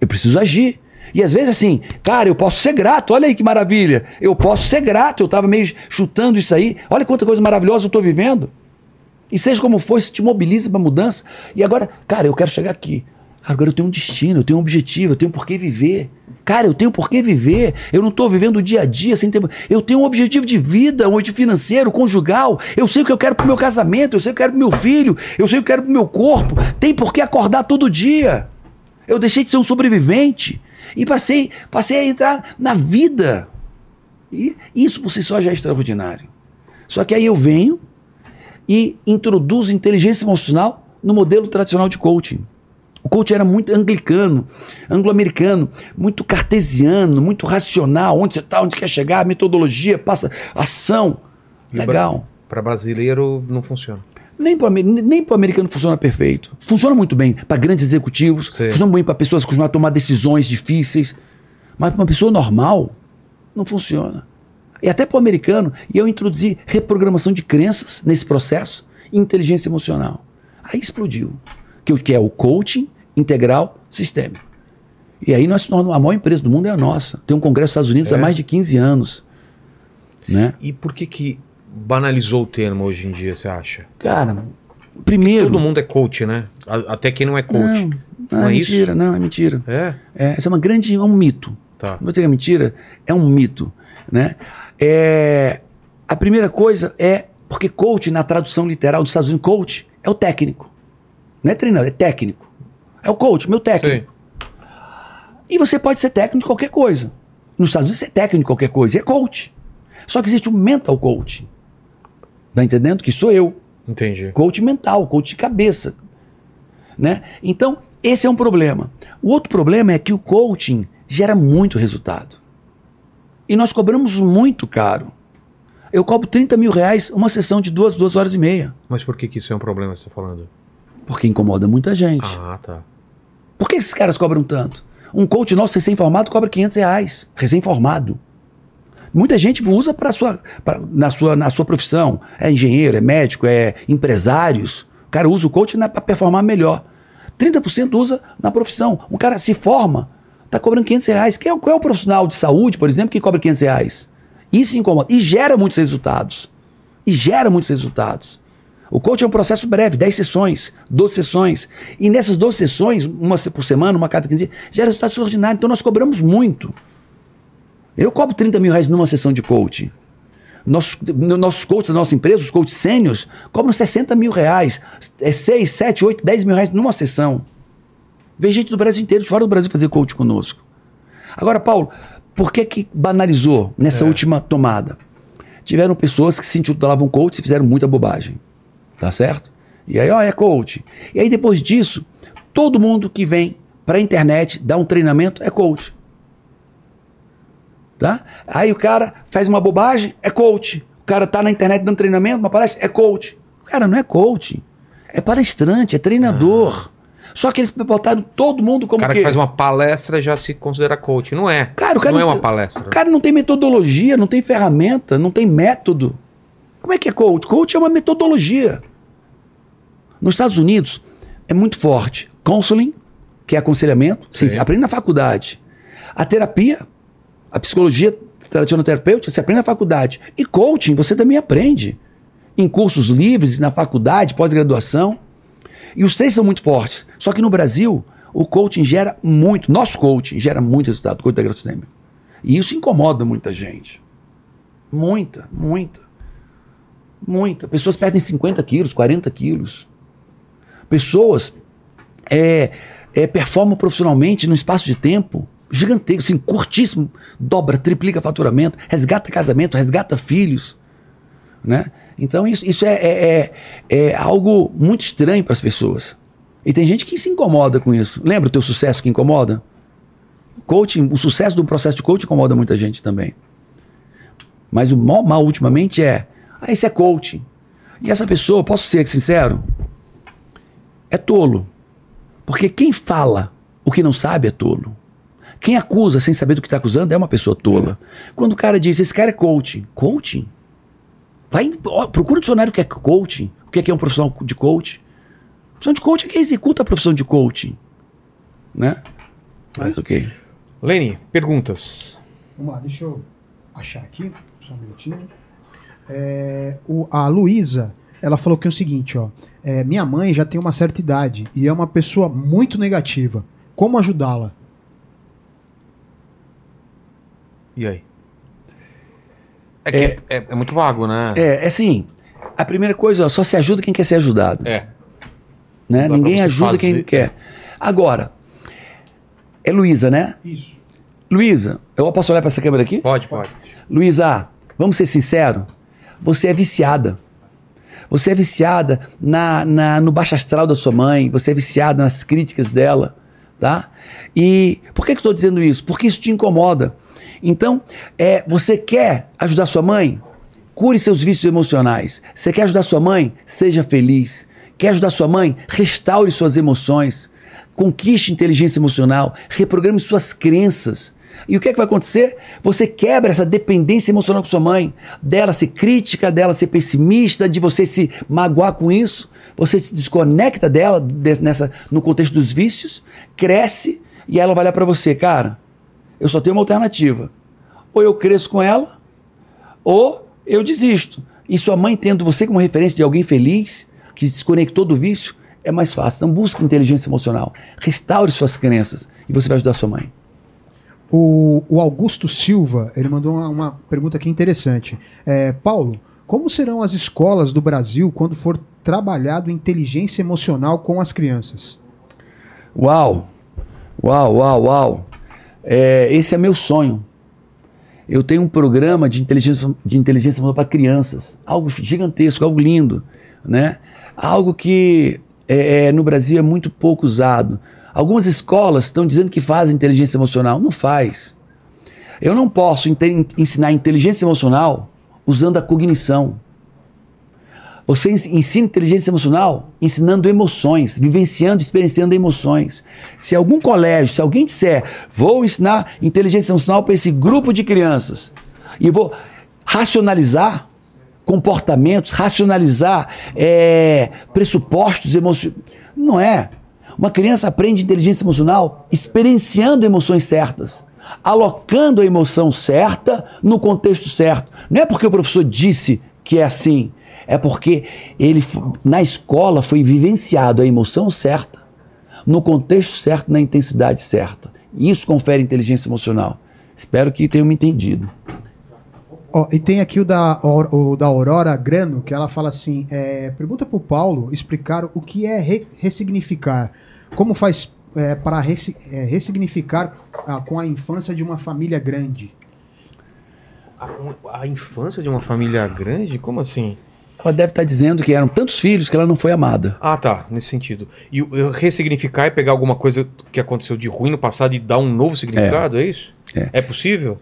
Eu preciso agir. E às vezes assim, cara, eu posso ser grato, olha aí que maravilha. Eu posso ser grato, eu estava meio chutando isso aí. Olha quanta coisa maravilhosa eu estou vivendo. E seja como for, isso te mobiliza para mudança. E agora, cara, eu quero chegar aqui. Cara, agora eu tenho um destino, eu tenho um objetivo, eu tenho por que viver. Cara, eu tenho por que viver. Eu não estou vivendo o dia a dia sem ter. Eu tenho um objetivo de vida, um objetivo financeiro, conjugal. Eu sei o que eu quero pro meu casamento, eu sei o que eu quero pro meu filho, eu sei o que eu quero pro meu corpo. Tem por que acordar todo dia. Eu deixei de ser um sobrevivente e passei, passei a entrar na vida. E isso por si só já é extraordinário. Só que aí eu venho e introduzo inteligência emocional no modelo tradicional de coaching. O coach era muito anglicano, anglo-americano, muito cartesiano, muito racional. Onde você está, onde quer chegar, metodologia, passa ação. Legal. Para brasileiro não funciona. Nem para nem o americano funciona perfeito. Funciona muito bem para grandes executivos, Sim. funciona bem para pessoas que costumam tomar decisões difíceis. Mas para uma pessoa normal, não funciona. E até para o americano, e eu introduzi reprogramação de crenças nesse processo, inteligência emocional. Aí explodiu que é o coaching integral sistêmico. E aí nós a maior empresa do mundo é a nossa. Tem um congresso nos Estados Unidos é. há mais de 15 anos. Né? E por que que banalizou o termo hoje em dia, você acha? Cara, primeiro... Todo mundo é coach, né? Até quem não é coach. Não, não, não é, é mentira, não, é mentira. É? é? Essa é uma grande, é um mito. Tá. Não vou dizer que é mentira, é um mito, né? É, a primeira coisa é, porque coach, na tradução literal dos Estados Unidos, coach é o técnico. Não é treinador, é técnico. É o coach, meu técnico. Sim. E você pode ser técnico de qualquer coisa. Nos Estados Unidos, você é técnico de qualquer coisa, é coach. Só que existe um mental coaching. Tá entendendo? Que sou eu. Entendi. Coach mental, coach de cabeça. Né? Então, esse é um problema. O outro problema é que o coaching gera muito resultado. E nós cobramos muito caro. Eu cobro 30 mil reais uma sessão de duas, duas horas e meia. Mas por que, que isso é um problema, você está falando? Porque incomoda muita gente. Ah, tá. Por que esses caras cobram tanto? Um coach nosso recém-formado cobra 500 reais. Recém-formado. Muita gente usa para sua, na, sua, na sua profissão. É engenheiro, é médico, é empresários. O cara usa o coach para performar melhor. 30% usa na profissão. Um cara se forma, tá cobrando 500 reais. Quem é, qual é o profissional de saúde, por exemplo, que cobra 500 reais? Isso incomoda. E gera muitos resultados. E gera muitos resultados. O coach é um processo breve, 10 sessões, 12 sessões. E nessas 12 sessões, uma por semana, uma cada 15 dias, gera resultado extraordinário. Então nós cobramos muito. Eu cobro 30 mil reais numa sessão de coaching. Nossos, nossos coaches da nossa empresa, os coaches sênios, cobram 60 mil reais. É 6, 7, 8, 10 mil reais numa sessão. Vem gente do Brasil inteiro, de fora do Brasil, fazer coach conosco. Agora, Paulo, por que que banalizou nessa é. última tomada? Tiveram pessoas que se intitulavam coach e fizeram muita bobagem. Tá certo? E aí, ó, é coach. E aí, depois disso, todo mundo que vem para a internet dar um treinamento é coach. Tá? Aí o cara faz uma bobagem, é coach. O cara tá na internet dando treinamento, uma palestra, é coach. O cara não é coach. É palestrante, é treinador. Ah. Só que eles botaram todo mundo como. O cara que, que faz uma palestra já se considera coach. Não é. Cara, o cara não, não é uma palestra. O cara não tem metodologia, não tem ferramenta, não tem método. Como é que é coach? Coach é uma metodologia. Nos Estados Unidos é muito forte. Counseling, que é aconselhamento, sim, aprende na faculdade. A terapia, a psicologia tradicional terapêutica, você aprende na faculdade. E coaching, você também aprende. Em cursos livres, na faculdade, pós-graduação. E os três são muito fortes. Só que no Brasil, o coaching gera muito, nosso coaching gera muito resultado, coaching da E isso incomoda muita gente. Muita, muita. Muita. Pessoas perdem 50 quilos, 40 quilos. Pessoas é, é, performam profissionalmente num espaço de tempo gigantesco, assim, curtíssimo, dobra, triplica faturamento, resgata casamento, resgata filhos. Né? Então isso, isso é, é, é, é algo muito estranho para as pessoas. E tem gente que se incomoda com isso. Lembra o teu sucesso que incomoda? Coaching, o sucesso um processo de coaching incomoda muita gente também. Mas o mal, mal ultimamente é, ah, isso é coaching. E essa pessoa, posso ser sincero? é tolo. Porque quem fala o que não sabe é tolo. Quem acusa sem saber do que está acusando é uma pessoa tola. Quando o cara diz, esse cara é coaching. Coaching? Vai, ó, procura o dicionário o que é coaching. O que é, que é um profissional de coaching. A profissão de coaching é quem executa a profissão de coaching. Né? Mas ok. Lene, perguntas. Vamos lá, deixa eu achar aqui, só um minutinho. É, o- a Luísa, ela falou que é o seguinte, ó. é, minha mãe já tem uma certa idade e é uma pessoa muito negativa. Como ajudá-la? E aí? É, que é, é muito vago, né? É, é assim, a primeira coisa, ó, só se ajuda quem quer ser ajudado. É. né? Ninguém ajuda quem fazer- quer. Agora, é Luísa, né? Isso. Luísa, eu posso olhar para essa câmera aqui? Pode, pode. Luísa, vamos ser sinceros? Você é viciada. Você é viciada na, na- no baixo astral da sua mãe, você é viciada nas críticas dela, tá? E por que, que eu estou dizendo isso? Porque isso te incomoda. Então, é, você quer ajudar sua mãe? Cure seus vícios emocionais. Você quer ajudar sua mãe? Seja feliz. Quer ajudar sua mãe? Restaure suas emoções. Conquiste inteligência emocional. Reprograme suas crenças. E o que é que vai acontecer? Você quebra essa dependência emocional com sua mãe, dela ser crítica, dela ser pessimista, de você se magoar com isso. Você se desconecta dela de- nessa, no contexto dos vícios, cresce e ela vai olhar para você, cara. Eu só tenho uma alternativa. Ou eu cresço com ela, ou eu desisto. E sua mãe tendo você como referência de alguém feliz, que se desconectou do vício, é mais fácil. Então busque inteligência emocional. Restaure suas crenças e você vai ajudar sua mãe. O, o Augusto Silva, ele mandou uma, uma pergunta aqui interessante. É, Paulo, como serão as escolas do Brasil quando for trabalhado inteligência emocional com as crianças? Uau! Uau, uau, uau! É, esse é meu sonho. Eu tenho um programa de inteligência, de inteligência para crianças. Algo gigantesco, algo lindo. Né? Algo que é, é, no Brasil é muito pouco usado. Algumas escolas estão dizendo que fazem inteligência emocional. Não faz. Eu não posso ensinar inteligência emocional usando a cognição. Você ens- ensina inteligência emocional ensinando emoções, vivenciando, experienciando emoções. Se algum colégio, se alguém disser, vou ensinar inteligência emocional para esse grupo de crianças e vou racionalizar comportamentos, racionalizar é, pressupostos emocionais. Não é. Uma criança aprende inteligência emocional experienciando emoções certas, alocando a emoção certa no contexto certo. Não é porque o professor disse que é assim, é porque ele na escola foi vivenciado a emoção certa, no contexto certo, na intensidade certa. Isso confere inteligência emocional. Espero que tenham me entendido. Ó, e tem aqui o da, o da Aurora Grano, que ela fala assim: é, pergunta para o Paulo explicar o que é re- ressignificar. Como faz é, para ressi- é, ressignificar ah, com a infância de uma família grande? A, a infância de uma família grande? Como assim? Ela deve estar dizendo que eram tantos filhos que ela não foi amada. Ah, tá, nesse sentido. E ressignificar é pegar alguma coisa que aconteceu de ruim no passado e dar um novo significado, é, isso? É. possível?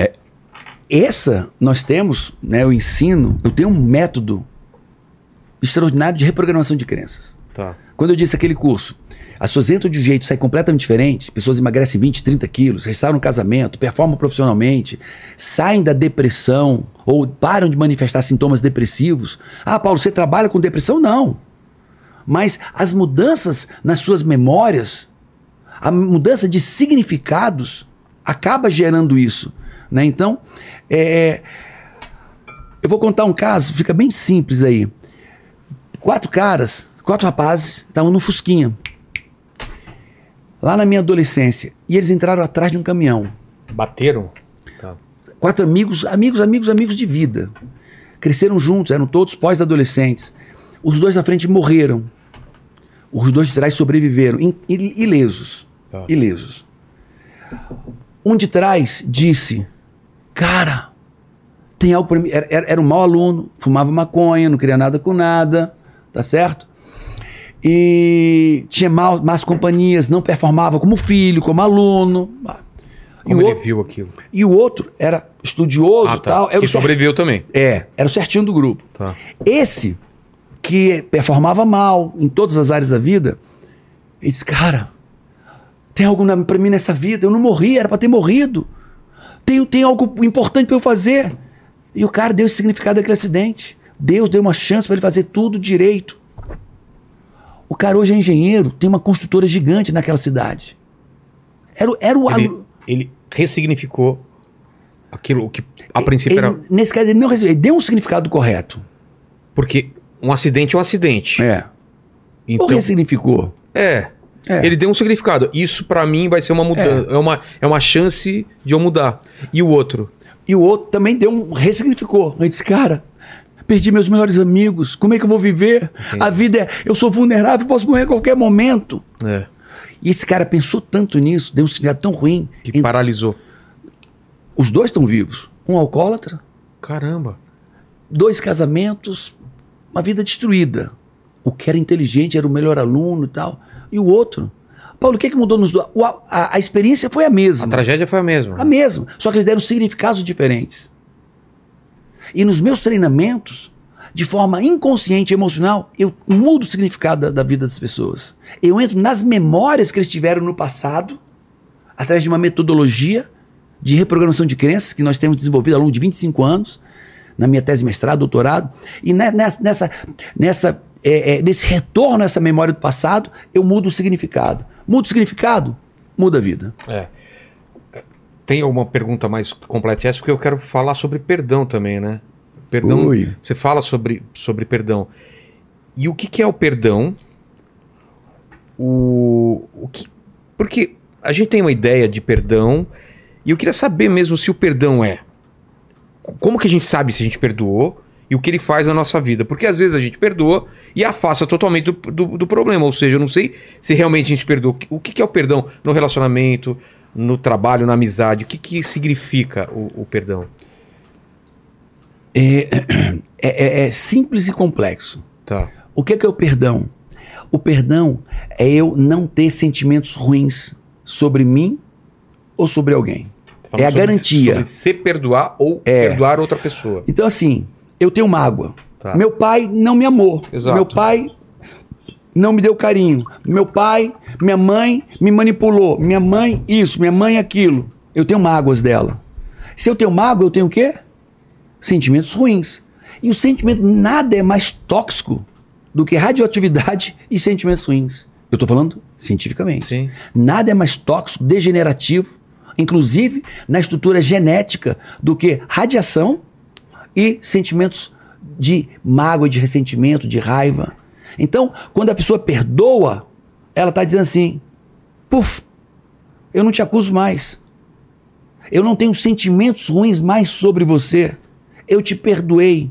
Essa nós temos, né, eu ensino, eu tenho um método extraordinário de reprogramação de crenças. Tá. Quando eu disse aquele curso, as pessoas entram de um jeito, saem completamente diferente, pessoas emagrecem 20, 30 quilos, restauram o casamento, performam profissionalmente, saem da depressão ou param de manifestar sintomas depressivos. Ah, Paulo, você trabalha com depressão? Não. Mas as mudanças nas suas memórias, a mudança de significados acaba gerando isso. Né? Então, é, eu vou contar um caso, fica bem simples aí. Quatro caras, quatro rapazes, estavam no Fusquinha. Lá na minha adolescência. E eles entraram atrás de um caminhão. Bateram? Tá. Quatro amigos, amigos, amigos, amigos de vida. Cresceram juntos, eram todos pós-adolescentes. Os dois da frente morreram. Os dois de trás sobreviveram, in- ilesos. Tá. Ilesos. Um de trás disse: Cara, tem algo para mim. Era, era- era um mau aluno, fumava maconha, não queria nada com nada, tá certo? E tinha mal, más companhias, não performava como filho, como aluno. E Como o ele outro- viu aquilo? e o outro era estudioso Ah, e tal. Era Que sobreviveu também. É, era o certinho do grupo. Tá. Esse, que performava mal em todas as áreas da vida, ele disse, cara, Tem algo na, pra mim nessa vida. Eu não morri, era pra ter morrido. Tem, tem algo importante pra eu fazer. E o cara deu esse significado daquele acidente. Deus deu uma chance pra ele fazer tudo direito. O cara hoje é engenheiro, tem uma construtora gigante naquela cidade. Era, o- era o. Ele, ele ressignificou aquilo que a princípio ele, era. Nesse caso, ele não ele deu um significado correto. Porque um acidente é um acidente. É. Então, Ou ressignificou. é. É. Ele deu um significado. Isso pra mim vai ser uma mudança. É. uma, é uma chance de eu mudar. E o outro? E o outro também deu um. ressignificou. Ele disse, cara, perdi meus melhores amigos. Como é que eu vou viver? A vida é. Eu sou vulnerável, posso morrer a qualquer momento. É. E esse cara pensou tanto nisso, deu um significado tão ruim. Que Em- paralisou. Os dois estão vivos. Um alcoólatra, Caramba. dois casamentos, uma vida destruída. O que era inteligente, era o melhor aluno e tal. E o outro. Paulo, o que, é que mudou nos dois? O- A, a experiência foi a mesma. A tragédia foi a mesma. A mesma. Só que eles deram significados diferentes. E nos meus treinamentos, de forma inconsciente emocional, eu mudo o significado da, da vida das pessoas. Eu entro nas memórias que eles tiveram no passado, através de uma metodologia de reprogramação de crenças que nós temos desenvolvido ao longo de 25 anos, na minha tese de mestrado, doutorado, e ne- nessa, nessa, nessa, é, é, nesse retorno a essa memória do passado, eu mudo o significado. Muda o significado, muda a vida. É. Tem alguma pergunta mais completa essa? Porque eu quero falar sobre perdão também, né? Perdão. Ui. Você fala sobre, sobre perdão. E o que, que é o perdão? O, o que, porque a gente tem uma ideia de perdão e eu queria saber mesmo se o perdão é. Como que a gente sabe se a gente perdoou e o que ele faz na nossa vida? Porque às vezes a gente perdoa e afasta totalmente do, do, do problema. Ou seja, eu não sei se realmente a gente perdoa. O que, que é o perdão no relacionamento, no trabalho, na amizade? O que, que significa o, o perdão? <clears throat> É, é- é simples e complexo. Tá. O que é, que é o perdão? O perdão é eu não ter sentimentos ruins sobre mim ou sobre alguém. Tá É a sobre- garantia. Sobre se perdoar ou É. perdoar outra pessoa. Então, assim, eu tenho mágoa. Tá. Meu pai não me amou. Exato. Meu pai não me deu carinho. Meu pai, minha mãe me manipulou. Minha mãe isso, minha mãe aquilo. Eu tenho mágoas dela. Se eu tenho mágoa, eu tenho o quê? Sentimentos ruins. E o sentimento nada é mais tóxico do que radioatividade <laughs> e sentimentos ruins. Eu estou falando cientificamente. Sim. Nada é mais tóxico, degenerativo, inclusive na estrutura genética, do que radiação e sentimentos de mágoa, de ressentimento, de raiva. Então, quando a pessoa perdoa, ela está dizendo assim: puf, eu não te acuso mais. Eu não tenho sentimentos ruins mais sobre você. Eu te perdoei.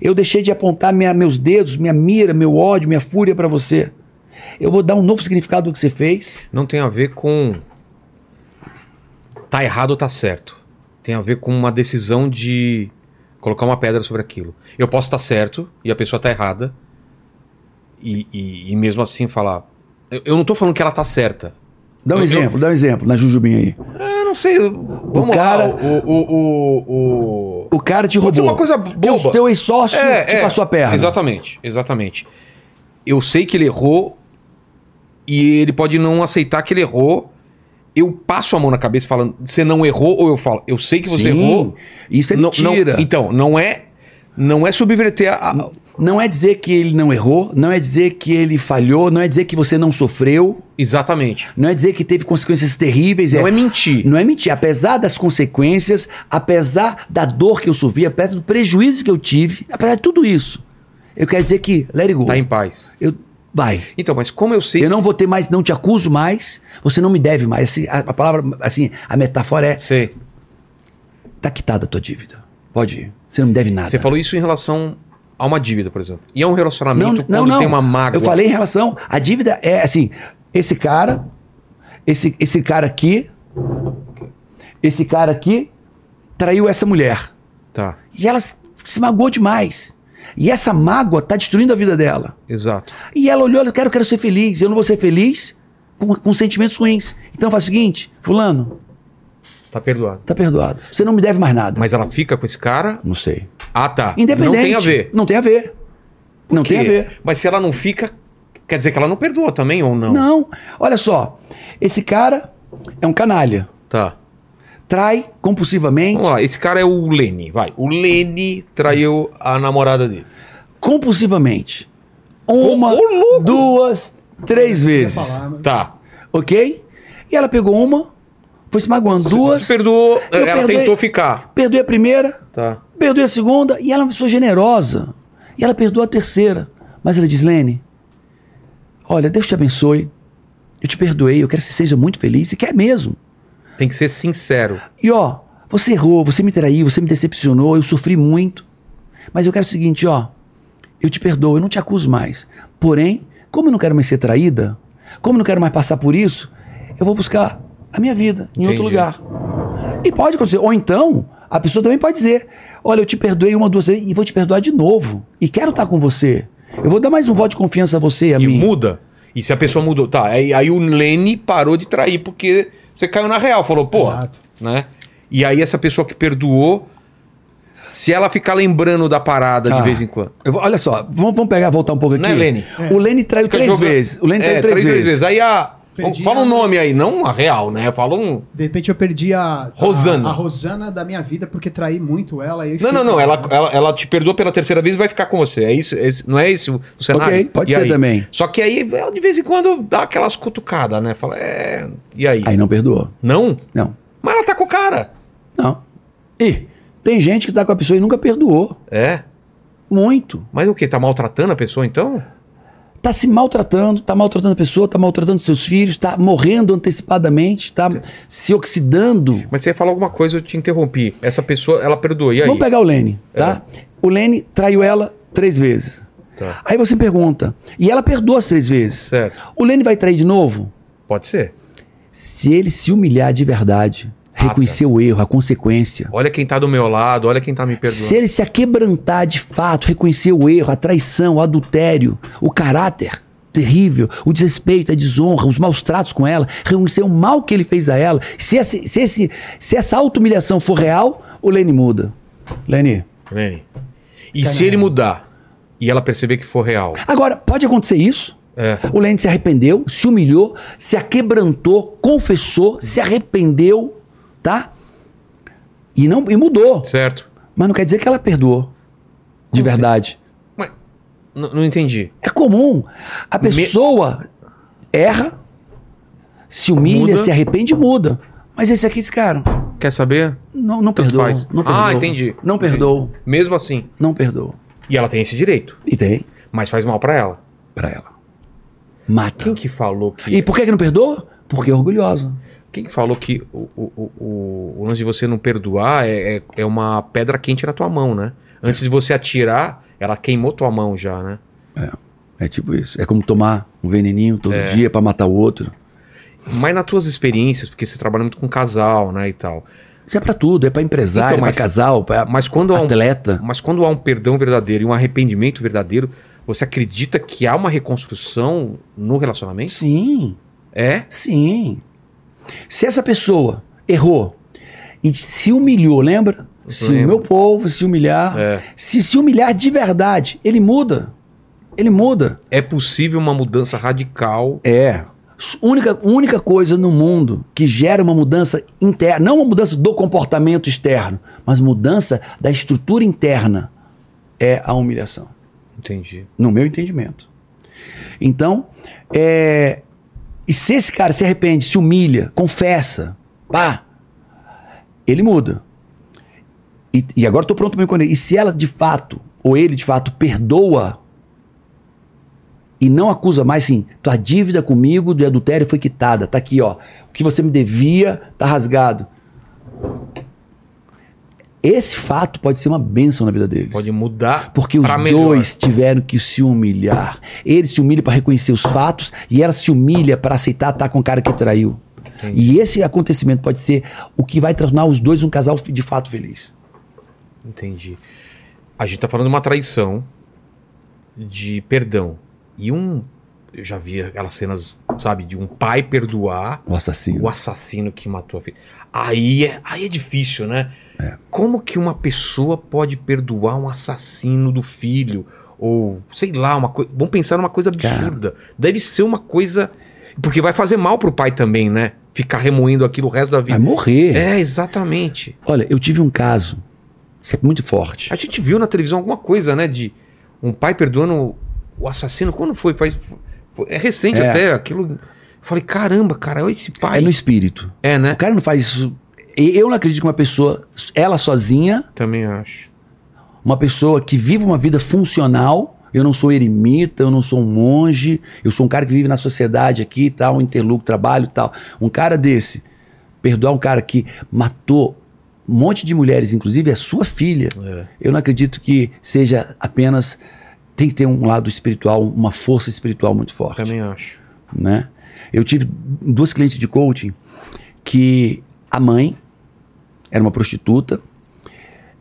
Eu deixei de apontar minha- meus dedos, minha mira, meu ódio, minha fúria para você. Eu vou dar um novo significado do que você fez. Não tem a ver com tá errado ou tá certo. Tem a ver com uma decisão de colocar uma pedra sobre aquilo. Eu posso estar certo e a pessoa tá errada. E, e- e mesmo assim falar. Eu, eu não tô falando que ela tá certa. Dá um Eu- eu- exemplo, dá um exemplo na Jujubinha aí. Eu não sei. eu- Vamos cara- lá. O, o, o, o- O cara te roubou. uma coisa boba. teu ex-sócio É, te é, passou a perna. Exatamente, exatamente. Eu sei que ele errou e ele pode não aceitar que ele errou. Eu passo a mão na cabeça falando, você não errou, ou eu falo, eu sei que você Sim, errou. Isso é Não- não- mentira. Não, então, não é não é subverter a, a- é dizer que ele não errou, não é dizer que ele falhou, não é dizer que você não sofreu, exatamente. não é dizer que teve consequências terríveis. Não é mentir. Não é mentir. Apesar das consequências, apesar da dor que eu sofri, apesar do prejuízo que eu tive, apesar de tudo isso, eu quero dizer que let it go. Tá em paz. Eu, vai. Então, mas como eu sei Eu não se- vou ter mais, não te acuso mais, você não me deve mais. Assim, a, a palavra, assim, a metáfora é: Sei. tá quitada a tua dívida. Pode ir. Você não me deve nada. Você falou isso em relação a uma dívida, por exemplo. E é um não, relacionamento não, quando não. tem uma mágoa. Eu falei em relação. A dívida é assim: esse cara, esse, esse cara aqui, esse cara aqui traiu essa mulher. Tá, E ela se se magoou demais. E essa mágoa tá destruindo a vida dela. exato. E ela olhou, eu quero, quero ser feliz. Eu não vou ser feliz com, com sentimentos ruins. Então faz o seguinte, fulano, Tá perdoado. tá perdoado. Você não me deve mais nada. Mas ela fica com esse cara? Não sei. Ah, tá. Independente. Não tem a ver. Não tem a ver. Não tem a quê? ver. Mas se ela não fica, Quer dizer que ela não perdoou também ou não? Não. Olha só. Esse cara é um canalha. Tá. Trai compulsivamente. Vamos lá, esse cara é o Lene, vai. O Lene traiu a namorada dele. Compulsivamente. Uma, Ô, ô, louco! duas, três vezes. falar, mas- Tá. Ok? E ela pegou uma, foi se magoando. Duas. Perdoou, Eu ela perdoei- tentou ficar. Perdoei a primeira, Tá. perdoei a segunda, e ela é uma pessoa generosa. E ela perdoou a terceira. Mas ela diz, Lene, olha, Deus te abençoe. Eu te perdoei, eu quero que você seja muito feliz. E quer mesmo. Tem que ser sincero. E ó, você errou, você me traiu, você me decepcionou, eu sofri muito. Mas eu quero o seguinte, ó. Eu te perdoo, eu não te acuso mais. Porém, como eu não quero mais ser traída, como eu não quero mais passar por isso, eu vou buscar a minha vida em outro Entendi. lugar. E pode acontecer. Ou então, a pessoa também pode dizer: Olha, eu te perdoei uma, duas vezes e vou te perdoar de novo. E quero estar com você. Eu vou dar mais um voto de confiança a você e a E mim. muda. E se a pessoa mudou, tá. Aí, aí o Lene parou de trair porque você caiu na real. Falou, pô, Exato. né? E aí essa pessoa que perdoou, se ela ficar lembrando da parada Ah. de vez em quando. Eu vou- olha só, vamos, vamos pegar, voltar um pouco aqui. Né, Lene? O Lene traiu Fica três jogando- vezes. O Lene traiu É, três, vezes. Aí a. Perdi fala um a- nome aí, não a real, né? Fala um. De repente eu perdi a, Rosana. a, a Rosana da minha vida porque traí muito ela. E Não, não, não. Ela, ela, ela te perdoa pela terceira vez e vai ficar com você. É isso? é não é esse o cenário? Ok, pode E ser aí? também. Só que aí ela de vez em quando dá aquelas cutucadas, né? Fala, é. E aí? Aí não perdoou. Não? Não. Mas ela tá com o cara. Não. E tem gente que tá com a pessoa e nunca perdoou. É. Muito. Mas o quê? Tá maltratando a pessoa então? Tá se maltratando, tá maltratando a pessoa, tá maltratando seus filhos, tá morrendo antecipadamente, tá se oxidando. Mas você ia falar alguma coisa, eu te interrompi. Essa pessoa, ela perdoou. E aí? Vamos pegar o Lene, tá? O Lene traiu ela três vezes. Tá. Aí você pergunta, e ela perdoa as três vezes. Certo. O Lene vai trair de novo? Pode ser. Se ele se humilhar de verdade, reconhecer o erro, a consequência. Olha quem tá do meu lado, olha quem tá me perdoando. Se ele se aquebrantar de fato, reconhecer o erro, a traição, o adultério, o caráter terrível, o desrespeito, a desonra, os maus tratos com ela, reconhecer o mal que ele fez a ela, se, esse, se, esse, se essa auto-humilhação for real, o Lene muda. Lene. Vem. E se ele mudar e ela perceber que for real? Agora, pode acontecer isso? É. O Lene se arrependeu, se humilhou, se aquebrantou, confessou, se arrependeu, tá? E não e mudou. Certo. Mas não quer dizer que ela perdoou. De verdade. Mas n- não entendi. É comum. A pessoa erra, se humilha, Muda. se arrepende e muda. Mas esse aqui, esse cara, Quer saber? não, não perdoa. faz. Não Ah, perdoa. entendi. Não perdoa. Mesmo assim. Não perdoa. E ela tem esse direito. E tem Mas faz mal pra ela. pra ela. Mata. Quem que falou que. E por que, que não perdoa? Porque é orgulhosa. Quem que falou que o, o, o, o- lance de você não perdoar é, é, é uma pedra quente na tua mão, né? Antes de você atirar, ela queimou tua mão já, né? É tipo isso. É como tomar um veneninho todo É. dia pra matar o outro. Mas nas tuas experiências, porque você trabalha muito com casal, né, e tal. Isso é pra tudo. É pra empresário, Então, é mas- pra casal, pra Mas quando há um, atleta. mas quando há um perdão verdadeiro e um arrependimento verdadeiro, você acredita que há uma reconstrução no relacionamento? Sim. É? Sim. Se essa pessoa errou e se humilhou, lembra? Se o lembro. meu povo se humilhar, É. se se humilhar de verdade, ele muda. Ele muda. É possível uma mudança radical. É. Única, única coisa no mundo que gera uma mudança interna, não uma mudança do comportamento externo, mas mudança da estrutura interna, é a humilhação. Entendi. no meu entendimento. Então, é, e se esse cara se arrepende, se humilha, confessa, pá, ele muda. E, e agora tô pronto para me conhecer. E se ela de fato, ou ele de fato, perdoa e não acusa mais, sim, tua dívida comigo do adultério foi quitada, tá aqui, ó. O que você me devia tá rasgado. Esse fato pode ser uma bênção na vida deles. Pode mudar Porque os melhor. dois tiveram que se humilhar. Ele se humilha para reconhecer os fatos e ela se humilha para aceitar estar com o cara que traiu. E esse acontecimento pode ser o que vai transformar os dois um casal de fato feliz. Entendi. A gente tá falando de uma traição de perdão. E um eu já vi aquelas cenas, sabe, de um pai perdoar O assassino. o assassino que matou a filha. Aí é, aí é difícil, né? É. Como que uma pessoa pode perdoar um assassino do filho? Ou, sei lá, uma coisa. Vamos pensar numa coisa absurda. Deve ser uma coisa. Porque vai fazer mal pro pai também, né? Ficar remoendo aquilo o resto da Vai vida. morrer. É, exatamente. Olha, eu tive um caso, isso é muito forte. A gente viu na televisão alguma coisa, né? De um pai perdoando o assassino. Quando foi? Faz, é recente É. até. Aquilo. Falei, caramba, cara, olha esse pai. É no espírito. É, né? O cara não faz isso. Eu não acredito que uma pessoa, ela sozinha, Também acho. uma pessoa que vive uma vida funcional. Eu não sou eremita, eu não sou um monge, eu sou um cara que vive na sociedade aqui e tal, um trabalho e tal. Um cara desse, perdoar um cara que matou um monte de mulheres, inclusive a sua filha, É. eu não acredito que seja apenas. Tem que ter um lado espiritual, uma força espiritual muito forte. Também acho. né? Eu tive duas clientes de coaching que a mãe era uma prostituta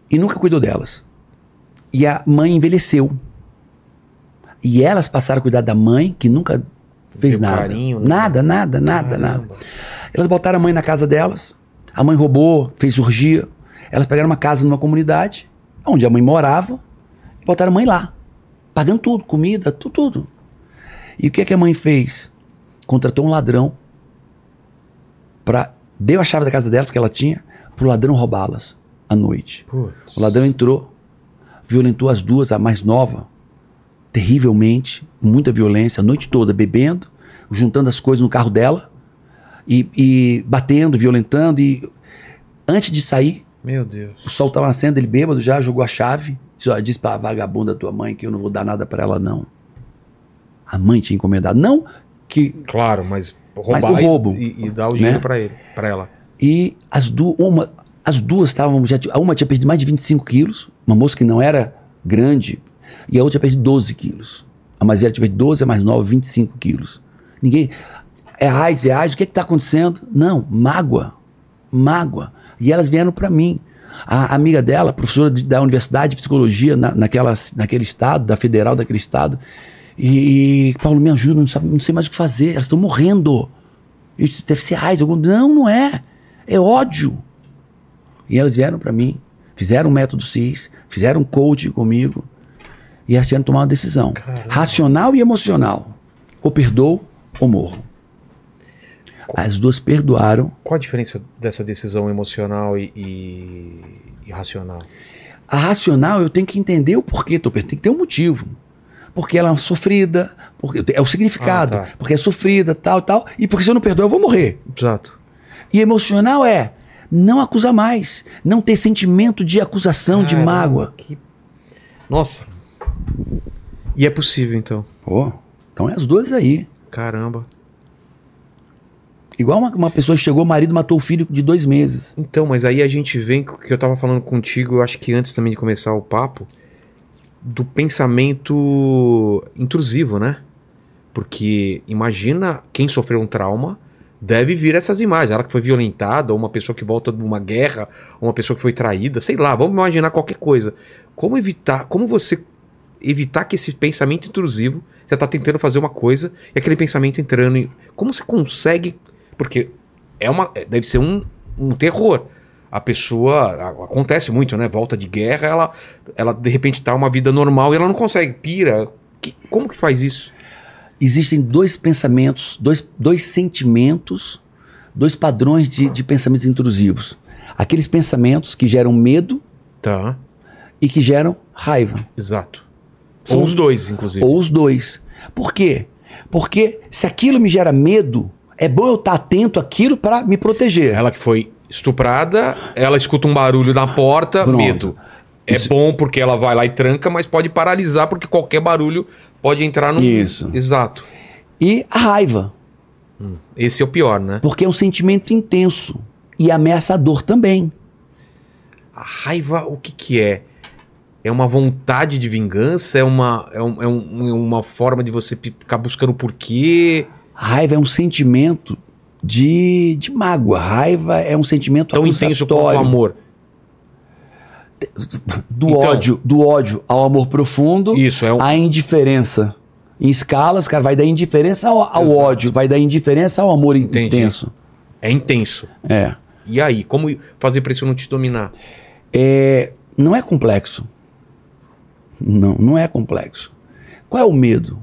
e nunca cuidou delas. E a mãe envelheceu. E elas passaram a cuidar da mãe, que nunca fez Deu nada. carinho, né? nada, nada, nada, nada. Caramba. Elas botaram a mãe na casa delas. A mãe roubou, fez orgia. Elas pegaram uma casa numa comunidade, onde a mãe morava, e botaram a mãe lá. Pagando tudo, comida, tudo, tudo. E o que, é que a mãe fez? Contratou um ladrão para deu a chave da casa delas que ela tinha pro ladrão roubá-las à noite. O ladrão entrou, violentou as duas, a mais nova, terrivelmente, com muita violência, a noite toda, bebendo, juntando as coisas no carro dela e, e batendo, violentando. E antes de sair, Meu Deus. o sol estava nascendo, ele bêbado já, jogou a chave. Disse, ó, disse pra vagabunda tua mãe que eu não vou dar nada para ela, não. A mãe tinha encomendado. Não que. Claro, mas roubar Mas o roubo, e, e dar o dinheiro né? pra ele, para ela. E as, du uma, as duas estavam. Já, uma tinha perdido mais de 25 quilos, uma moça que não era grande, e a outra tinha perdido 12 quilos. A mais velha tinha perdido 12, a mais nova 25 quilos. Ninguém. É AIDS, é AIDS, o que está acontecendo? Não, mágoa. Mágoa. E elas vieram para mim. A amiga dela, professora de- da Universidade de Psicologia na, naquela, naquele estado, da federal daquele estado, e, Paulo, me ajuda, não, sabe, não sei mais o que fazer, elas estão morrendo. Eu disse, deve ser AIDS. Algum... Não, não é. É ódio. E elas vieram para mim, fizeram um método CIS, fizeram um coaching comigo, e elas tiveram que tomar uma decisão. Racional e emocional. Ou perdoo ou morro. As duas perdoaram. Qual a diferença dessa decisão emocional e, e, e racional? A racional eu tenho que entender o porquê, tô per- tem que ter um motivo. Porque ela é uma sofrida, porque é o significado, Ah, tá. porque é sofrida, tal, tal, e porque se eu não perdoar eu vou morrer. Exato. E emocional é não acusar mais, não ter sentimento de acusação, de Caramba, mágoa. que- Nossa. E é possível, então. Pô, então é as duas aí. Caramba. Igual uma, uma pessoa chegou, o marido matou o filho de dois meses. Então, mas aí a gente vem com o que eu tava falando contigo, eu acho que antes também de começar o papo, do pensamento intrusivo, né? Porque imagina quem sofreu um trauma deve vir essas imagens. Ela que foi violentada, ou uma pessoa que volta de uma guerra, ou uma pessoa que foi traída, sei lá, vamos imaginar qualquer coisa. Como evitar, como você evitar que esse pensamento intrusivo, você tá tentando fazer uma coisa e aquele pensamento entrando em. Como você consegue. Porque é uma, deve ser um, um terror. A pessoa. Acontece muito, né? Volta de guerra, ela, ela de repente tá uma vida normal e ela não consegue, pira. Que- como que faz isso? Existem dois pensamentos, dois, dois sentimentos, dois padrões de, de pensamentos intrusivos. Aqueles pensamentos que geram medo Tá, e que geram raiva. exato. São- Ou os dois, inclusive. Ou os dois. Por quê? Porque se aquilo me gera medo, é bom eu estar atento àquilo para me proteger. Ela que foi estuprada, ela escuta um barulho na porta, Pronto. medo. É Isso- bom porque ela vai lá e tranca, mas pode paralisar porque qualquer barulho pode entrar no. Isso. Exato. E a raiva, Esse é o pior, né? porque é um sentimento intenso e ameaçador também. A raiva, o que que é? É uma vontade de vingança? É uma, é um- é um- é uma forma de você ficar buscando porquê? Raiva é um sentimento de, de mágoa. Raiva é um sentimento Tão intenso quanto o amor. Do Então- ódio, do ódio ao amor profundo, Isso, é um. à indiferença. Em escalas, cara, vai da indiferença ao, ao ódio, vai da indiferença ao amor Entendi. intenso. É intenso. É. E aí, como fazer pra isso não te dominar? é. Não é complexo. Não, não é complexo. Qual é o medo?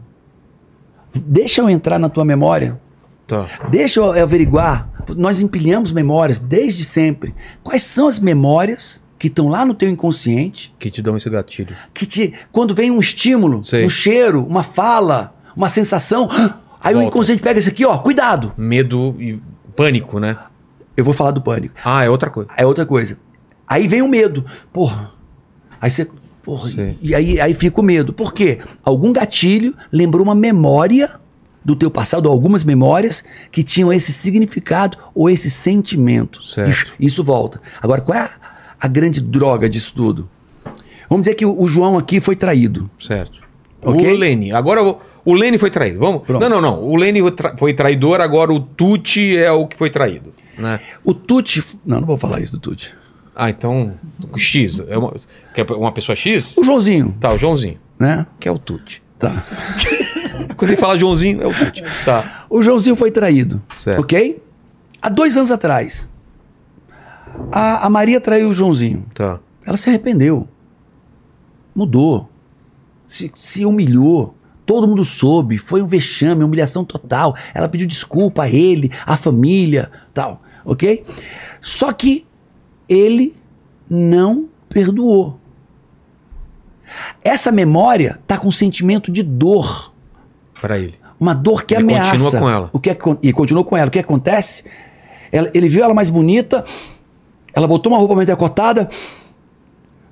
Deixa eu entrar na tua memória. Tá. Deixa eu averiguar. Nós empilhamos memórias desde sempre. Quais são as memórias que estão lá no teu inconsciente Que te dão esse gatilho. que te, quando vem um estímulo, Sei. um cheiro, uma fala, uma sensação, <gasps> aí o Volta. inconsciente pega isso aqui, ó, cuidado. Medo e pânico, né? Eu vou falar do pânico. Ah, é outra coisa. É outra coisa. Aí vem o medo. Porra. Aí você. Porra. Sim. E aí, aí fica o medo. Por quê? Algum gatilho lembrou uma memória do teu passado, algumas memórias que tinham esse significado ou esse sentimento. Isso, isso volta. Agora, qual é a, a grande droga disso tudo? Vamos dizer que o, o João aqui foi traído. Certo. Ok? O Lene. Agora o, o Lene foi traído. Vamos. Pronto. Não, não, não. O Lene foi traidor, agora o Tuti é o que foi traído. Né? O Tuti. Não, não vou falar isso do Tuti. Ah, então. X. É uma, uma pessoa X? O Joãozinho, Tá, o Joãozinho. né? Que é o Tuti. Tá. <laughs> Quando ele fala Joãozinho, é o Tuti. Tá. O Joãozinho foi traído. Certo. Ok? Há dois anos atrás. A, a Maria traiu o Joãozinho. Tá. Ela se arrependeu. Mudou. Se, se humilhou. Todo mundo soube. Foi um vexame, humilhação total. Ela pediu desculpa a ele, à família, tal. Ok? Só que ele não perdoou. Essa memória tá com sentimento de dor. Pra ele. Uma dor que Ele ameaça. continua com ela. O que é e continuou com ela. O que acontece? Ela- ele viu ela mais bonita, ela botou uma roupa mais decotada,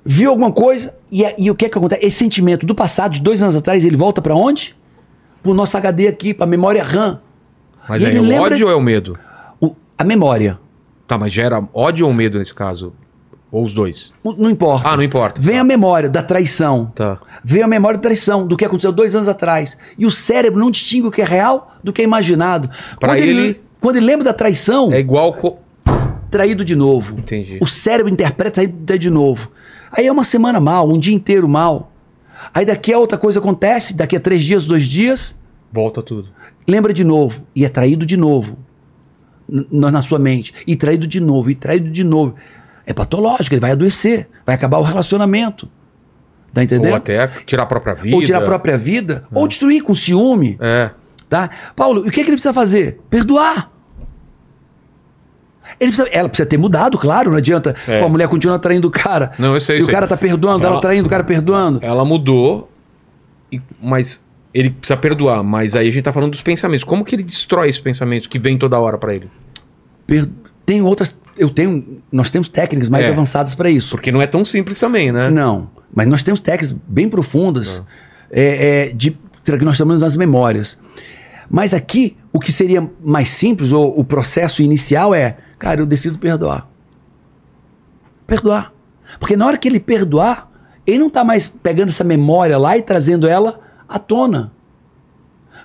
viu alguma coisa, e, é- e o que é que acontece? Esse sentimento do passado, de dois anos atrás, ele volta pra onde? Pro nosso HD aqui, pra memória RAM. Mas E aí ele é o lembra- ódio ou é o medo? O- a memória. Tá, mas gera ódio ou medo nesse caso? Ou os dois? Não importa. Ah, não importa. Vem tá. a memória da traição. Tá. Vem a memória da traição, do que aconteceu dois anos atrás. E o cérebro não distingue o que é real do que é imaginado. Pra quando, ele- quando ele lembra da traição, É igual. co- traído de novo. Entendi. O cérebro interpreta traído de novo. Aí é uma semana mal, um dia inteiro mal. Aí daqui a outra coisa acontece, daqui a três dias, dois dias, Volta tudo. lembra de novo. E é traído de novo. Na sua mente. E traído de novo, e traído de novo. É patológico, ele vai adoecer. Vai acabar o relacionamento. Tá entendendo? Ou até tirar a própria vida. Ou tirar a própria vida, ou destruir com ciúme. É. Tá? Paulo, o que, que ele precisa fazer? Perdoar. Ele precisa- ela precisa ter mudado, claro, não adianta. É. Pô, a mulher continua traindo o cara. Não, eu sei, E eu o sei. cara tá perdoando, ela, Ela- traindo, o cara perdoando. Ela mudou, mas ele precisa perdoar. Mas aí a gente tá falando dos pensamentos. Como que ele destrói esses pensamentos que vêm toda hora pra ele? Per- Tem outras. Eu tenho. Nós temos técnicas mais É. avançadas para isso. Porque não é tão simples também, né? Não. Mas nós temos técnicas bem profundas é, é, de que nós chamamos nas memórias. Mas aqui, o que seria mais simples, ou o processo inicial é, cara, eu decido perdoar. Perdoar. Porque na hora que ele perdoar, ele não está mais pegando essa memória lá e trazendo ela à tona.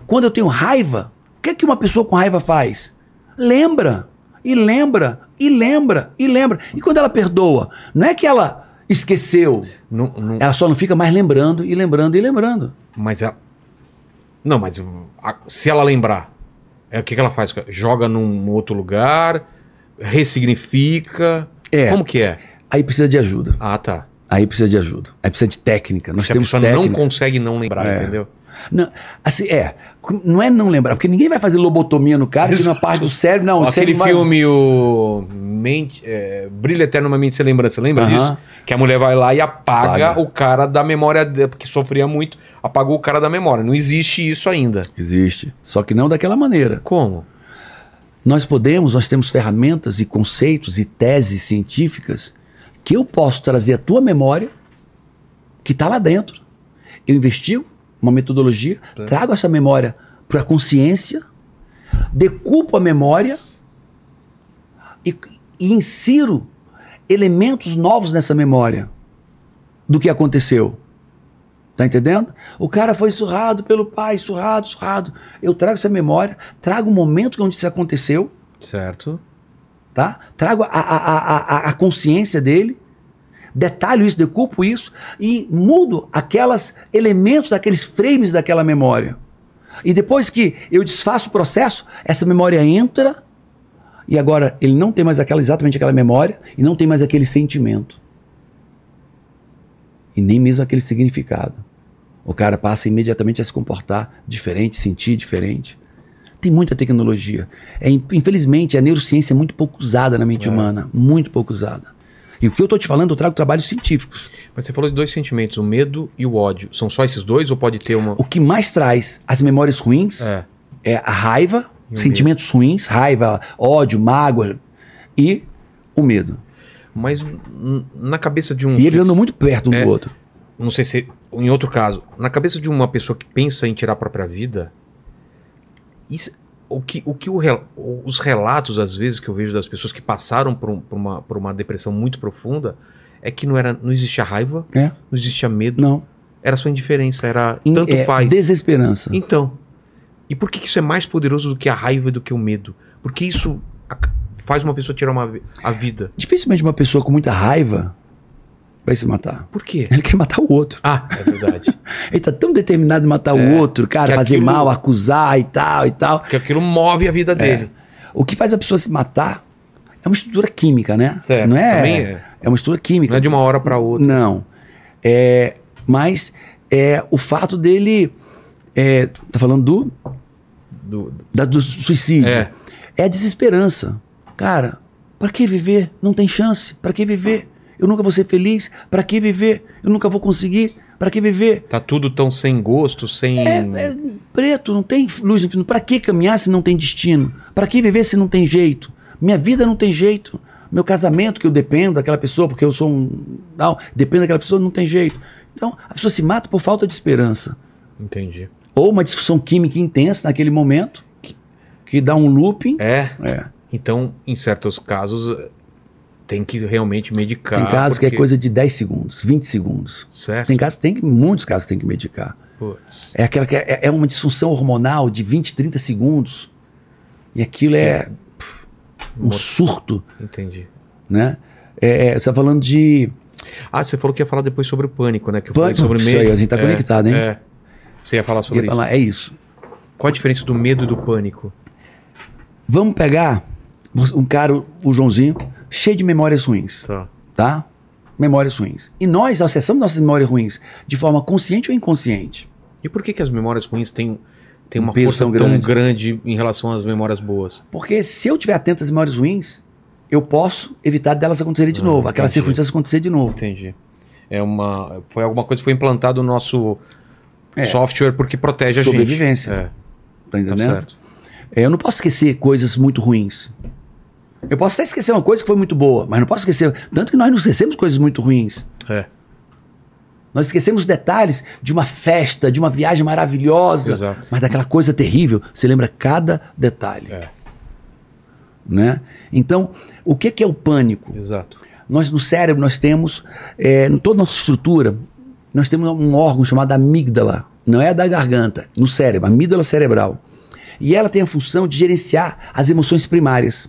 Quando eu tenho raiva, o que é que uma pessoa com raiva faz? Lembra, e lembra, e lembra, e lembra. E quando ela perdoa, não é que ela esqueceu, Não, não- ela só não fica mais lembrando, e lembrando, e lembrando. Mas a... Não, mas a- se ela lembrar, é, o que, que ela faz? Joga num outro lugar, ressignifica. É. Como que é? Aí precisa de ajuda. Ah, tá. Aí precisa de ajuda. Aí precisa de técnica. Nós Se a temos pessoa técnica. não consegue não lembrar, É. entendeu? Não, assim, é. Não é não lembrar, porque ninguém vai fazer lobotomia no cara, que na parte do cérebro, não. Aquele cérebro vai- filme, o Mente, é, Brilho Eterno uma Mente Sem Lembrança, lembra Aham. disso? Que a mulher vai lá e apaga Apaga. o cara da memória, porque sofria muito, apagou o cara da memória. Não existe isso ainda. Existe. Só que não daquela maneira. Como? Nós podemos, nós temos ferramentas e conceitos e teses científicas que eu posso trazer à tua memória, que está lá dentro. Eu investigo uma metodologia, Tá. trago essa memória para a consciência, decupo a memória e, e insiro elementos novos nessa memória do que aconteceu. Tá entendendo? O cara foi surrado pelo pai, surrado, surrado. Eu trago essa memória, trago o momento onde isso aconteceu, Certo. tá? Trago a, a, a, a, a consciência dele, detalho isso, decupo isso e mudo aquelas elementos daqueles frames daquela memória. E depois que eu desfaço o processo, essa memória entra e agora ele não tem mais aquela, exatamente aquela memória e não tem mais aquele sentimento. E nem mesmo aquele significado. O cara passa imediatamente a se comportar diferente, sentir diferente. Tem muita tecnologia. É, infelizmente, a neurociência é muito pouco usada na mente É. humana. Muito pouco usada. E o que eu estou te falando, eu trago trabalhos científicos. Mas você falou de dois sentimentos, o medo e o ódio. São só esses dois ou pode ter uma. O que mais traz as memórias ruins É. é a raiva, sentimentos ruins, raiva, ódio, mágoa e o medo. Mas na cabeça de um. E eles andam muito perto um É. do outro. Não sei se. Em outro caso, na cabeça de uma pessoa que pensa em tirar a própria vida, isso- o que, o que o os relatos, às vezes, que eu vejo das pessoas que passaram por, um- por uma, por uma depressão muito profunda, é que não, era, não existia raiva, É? não existia medo, Não. era só indiferença, era In- tanto é faz. Desesperança. Então, e por que isso é mais poderoso do que a raiva e do que o medo? Porque isso faz uma pessoa tirar uma, a vida. Dificilmente uma pessoa com muita raiva vai se matar. Por quê? Ele quer matar o outro. Ah, é verdade. <laughs> Ele tá tão determinado em matar É, o outro, cara, que fazer aquilo- mal, acusar e tal e tal. Porque aquilo move a vida dele. O que faz a pessoa se matar é uma estrutura química, né? Certo, Não é, também é. é uma estrutura química. Não é de uma hora para outra. Não. É, mas é o fato dele. É, tá falando do, Do- da- do suicídio. É. É a desesperança. Cara, pra que viver? Não tem chance. Pra que viver? Eu nunca vou ser feliz. Pra que viver? Eu nunca vou conseguir. Pra que viver? Tá tudo tão sem gosto, sem. É preto, não tem luz no fim. Pra que caminhar se não tem destino? Pra que viver se não tem jeito? Minha vida não tem jeito. Meu casamento, que eu dependo daquela pessoa, porque eu sou um. Não, dependo daquela pessoa, não tem jeito. Então, a pessoa se mata por falta de esperança. Entendi. Ou uma disfunção química intensa naquele momento, que, que dá um looping. É. É. Então, em certos casos, tem que realmente medicar. Tem casos que é porque- coisa de 10 segundos, 20 segundos. Certo. Tem casos, tem muitos casos que tem que medicar. É aquela que é, é uma disfunção hormonal de 20, 30 segundos. E aquilo é pff, um Mo- surto, Entendi. né? É, é, você está falando de. Ah, você falou que ia falar depois sobre o pânico, né? Que eu Pânico, falei sobre isso medo. aí, a gente tá É, conectado, hein? É. Você ia falar sobre ia isso. falar, é isso. Qual a diferença do medo e do pânico? Vamos pegar um cara, o Joãozinho, cheio de memórias ruins, Tá. tá? Memórias ruins. E nós acessamos nossas memórias ruins de forma consciente ou inconsciente. E por que, que as memórias ruins têm, têm Um uma peso força tão tão grande. grande. em relação às memórias boas? Porque se eu tiver atento às memórias ruins, eu posso evitar delas acontecerem de Ah, novo, aquelas entendi. circunstâncias acontecer de novo. Entendi. É uma. Foi alguma coisa que foi implantado no nosso É. software porque protege a Sobrevivência. gente. É, Tá tá entendendo? certo. É, eu não posso esquecer coisas muito ruins. Eu posso até esquecer uma coisa que foi muito boa, mas não posso esquecer. Tanto que nós não esquecemos coisas muito ruins. É, Nós esquecemos detalhes de uma festa, de uma viagem maravilhosa, Exato. mas daquela coisa terrível, você lembra cada detalhe. é, Né? Então, o que, que é o pânico? exato. Nós no cérebro nós temos, é, em toda a nossa estrutura, nós temos um órgão chamado amígdala. Não é da garganta, no cérebro, amígdala cerebral. E ela tem a função de gerenciar as emoções primárias.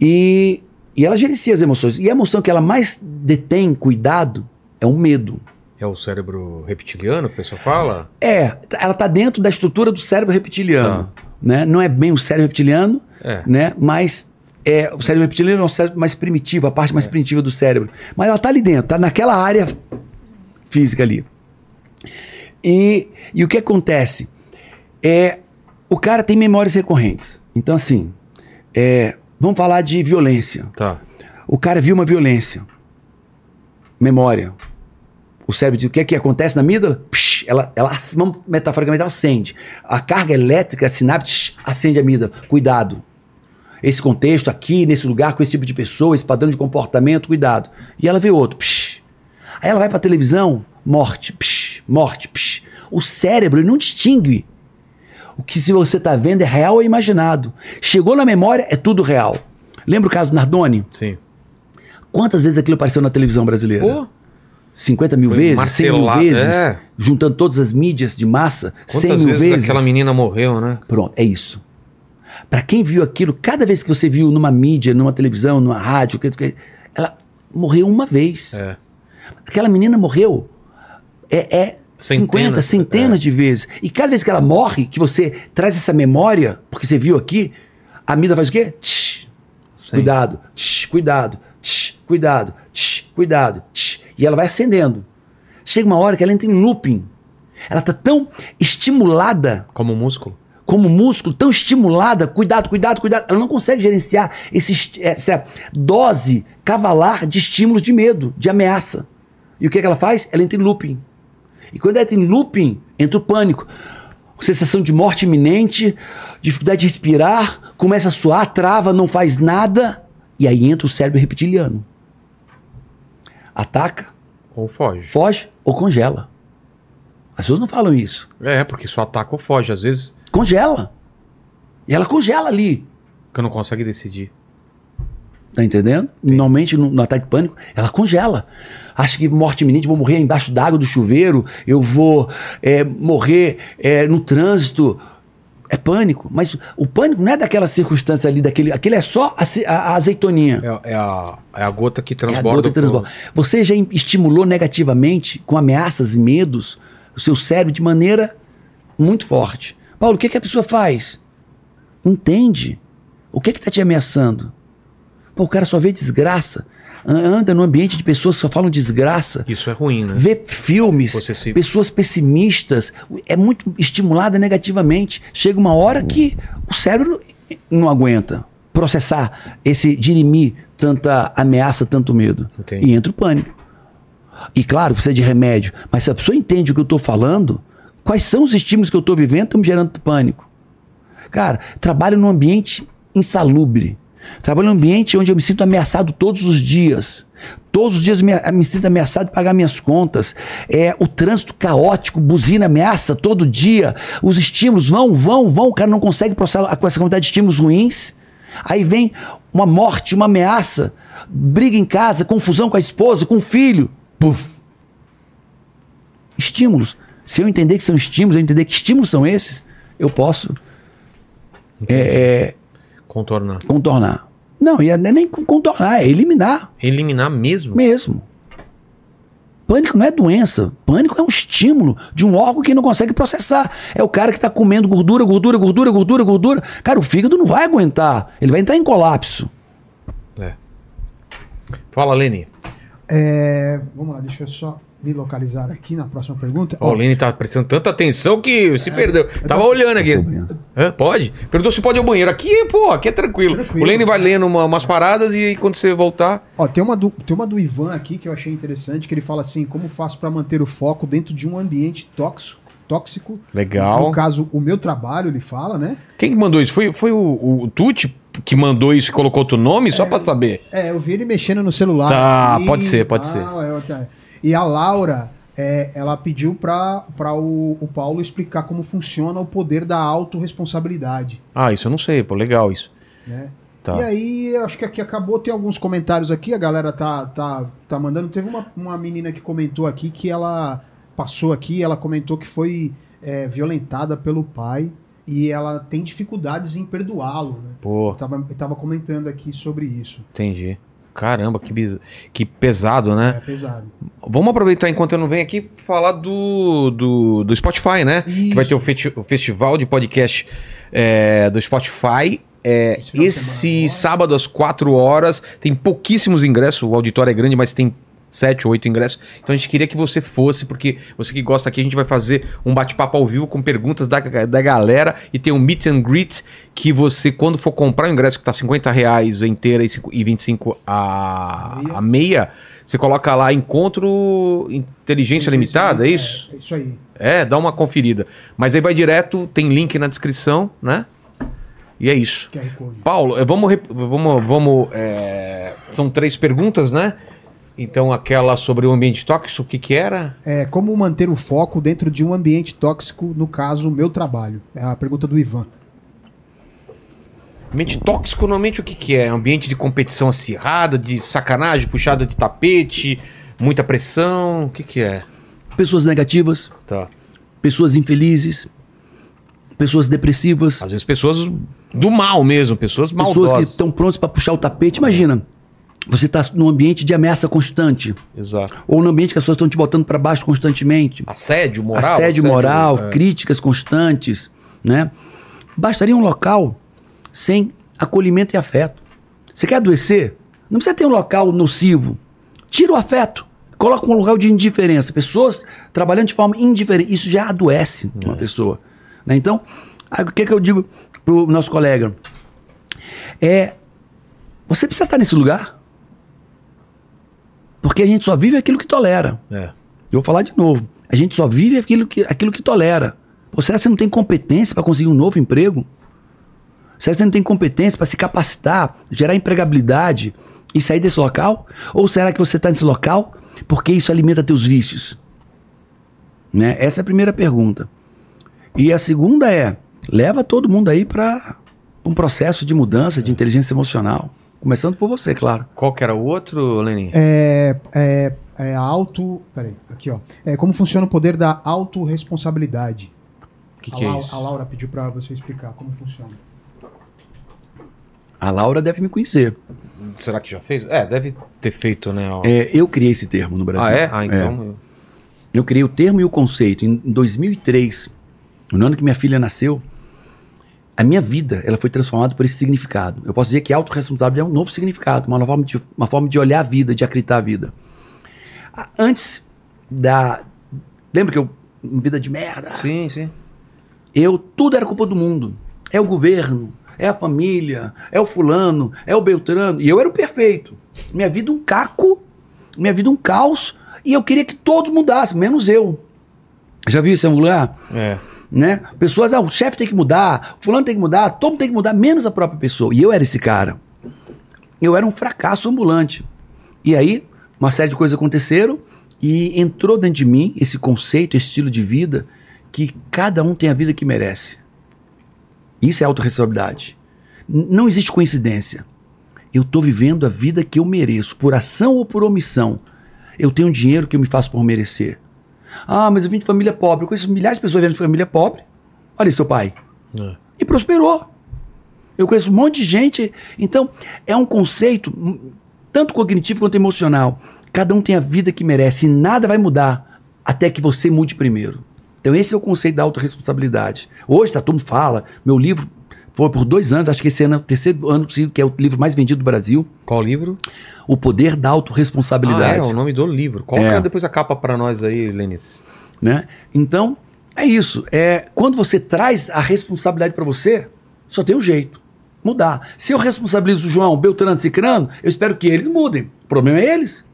E, e ela gerencia as emoções. E a emoção que ela mais detém cuidado é o medo. É o cérebro reptiliano que o pessoal fala? É, ela está dentro da estrutura do cérebro reptiliano. Né? Não é bem o cérebro reptiliano, É. né? mas é, o cérebro reptiliano é o cérebro mais primitivo, a parte mais primitiva do cérebro. Mas ela está ali dentro, está naquela área física ali. E, e o que acontece? É, o cara tem memórias recorrentes. Então, assim, é, vamos falar de violência. Tá. O cara viu uma violência. Memória. O cérebro diz o que é que acontece na amígdala? Psh, ela, ela, vamos metaforicamente, ela acende. A carga elétrica, a sinapse, acende a amígdala. Cuidado. Esse contexto aqui, nesse lugar, com esse tipo de pessoa, esse padrão de comportamento, cuidado. E ela vê outro. Psh. Aí ela vai pra televisão, morte, psh, morte, psh. O cérebro não distingue o que se você está vendo é real ou imaginado. Chegou na memória, é tudo real. Lembra o caso do Nardoni? Sim. Quantas vezes aquilo apareceu na televisão brasileira? Pô, 50 mil Foi vezes? 100 mil vezes? é. Juntando todas as mídias de massa? 100 quantas mil vezes, vezes? aquela menina morreu, né? Pronto, é isso. Para quem viu aquilo, cada vez que você viu numa mídia, numa televisão, numa rádio, ela morreu uma vez. É. Aquela menina morreu. É, é 50, Centenas, centenas é. de vezes. E cada vez que ela morre, que você traz essa memória, porque você viu aqui, a amígdala faz o quê? Sim. cuidado, tsh, cuidado, tsh, cuidado, cuidado. E ela vai acendendo. Chega uma hora que ela entra em looping. Ela tá tão estimulada Como músculo. como músculo, tão estimulada, cuidado, cuidado, cuidado. Ela não consegue gerenciar esse, essa dose cavalar de estímulos de medo, de ameaça. E o que, é que ela faz? Ela entra em looping. E quando entra em looping, entra o pânico. Sensação de morte iminente, dificuldade de respirar, começa a suar, trava, não faz nada. E aí entra o cérebro reptiliano. Ataca, Ou foge. foge ou congela. As pessoas não falam isso. É, porque só ataca ou foge. Às vezes, Congela. E ela congela ali. que não consegue decidir. Tá entendendo? Normalmente no, no ataque de pânico, ela congela. Acha que morte iminente, vou morrer embaixo d'água do chuveiro, eu vou é, morrer é, no trânsito. É pânico. Mas o pânico não é daquela circunstância ali, daquele. Aquele é só a, a- a azeitoninha. É, é a, é a gota que É a transborda. gota que pro- transborda. Você já estimulou negativamente, com ameaças e medos, o seu cérebro de maneira muito forte. Paulo, o que, que a pessoa faz? Entende. O que está te ameaçando? Pô, o cara só vê desgraça. An- Anda no ambiente de pessoas que só falam desgraça. Isso é ruim, né? Vê filmes, pessoas pessimistas. É muito estimulada negativamente. Chega uma hora que o cérebro não aguenta processar esse dirimir tanta ameaça, tanto medo. Entendi. E entra o pânico. E claro, precisa de remédio. Mas se a pessoa entende o que eu estou falando, quais são os estímulos que eu estou vivendo, estão me gerando pânico. Cara, trabalho num ambiente insalubre. Trabalho num ambiente onde eu me sinto ameaçado todos os dias. Todos os dias me, me sinto ameaçado de pagar minhas contas. É o trânsito caótico, buzina, ameaça todo dia. Os estímulos vão, vão, vão. O cara não consegue processar com essa quantidade de estímulos ruins. Aí vem uma morte, uma ameaça, briga em casa, confusão com a esposa, com o filho. Puf. Estímulos. Se eu entender que são estímulos, eu entender que estímulos são esses, eu posso é, é, Contornar. contornar. Não, e não é nem contornar, é eliminar Eliminar mesmo? mesmo. Pânico não é doença. Pânico é um estímulo de um órgão que não consegue processar. É o cara que está comendo gordura, gordura, gordura, gordura, gordura. Cara, o fígado não vai aguentar. Ele vai entrar em colapso. É. Fala, Lene. É, vamos lá, deixa eu só me localizar aqui na próxima pergunta. O Lene tá prestando tanta atenção que se perdeu. Tava olhando aqui. Hã? Pode? Perguntou se pode ir ao banheiro. Aqui, pô, aqui é tranquilo. Tranquilo. O Lene vai lendo uma- umas paradas e quando você voltar. Ó, tem uma, do, tem uma do Ivan aqui que eu achei interessante, que ele fala assim, como faço para manter o foco dentro de um ambiente tóxico, tóxico. Legal. No caso, o meu trabalho, ele fala, né? Quem que mandou isso? Foi, foi o, o Tuti que mandou isso e colocou outro nome? Só pra saber. É, eu vi ele mexendo no celular. Tá, e pode ser, pode tal, é, tá. E a Laura, é, ela pediu para o, o Paulo explicar como funciona o poder da autorresponsabilidade. Ah, isso eu não sei, pô. Legal isso. Né? Tá. E aí, acho que aqui acabou. Tem alguns comentários aqui, a galera tá, tá, tá mandando. Teve uma, uma menina que comentou aqui que ela passou aqui, ela comentou que foi é, violentada pelo pai e ela tem dificuldades em perdoá-lo. Né? Pô, Eu, tava, eu tava comentando aqui sobre isso. entendi. Caramba, que, biz... que pesado, né? É pesado. Vamos aproveitar enquanto eu não venho aqui falar do, do, do Spotify, né? Que vai Isso. ter o, festi- o festival de podcast é, do Spotify. É, Esse esse sábado às 4 horas. Tem pouquíssimos ingressos. O auditório é grande, mas tem 7 ou 8 ingressos. Então a gente queria que você fosse, porque você que gosta aqui, a gente vai fazer um bate-papo ao vivo com perguntas da, da galera. E tem um meet and greet que você, quando for comprar o ingresso que tá 50 reais inteira e, cinco- e 25 a, Meia. a meia, você coloca lá encontro inteligência limitada, é isso? É, é isso aí. É, dá uma conferida. Mas aí vai direto, tem link na descrição, né? E é isso. Paulo, eh, vamos. vamos, vamos eh, são três perguntas, né? Então, aquela sobre o ambiente tóxico, o que, que era? É, como manter o foco dentro de um ambiente tóxico, no caso, o meu trabalho? É a pergunta do Ivan. Ambiente tóxico, normalmente o que, que é? Ambiente de competição acirrada, de sacanagem, puxada de tapete, muita pressão, o que, que é? Pessoas negativas, Tá. pessoas infelizes, pessoas depressivas, Às vezes pessoas do mal mesmo, pessoas pessoas maldosas. que estão prontas para puxar o tapete. Imagina, Você está num ambiente de ameaça constante. Exato. Ou num ambiente que as pessoas estão te botando para baixo constantemente. Assédio moral. assédio moral, é. críticas constantes, né? Bastaria um local sem acolhimento e afeto. Você quer adoecer? Não precisa ter um local nocivo. Tira o afeto. Coloca um local de indiferença. Pessoas trabalhando de forma indiferente. Isso já adoece uma pessoa. né? Então, o que, que eu digo pro nosso colega? É, você precisa estar nesse lugar. Porque a gente só vive aquilo que tolera. É. Eu vou falar de novo. A gente só vive aquilo que, aquilo que tolera. Pô, será que você não tem competência para conseguir um novo emprego? Será que você não tem competência para se capacitar, gerar empregabilidade e sair desse local? Ou será que você está nesse local porque isso alimenta teus vícios? Né? Essa é a primeira pergunta. E a segunda é: leva todo mundo aí para um processo de mudança de inteligência emocional. Começando por você, claro. Qual que era o outro, Lenin? É, é, é auto. Peraí, aqui ó. É como funciona o poder da autorresponsabilidade. O que, a, que é Lau- isso? a Laura pediu pra você explicar como funciona. A Laura deve me conhecer. Será que já fez? É, deve ter feito, né? ó. É, eu criei esse termo no Brasil. ah, é? Ah, então. Eu criei o termo e o conceito em em 2003, no ano que minha filha nasceu. A minha vida ela foi transformada por esse significado. Eu posso dizer que autorresponsabilidade é um novo significado, uma, nova forma de, uma forma de olhar a vida, de acreditar a vida. Ah, Antes da. Lembra que eu. Vida de merda. Sim, sim. Eu, tudo era culpa do mundo. É o governo, é a família, é o fulano, é o Beltrano. E eu era o perfeito. Minha vida um caco, minha vida um caos. E eu queria que todos mudassem, menos eu. Já viu isso em algum lugar? É. Né? Pessoas, ah, o chefe tem que mudar, o fulano tem que mudar, todo mundo tem que mudar, menos a própria pessoa. E eu era esse cara. Eu era um fracasso ambulante. E aí, uma série de coisas aconteceram e entrou dentro de mim esse conceito, esse estilo de vida, que cada um tem a vida que merece. Isso é autorresponsabilidade. Não existe coincidência. Eu estou vivendo a vida que eu mereço, por ação ou por omissão. Eu tenho dinheiro que eu me faço por merecer. Ah, mas eu vim de família pobre. Eu conheço milhares de pessoas vieram de família pobre. Olha seu pai. É. E prosperou. Eu conheço um monte de gente. Então, é um conceito hum, tanto cognitivo quanto emocional. Cada um tem a vida que merece e nada vai mudar até que você mude primeiro. Então, esse é o conceito da autorresponsabilidade. Hoje, tá, todo mundo fala. Meu livro foi por dois anos, acho que esse ano é o terceiro ano que é o livro mais vendido do Brasil. Qual livro? O Poder da Ah, Autorresponsabilidade. é, o nome do livro. Coloca É. depois a capa pra nós aí, Lenis. né? Então, é isso. É, quando você traz a responsabilidade para você, só tem um jeito. Mudar. Se eu responsabilizo o João, Beltrano, Cicrano, eu espero que eles mudem. O problema é eles.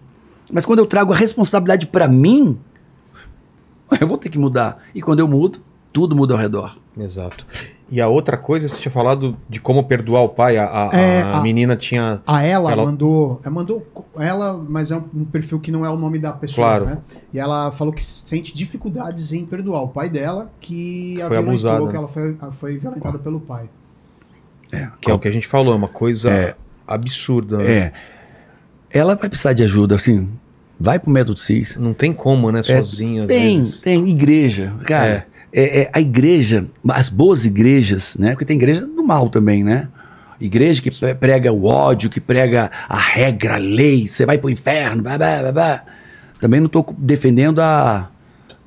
Mas quando eu trago a responsabilidade para mim, <laughs> eu vou ter que mudar. E quando eu mudo, tudo muda ao redor. Exato. E a outra coisa, você tinha falado de como perdoar o pai. A, a- É, a a- menina tinha. A ela, Ela- mandou. Ela mandou ela, mas é um, perfil que não é o nome da pessoa, Claro. né? E ela falou que sente dificuldades em perdoar o pai dela, que a Foi violentou, abusada, que né? ela foi, foi violentada pelo pai. Que é o que a gente falou, é uma coisa É. absurda. né? É. Ela vai precisar de ajuda, assim. Vai pro método CIS. Não tem como, né? Sozinha, às É, Tem, vezes. tem igreja. Cara, é, é, a igreja, as boas igrejas, né? Porque tem igreja do mal também, né? Igreja que pre- prega o ódio, que prega a regra, a lei, você vai pro inferno, blá, blá, blá, blá. Também não estou defendendo a,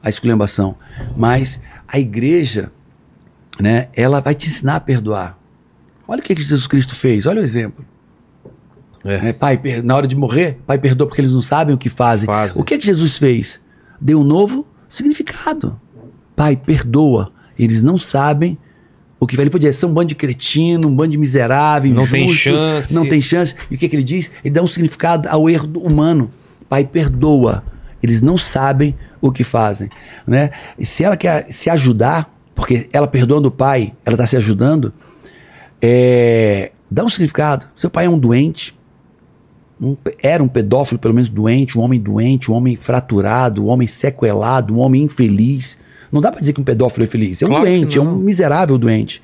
a esculhambação. Mas a igreja, né? Ela vai te ensinar a perdoar. Olha o que, que Jesus Cristo fez, olha o exemplo. É. né? Pai, na hora de morrer, pai perdoa porque eles não sabem o que fazem. Fazem. O que, que Jesus fez? Deu um novo significado. Pai, perdoa. Eles não sabem o que vai. Ele podia ser um bando de cretino, um bando de miserável, Não tem injustos, chance. Não tem chance. E o que, que ele diz? Ele dá um significado ao erro humano. Pai, perdoa. Eles não sabem o que fazem. Né? E se ela quer se ajudar, porque ela perdoando o pai, ela está se ajudando, é, dá um significado. Seu pai é um doente, um era um pedófilo, pelo menos doente, um homem doente, um homem fraturado, um homem sequelado, um homem infeliz. Não dá pra dizer que um pedófilo é feliz. É um Claro doente, é um miserável doente.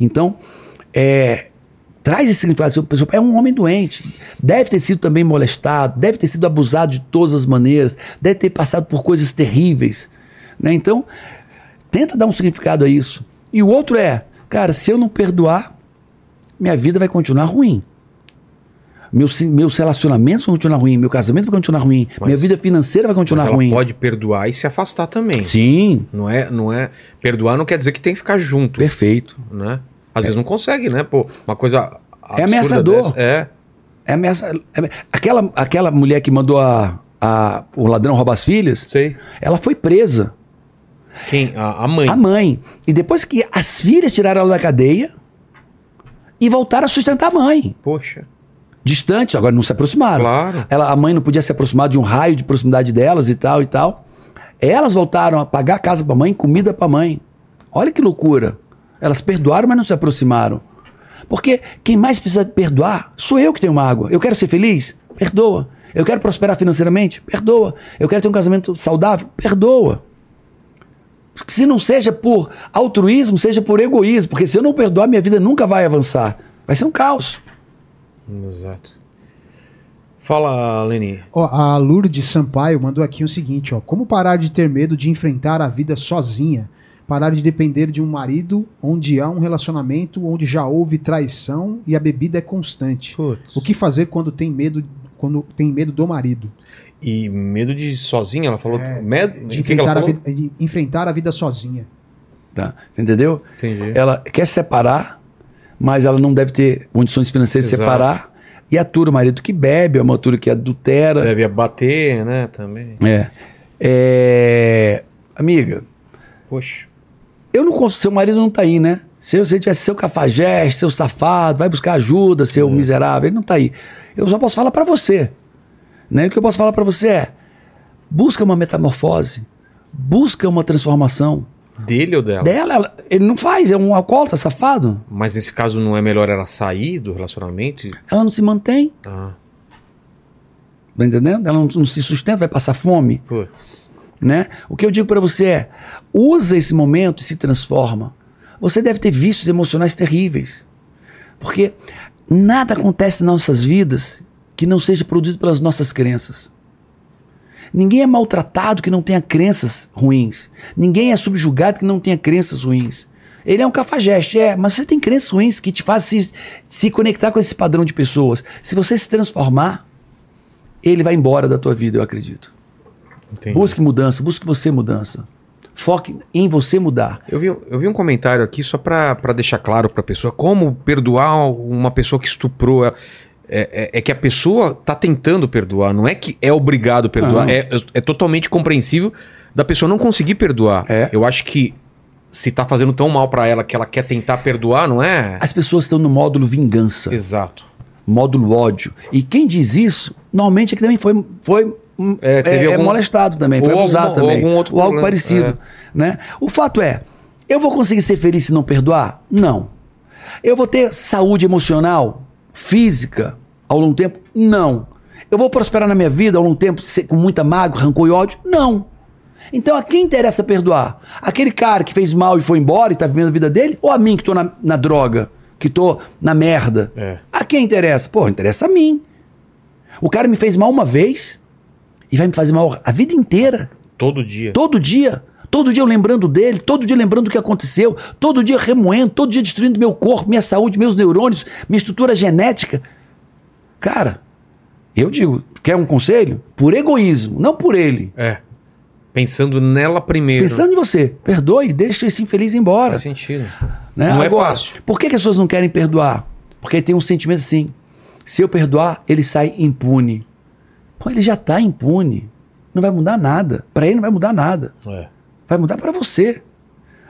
Então, é, traz esse significado. Pai é um homem doente. Deve ter sido também molestado, deve ter sido abusado de todas as maneiras, deve ter passado por coisas terríveis. Né? Então, tenta dar um significado a isso. E o outro é, cara, se eu não perdoar, minha vida vai continuar ruim. Meus, meus relacionamentos vão continuar ruim, meu casamento vai continuar ruim, Mas- minha vida financeira vai Mas continuar ela ruim. pode perdoar e se afastar também. Sim, Não é, não é. Perdoar não quer dizer que tem que ficar junto, perfeito. né? Às vezes não consegue, né? Pô, uma coisa. absurda ameaçador. dessa- É. É ameaça. é- aquela, aquela mulher que mandou a, a- o ladrão roubar as filhas, Sei. ela foi presa. Quem? A, a mãe. A mãe. E depois que as filhas tiraram ela da cadeia e voltaram a sustentar a mãe. Poxa. Distante, agora não se aproximaram. Claro. Ela, a mãe não podia se aproximar de um raio de proximidade delas e tal e tal. Elas voltaram a pagar a casa pra mãe, comida pra mãe. Olha que loucura. Elas perdoaram, mas não se aproximaram. Porque quem mais precisa perdoar sou eu que tenho mágoa. Eu quero ser feliz? Perdoa. Eu quero prosperar financeiramente? Perdoa. Eu quero ter um casamento saudável? Perdoa. Se não seja por altruísmo, seja por egoísmo. Porque se eu não perdoar, minha vida nunca vai avançar. Vai ser um caos. Exato. Fala, Leni. Ó, a Lourdes Sampaio mandou aqui o seguinte, ó. Como parar de ter medo de enfrentar a vida sozinha? Parar de depender de um marido onde há um relacionamento onde já houve traição e a bebida é constante. Putz. O que fazer quando tem medo, quando tem medo do marido? E medo de sozinha, ela falou. É, medo De enfrentar, a falou? vida, de enfrentar a vida sozinha. Tá? Entendeu? Entendi. Ela quer separar, mas ela não deve ter condições financeiras de Exato. separar. E atura o marido que bebe, é uma atura que adultera. Deve bater, né? Também. É. É, Amiga, Poxa. eu não consigo. Seu marido não tá aí, né? Se você tivesse seu cafajeste, seu safado, vai buscar ajuda, seu miserável, ele não tá aí. Eu só posso falar pra você. Né? O que eu posso falar pra você é: busca uma metamorfose, busca uma transformação. Dele ou dela? Dela, ela- ele não faz, é um alcoólatra safado. Mas nesse caso não é melhor ela sair do relacionamento? Ela não se mantém. Ah, Tá entendendo? Ela não, não se sustenta, vai passar fome, putz. né? O que eu digo pra você é: usa esse momento e se transforma. Você deve ter vícios emocionais terríveis. Porque nada acontece nas nossas vidas que não seja produzido pelas nossas crenças. Ninguém é maltratado que não tenha crenças ruins. Ninguém é subjugado que não tenha crenças ruins. Ele é um cafajeste, é, mas você tem crenças ruins que te fazem se, se conectar com esse padrão de pessoas. Se você se transformar, ele vai embora da tua vida, eu acredito. Entendi. Busque mudança, busque você mudança. Foque em você mudar. Eu vi, eu vi um comentário aqui só pra deixar claro pra pessoa como perdoar uma pessoa que estuprou. É, é- é que a pessoa tá tentando perdoar, não é que é obrigado a perdoar. É, é totalmente compreensível da pessoa não conseguir perdoar. É. Eu acho que se tá fazendo tão mal pra ela que ela quer tentar perdoar, não é? As pessoas estão no módulo vingança, Exato. módulo ódio. E quem diz isso, normalmente é que também foi, foi hum, É, é, é algum- molestado também, foi ou abusado ou também. algum outro ou algo problema, parecido. Né? O fato é, eu vou conseguir ser feliz se não perdoar? Não. Eu vou ter saúde emocional, física, ao longo do tempo? Não. Eu vou prosperar na minha vida ao longo do tempo com muita mágoa, rancor e ódio? Não. Então a quem interessa perdoar? Aquele cara que fez mal e foi embora e tá vivendo a vida dele? Ou a mim que tô na, na droga, que tô na merda? É. A quem interessa? Pô, interessa a mim. O cara me fez mal uma vez e vai me fazer mal a vida inteira. Todo dia. Todo dia. Todo dia eu lembrando dele, todo dia lembrando do que aconteceu, todo dia remoendo, todo dia destruindo meu corpo, minha saúde, meus neurônios, minha estrutura genética. Cara, eu digo, quer um conselho? Por egoísmo, não por ele. É. Pensando nela primeiro. Pensando em você, perdoe, deixa esse infeliz embora. Faz sentido. Né? Não é Agora, fácil. Por que, que as pessoas não querem perdoar? Porque tem um sentimento assim: se eu perdoar, ele sai impune. Pô, ele já está impune. Não vai mudar nada. Para ele não vai mudar nada. É. Vai mudar para você.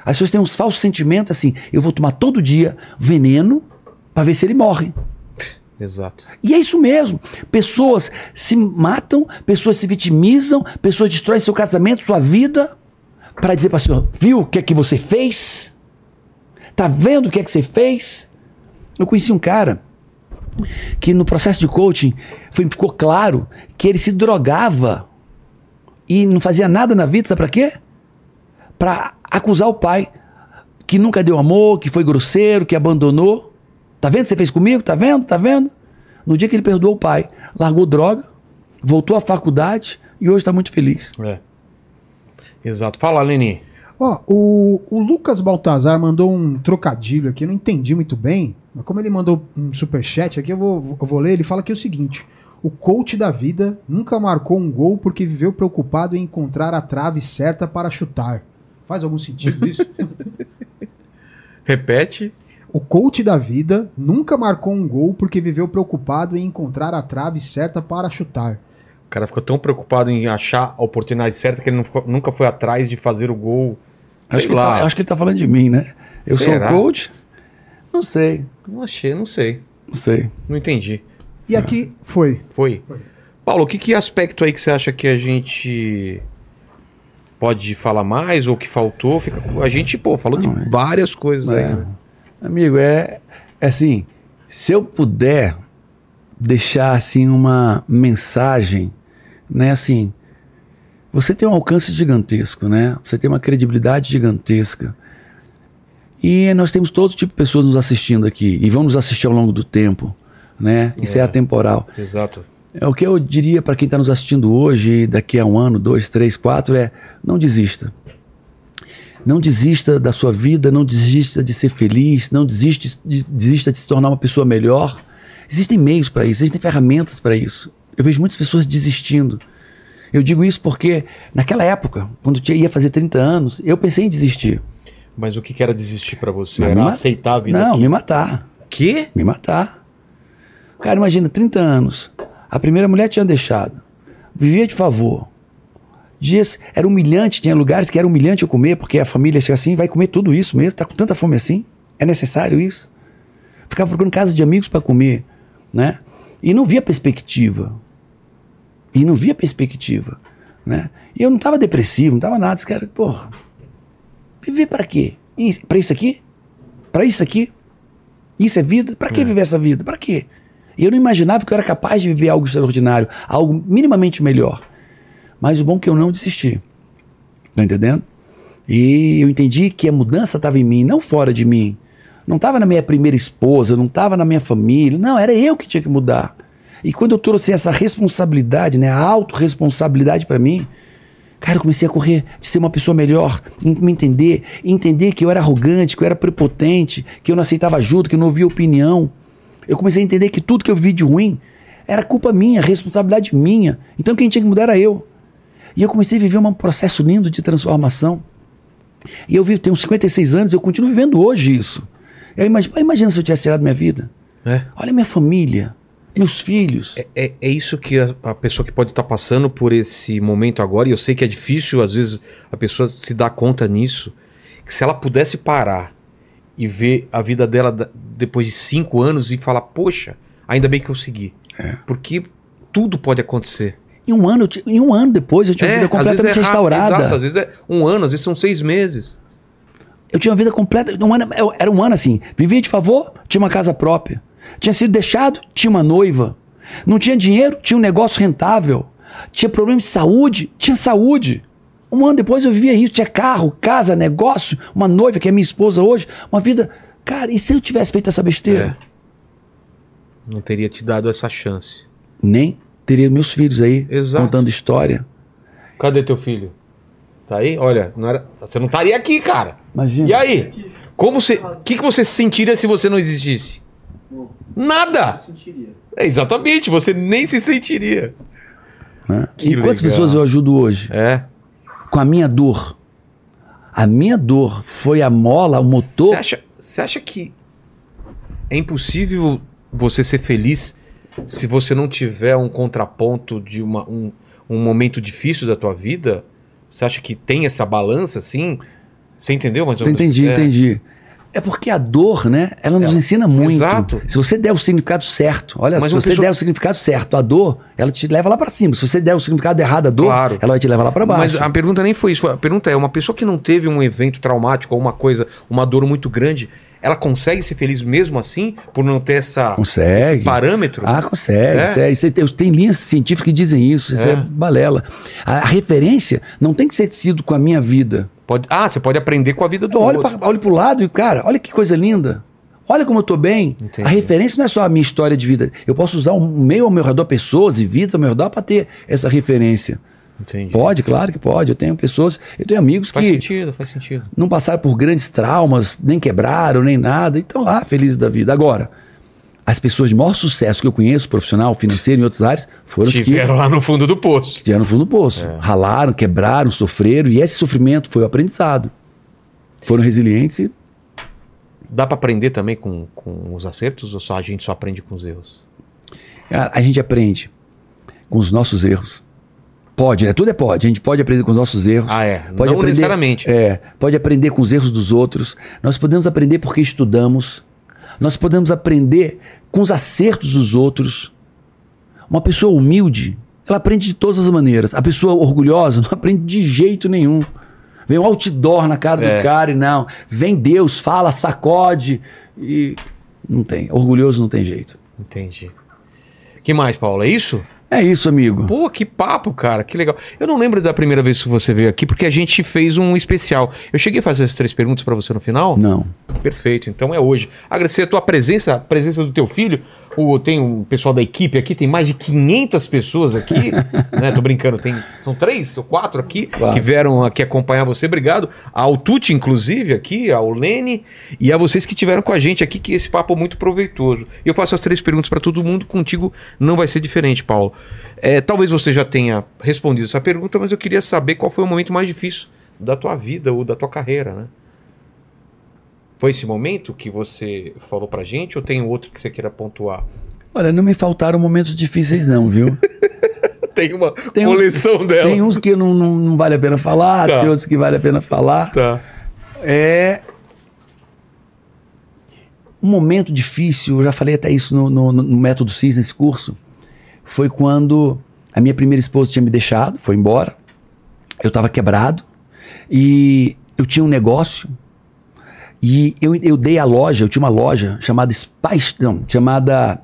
As pessoas têm uns falsos sentimentos assim: eu vou tomar todo dia veneno para ver se ele morre. Exato. E é isso mesmo. Pessoas se matam, pessoas se vitimizam, pessoas destroem seu casamento, sua vida, para dizer para a senhora: viu o que é que você fez? Tá vendo o que é que você fez? Eu conheci um cara que no processo de coaching foi, ficou claro que ele se drogava e não fazia nada na vida, sabe para quê? Para acusar o pai que nunca deu amor, que foi grosseiro, que abandonou. Tá vendo o que você fez comigo? Tá vendo? Tá vendo? No dia que ele perdoou o pai, largou droga, voltou à faculdade e hoje está muito feliz. É. Exato. Fala, Leni. Ó, o, o Lucas Baltazar mandou um trocadilho aqui, eu não entendi muito bem, mas como ele mandou um superchat aqui, eu vou, eu vou ler. Ele fala aqui o seguinte: o coach da vida nunca marcou um gol porque viveu preocupado em encontrar a trave certa para chutar. Faz algum sentido isso? <laughs> Repete. o coach da vida nunca marcou um gol porque viveu preocupado em encontrar a trave certa para chutar. O cara ficou tão preocupado em achar a oportunidade certa que ele nunca foi atrás de fazer o gol. Acho que, tá, acho que ele tá falando de mim, né? Eu Será? sou coach? Não sei, Não achei, não sei. não sei. Não entendi. E aqui foi. Foi? Foi. Paulo, que, que aspecto aí que você acha que a gente pode falar mais ou que faltou? Fica, a gente, pô, falou Não, de várias coisas aí. É. né? Amigo, é, é assim, se eu puder deixar assim uma mensagem, né, assim, você tem um alcance gigantesco, né? Você tem uma credibilidade gigantesca. E nós temos todo tipo de pessoas nos assistindo aqui e vão nos assistir ao longo do tempo, né? Isso é, É. atemporal. Exato. É, o que eu diria para quem está nos assistindo hoje, daqui a um ano, dois, três, quatro, é não desista. Não desista da sua vida, não desista de ser feliz, não desiste, de, desista de se tornar uma pessoa melhor. Existem meios para isso, existem ferramentas para isso. Eu vejo muitas pessoas desistindo. Eu digo isso porque naquela época, quando eu ia fazer 30 anos, eu pensei em desistir. Mas o que que era desistir pra você? Mas era ma- aceitar a vida? Não, aqui? me matar. Quê? me matar. Cara, imagina, 30 anos. A primeira mulher tinha deixado. Vivia de favor. Dias era humilhante, tinha lugares que era humilhante eu comer, porque a família chega assim, vai comer tudo isso mesmo, tá com tanta fome assim? É necessário isso? Ficava procurando casa de amigos para comer, né? E não via perspectiva. E não via perspectiva, né? E eu não tava depressivo, não tava nada, esse cara, porra. Viver para quê? Para isso aqui? Para isso aqui? Isso é vida? Para que viver essa vida? Para quê? E eu não imaginava que eu era capaz de viver algo extraordinário, algo minimamente melhor. Mas o bom é que eu não desisti. Tá entendendo? E eu entendi que a mudança estava em mim, não fora de mim. Não estava na minha primeira esposa, não estava na minha família. Não, era eu que tinha que mudar. E quando eu trouxe essa responsabilidade, né, a autorresponsabilidade para mim, cara, eu comecei a correr de ser uma pessoa melhor, me entender, entender que eu era arrogante, que eu era prepotente, que eu não aceitava ajuda, que eu não ouvia opinião. Eu comecei a entender que tudo que eu vi de ruim era culpa minha, responsabilidade minha. Então quem tinha que mudar era eu. E eu comecei a viver um processo lindo de transformação. E eu vivo, tenho 56 anos, eu continuo vivendo hoje isso. Eu imagino, imagina se eu tivesse tirado minha vida. É. Olha minha família, meus filhos. É, é, é isso que a, a pessoa que pode estar passando por esse momento agora, e eu sei que é difícil, às vezes, a pessoa se dar conta nisso, que se ela pudesse parar e ver a vida dela depois de cinco anos e falar, poxa, ainda bem que eu segui. É. Porque tudo pode acontecer. Em um ano, em um ano depois, eu tinha uma vida completamente é restaurada. Exato, às vezes é um ano, às vezes são seis meses. Eu tinha uma vida completa. Um ano, era um ano assim. Vivia de favor, tinha uma casa própria. Tinha sido deixado, tinha uma noiva. Não tinha dinheiro, tinha um negócio rentável. Tinha problemas de saúde, tinha saúde. Um ano depois eu vivia isso. Tinha carro, casa, negócio, uma noiva que é minha esposa hoje. Uma vida. Cara, e se eu tivesse feito essa besteira? Não teria te dado essa chance. Nem teria meus filhos aí Exato. contando história. Cadê teu filho? Tá aí? Olha, não era... você não estaria aqui, cara. Imagina. E aí? Como você. O que, que você sentiria se você não existisse? Nada! É, exatamente, você nem se sentiria. Que E quantas legal. pessoas eu ajudo hoje? É. Com a minha dor. A minha dor foi a mola, o motor. Você acha, você acha que é impossível você ser feliz se você não tiver um contraponto de uma, um, um momento difícil da tua vida? Você acha que tem essa balança assim? Você entendeu mais ou menos? Entendi, É. entendi. É porque a dor, né? Ela nos Ela- ensina muito. Exato. Se você der o significado certo, olha, Mas se você pessoa- der o significado certo, a dor, ela te leva lá pra cima. Se você der o significado errado à dor, Claro. ela vai te levar lá pra Mas baixo. a pergunta nem foi isso. A pergunta é: uma pessoa que não teve um evento traumático ou uma coisa, uma dor muito grande, ela consegue ser feliz mesmo assim? Por não ter essa, Consegue. esse parâmetro? Ah, consegue. É? Isso tem, tem linhas científicas que dizem isso. Isso é, É. balela. A, a referência não tem que ser sido com a minha vida. Pode, ah, você pode aprender com a vida do Eu olho, outro. pra, olho pro lado e, cara, olha que coisa linda. Olha como eu tô bem. Entendi. A referência não é só a minha história de vida. Eu posso usar um meio ao meu redor, pessoas e vidas ao meu redor, para ter essa referência. Entendi. Pode, claro que pode. Eu tenho pessoas, eu tenho amigos Faz que sentido, faz sentido. não passaram por grandes traumas, nem quebraram, nem nada, e estão lá felizes da vida. Agora, as pessoas de maior sucesso que eu conheço, profissional, financeiro, em outras áreas, foram as que Tiveram lá no fundo do poço. estiveram no fundo do poço. Ralaram, quebraram, sofreram, e esse sofrimento foi o aprendizado. Foram resilientes e Dá pra aprender também com, com os acertos ou só a gente só aprende com os erros? A gente aprende com os nossos erros. Pode, né? Tudo é pode. A gente pode aprender com os nossos erros. Ah, é. Pode Não aprender, necessariamente. É. Pode aprender com os erros dos outros. Nós podemos aprender porque estudamos. Nós podemos aprender com os acertos dos outros. Uma pessoa humilde, ela aprende de todas as maneiras. A pessoa orgulhosa <laughs> não aprende de jeito nenhum. Vem um outdoor na cara É. do cara e não. Vem Deus, fala, sacode e. Não tem. Orgulhoso não tem jeito. Entendi. que mais, Paulo? É isso? É isso, amigo. Pô, que papo, cara, que legal. Eu não lembro da primeira vez que você veio aqui, porque a gente fez um especial. Eu cheguei a fazer as três perguntas pra você no final? Não. Perfeito, então é hoje. Agradecer a tua presença, a presença do teu filho. O, tem um pessoal da equipe aqui, tem mais de 500 pessoas aqui. <laughs> né? Tô brincando, tem, são três ou quatro aqui Quatro. que vieram aqui acompanhar você. Obrigado. Ao Tuti, inclusive, aqui, ao Lene, e a vocês que tiveram com a gente aqui, que esse papo é muito proveitoso. E eu faço as três perguntas pra todo mundo, contigo não vai ser diferente, Paulo. É, talvez você já tenha respondido essa pergunta, mas eu queria saber qual foi o momento mais difícil da tua vida ou da tua carreira, né? Foi esse momento que você falou pra gente ou tem outro que você queira pontuar? Olha, não me faltaram momentos difíceis, não, viu? <laughs> Tem uma Tem uns- coleção dela. Tem uns que não, não, não vale a pena falar, Tá. tem outros que vale a pena falar. Tá. É. Um momento difícil, eu já falei até isso no, no, no Método CIS, nesse curso, foi quando a minha primeira esposa tinha me deixado, foi embora. Eu estava quebrado e eu tinha um negócio e eu, eu dei a loja, eu tinha uma loja chamada Spice, não, chamada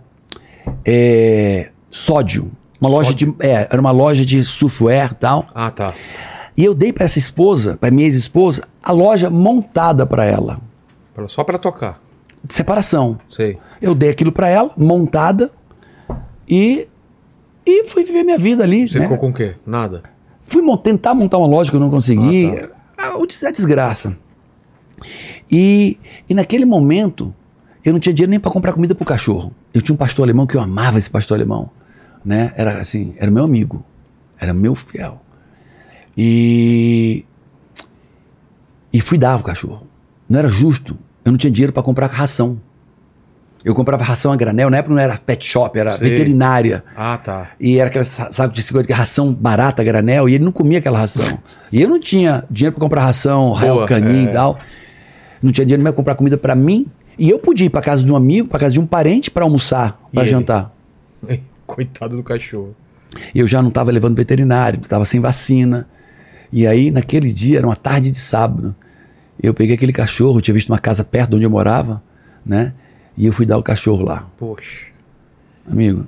é, Sódio. Uma loja de. É, era uma loja de surfwear e tal. Ah, tá. E eu dei para essa esposa, para minha ex-esposa, a loja montada para ela, Só pra tocar. de separação. Sei. Eu dei aquilo para ela, montada, e e fui viver minha vida ali. Você né? ficou com o quê? Nada. Fui tentar montar uma loja que eu não consegui. Ah, des- a desgraça. E, e naquele momento, eu não tinha dinheiro nem para comprar comida pro cachorro. Eu tinha um pastor alemão que eu amava esse pastor alemão. Né? Era assim, era meu amigo. Era meu fiel. E. E fui dar o cachorro. Não era justo. Eu não tinha dinheiro para comprar ração. Eu comprava ração a granel, na época não era pet shop, era Sei. veterinária. Ah, tá. E era aquela sa- saco de 50 que é ração barata, granel, e ele não comia aquela ração. <laughs> e eu não tinha dinheiro para comprar ração, Boa, caninho é. e tal. Não tinha dinheiro para comprar comida para mim. E eu podia ir para casa de um amigo, para casa de um parente para almoçar, para ele? jantar. <laughs> Coitado do cachorro. E eu já não estava levando veterinário, estava sem vacina. E aí, naquele dia, era uma tarde de sábado, eu peguei aquele cachorro, tinha visto uma casa perto de onde eu morava, né? E eu fui dar o cachorro lá, Poxa. amigo.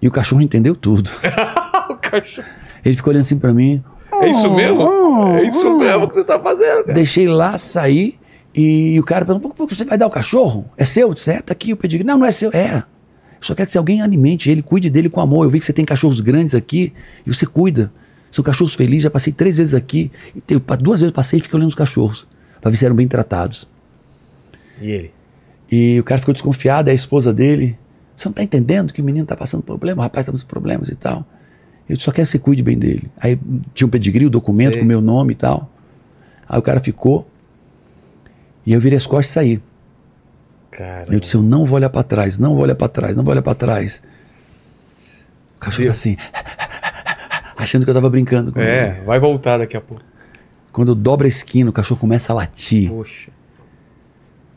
E o cachorro entendeu tudo. <laughs> o cachorro. Ele ficou olhando assim para mim. É isso mesmo? Oh, é isso oh. mesmo que você tá fazendo, cara. Deixei lá, saí e o cara perguntou: "Pô, você vai dar o cachorro? É seu? Eu disse, é, tá aqui o pedigree. Não, não é seu. É. Só quero que se alguém alimente ele, cuide dele com amor. Eu vi que você tem cachorros grandes aqui e você cuida. São cachorros felizes, já passei três vezes aqui. E te- duas vezes passei e fiquei olhando os cachorros para ver se eram bem tratados. E ele? E o cara ficou desconfiado, é a esposa dele. Você não tá entendendo que o menino tá passando problema, o rapaz tá passando problemas e tal. Eu só quero que você cuide bem dele. Aí tinha um pedigree, o documento Sei. com o meu nome e tal. Aí o cara ficou. E eu virei as costas e saí. Cara. Eu disse, eu não vou olhar pra trás, não vou olhar pra trás, não vou olhar pra trás. O cachorro tá assim, <laughs> achando que eu tava brincando com ele. É, vai voltar daqui a pouco. Quando eu dobro a esquina, o cachorro começa a latir. Poxa.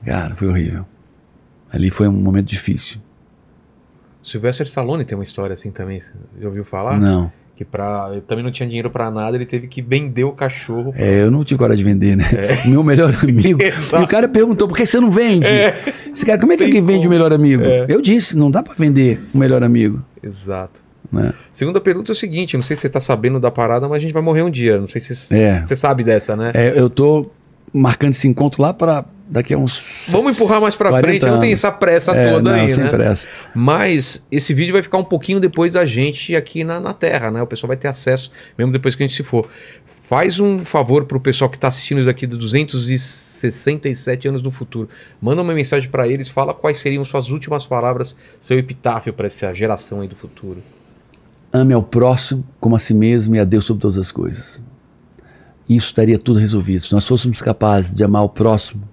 Cara, foi horrível. Ali foi um momento difícil. Sylvester Stallone tem uma história assim também. Você já ouviu falar? Não. Que pra, ele também não tinha dinheiro pra nada, ele teve que vender o cachorro. É, eu não tive coragem de vender, né? <laughs> Meu melhor <laughs> amigo. E o cara perguntou, por que você não vende? Esse cara, como é que alguém vende o melhor amigo? Eu disse, não dá pra vender o melhor amigo. Exato. Né? Segunda pergunta é o seguinte: não sei se você tá sabendo da parada, mas a gente vai morrer um dia. Não sei se É. você sabe dessa, né? É, eu tô marcando esse encontro lá para daqui a uns. Vamos empurrar mais pra 40 frente, não tem anos. essa pressa É, toda não, aí, sem né? pressa. Mas esse vídeo vai ficar um pouquinho depois da gente aqui na, na Terra, né? O pessoal vai ter acesso mesmo depois que a gente se for. Faz um favor pro pessoal que tá assistindo isso aqui de 267 anos no futuro. Manda uma mensagem pra eles, fala quais seriam suas últimas palavras, seu epitáfio pra essa geração aí do futuro. Ame ao próximo como a si mesmo e a Deus sobre todas as coisas. Isso estaria tudo resolvido. Se nós fôssemos capazes de amar o próximo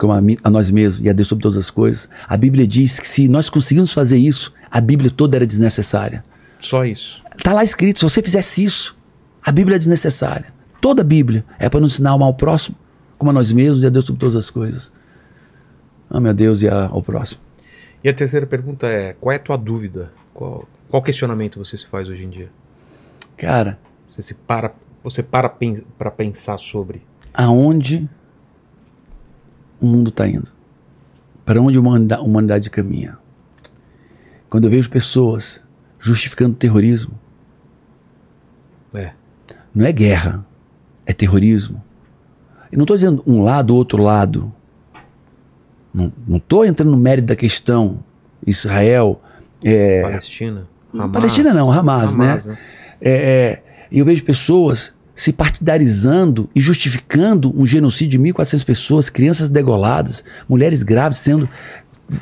como a, a nós mesmos e a Deus sobre todas as coisas, a Bíblia diz que se nós conseguirmos fazer isso, a Bíblia toda era desnecessária. Só isso. Está lá escrito, se você fizesse isso, a Bíblia é desnecessária. Toda a Bíblia é para nos ensinar a amar o próximo como a nós mesmos e a Deus sobre todas as coisas. Ame a Deus e a- ao próximo. E a terceira pergunta é: qual é a tua dúvida? Qual, qual questionamento você se faz hoje em dia? Cara, Você se para, você para pra pensar sobre. aonde o mundo está indo? Para onde a humanidade caminha? Quando eu vejo pessoas justificando terrorismo, É. não é guerra, é terrorismo. Eu não estou dizendo um lado ou outro lado. Não estou entrando no mérito da questão. Israel, é, Palestina. Palestina não, Hamas, Hamas, né? É, é, e eu vejo pessoas se partidarizando e justificando um genocídio de 1.400 pessoas, crianças degoladas, mulheres grávidas sendo.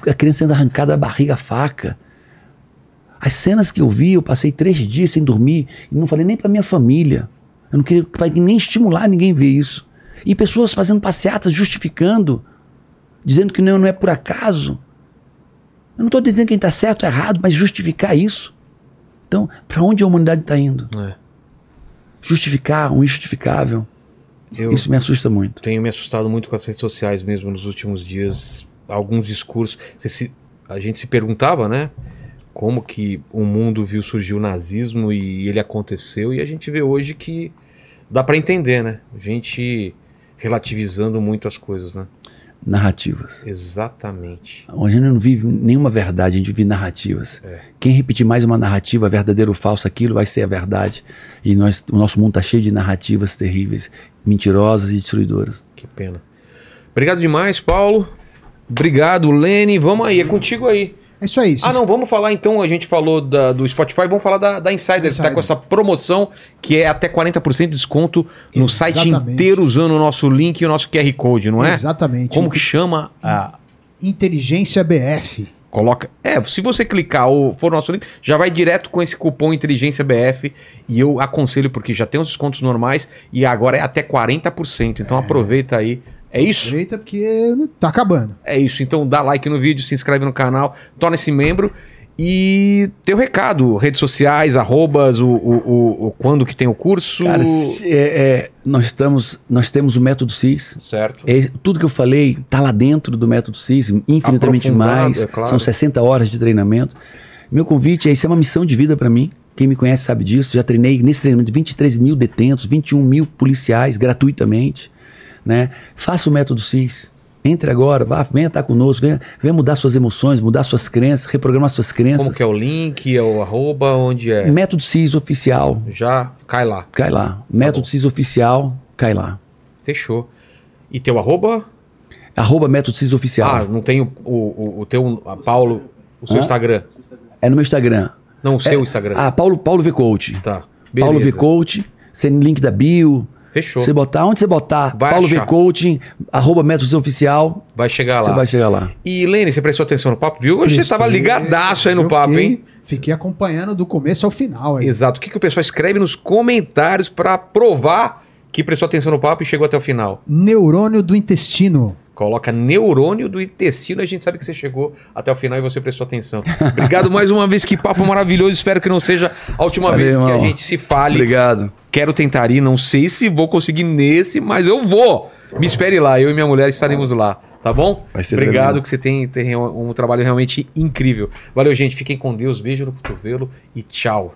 a criança sendo arrancada da barriga à faca. As cenas que eu vi, eu passei três dias sem dormir e não falei nem para minha família. Eu não queria nem estimular ninguém ver isso. E pessoas fazendo passeatas, justificando, dizendo que não, não é por acaso. Eu não estou dizendo quem está certo ou errado, mas justificar isso. Então, para onde a humanidade está indo? É. Justificar o injustificável. Eu Isso me assusta muito. tenho me assustado muito com as redes sociais mesmo nos últimos dias. Alguns discursos. Se- a gente se perguntava, né? Como que o mundo viu surgir o nazismo e ele aconteceu. E a gente vê hoje que dá para entender, né? Gente relativizando muito as coisas, né? Narrativas. Exatamente. A gente não vive nenhuma verdade, a gente vive narrativas. É. Quem repetir mais uma narrativa, verdadeira ou falsa, aquilo vai ser a verdade. E nós, o nosso mundo está cheio de narrativas terríveis, mentirosas e destruidoras. Que pena. Obrigado demais, Paulo. Obrigado, Lene. Vamos aí, é contigo aí. É isso aí. Ah, não, vamos falar então. A gente falou da- do Spotify, vamos falar da, da Insider. Tá Insider. com essa promoção que é até 40% de desconto no site Exatamente. inteiro usando o nosso link e o nosso QR Code, não é? Exatamente. Como que chama? a Inteligência BF. Coloca. É, se você clicar ou for no nosso link, já vai direto com esse cupom Inteligência BF. E eu aconselho, porque já tem os descontos normais e agora é até 40%. Então aproveita aí. É isso? Eita, porque tá acabando. É isso. Então dá like no vídeo, se inscreve no canal, torna-se membro. E teu recado, redes sociais, arrobas, o, o, o- o- quando que tem o curso. Cara, é, é, nós, estamos, nós temos o método CIS. Certo. É, tudo que eu falei está lá dentro do método CIS, infinitamente mais. é claro. São 60 horas de treinamento. Meu convite é: isso é uma missão de vida para mim. Quem me conhece sabe disso. Já treinei nesse treinamento 23 mil detentos, 21 mil policiais gratuitamente. Né? Faça o método CIS. Entre agora, vá, venha estar conosco, venha, venha mudar suas emoções, mudar suas crenças, reprogramar suas crenças. Como que é o link, é o arroba, onde é? Método CIS oficial, Já cai lá. cai lá. Método CIS oficial, cai lá. Fechou. E teu arroba? Arroba Método CIS oficial. Ah, não tem o, o, o- teu, Paulo, o seu Hã? Instagram. É no meu Instagram. Não, o seu Instagram. Ah, Paulo, Paulo V Coach. Tá. Paulo V Beleza. Coach, você link da bio. Fechou. Você botar, onde você botar Vai Paulo V. Coaching, arroba métodos oficial, Vai chegar você lá. vai chegar lá. E Lene, você prestou atenção no papo? Viu? Hoje você estava ligadaço aí no papo, fiquei- hein? Fiquei acompanhando do começo ao final. Aí. Exato. O que, que o pessoal escreve nos comentários para provar que prestou atenção no papo e chegou até o final? Neurônio do intestino. Coloca neurônio do intestino, a gente sabe que você chegou até o final e você prestou atenção. <laughs> Obrigado mais uma vez, que papo maravilhoso. Espero que não seja a última Valeu, vez que a irmão. gente se fale. Obrigado. Quero tentar ir, não sei se vou conseguir nesse, mas eu vou. Me espere lá, eu e minha mulher estaremos lá, tá bom? Obrigado tremendo. que você tem, tem um, um trabalho realmente incrível. Valeu, gente. Fiquem com Deus, beijo no cotovelo e tchau.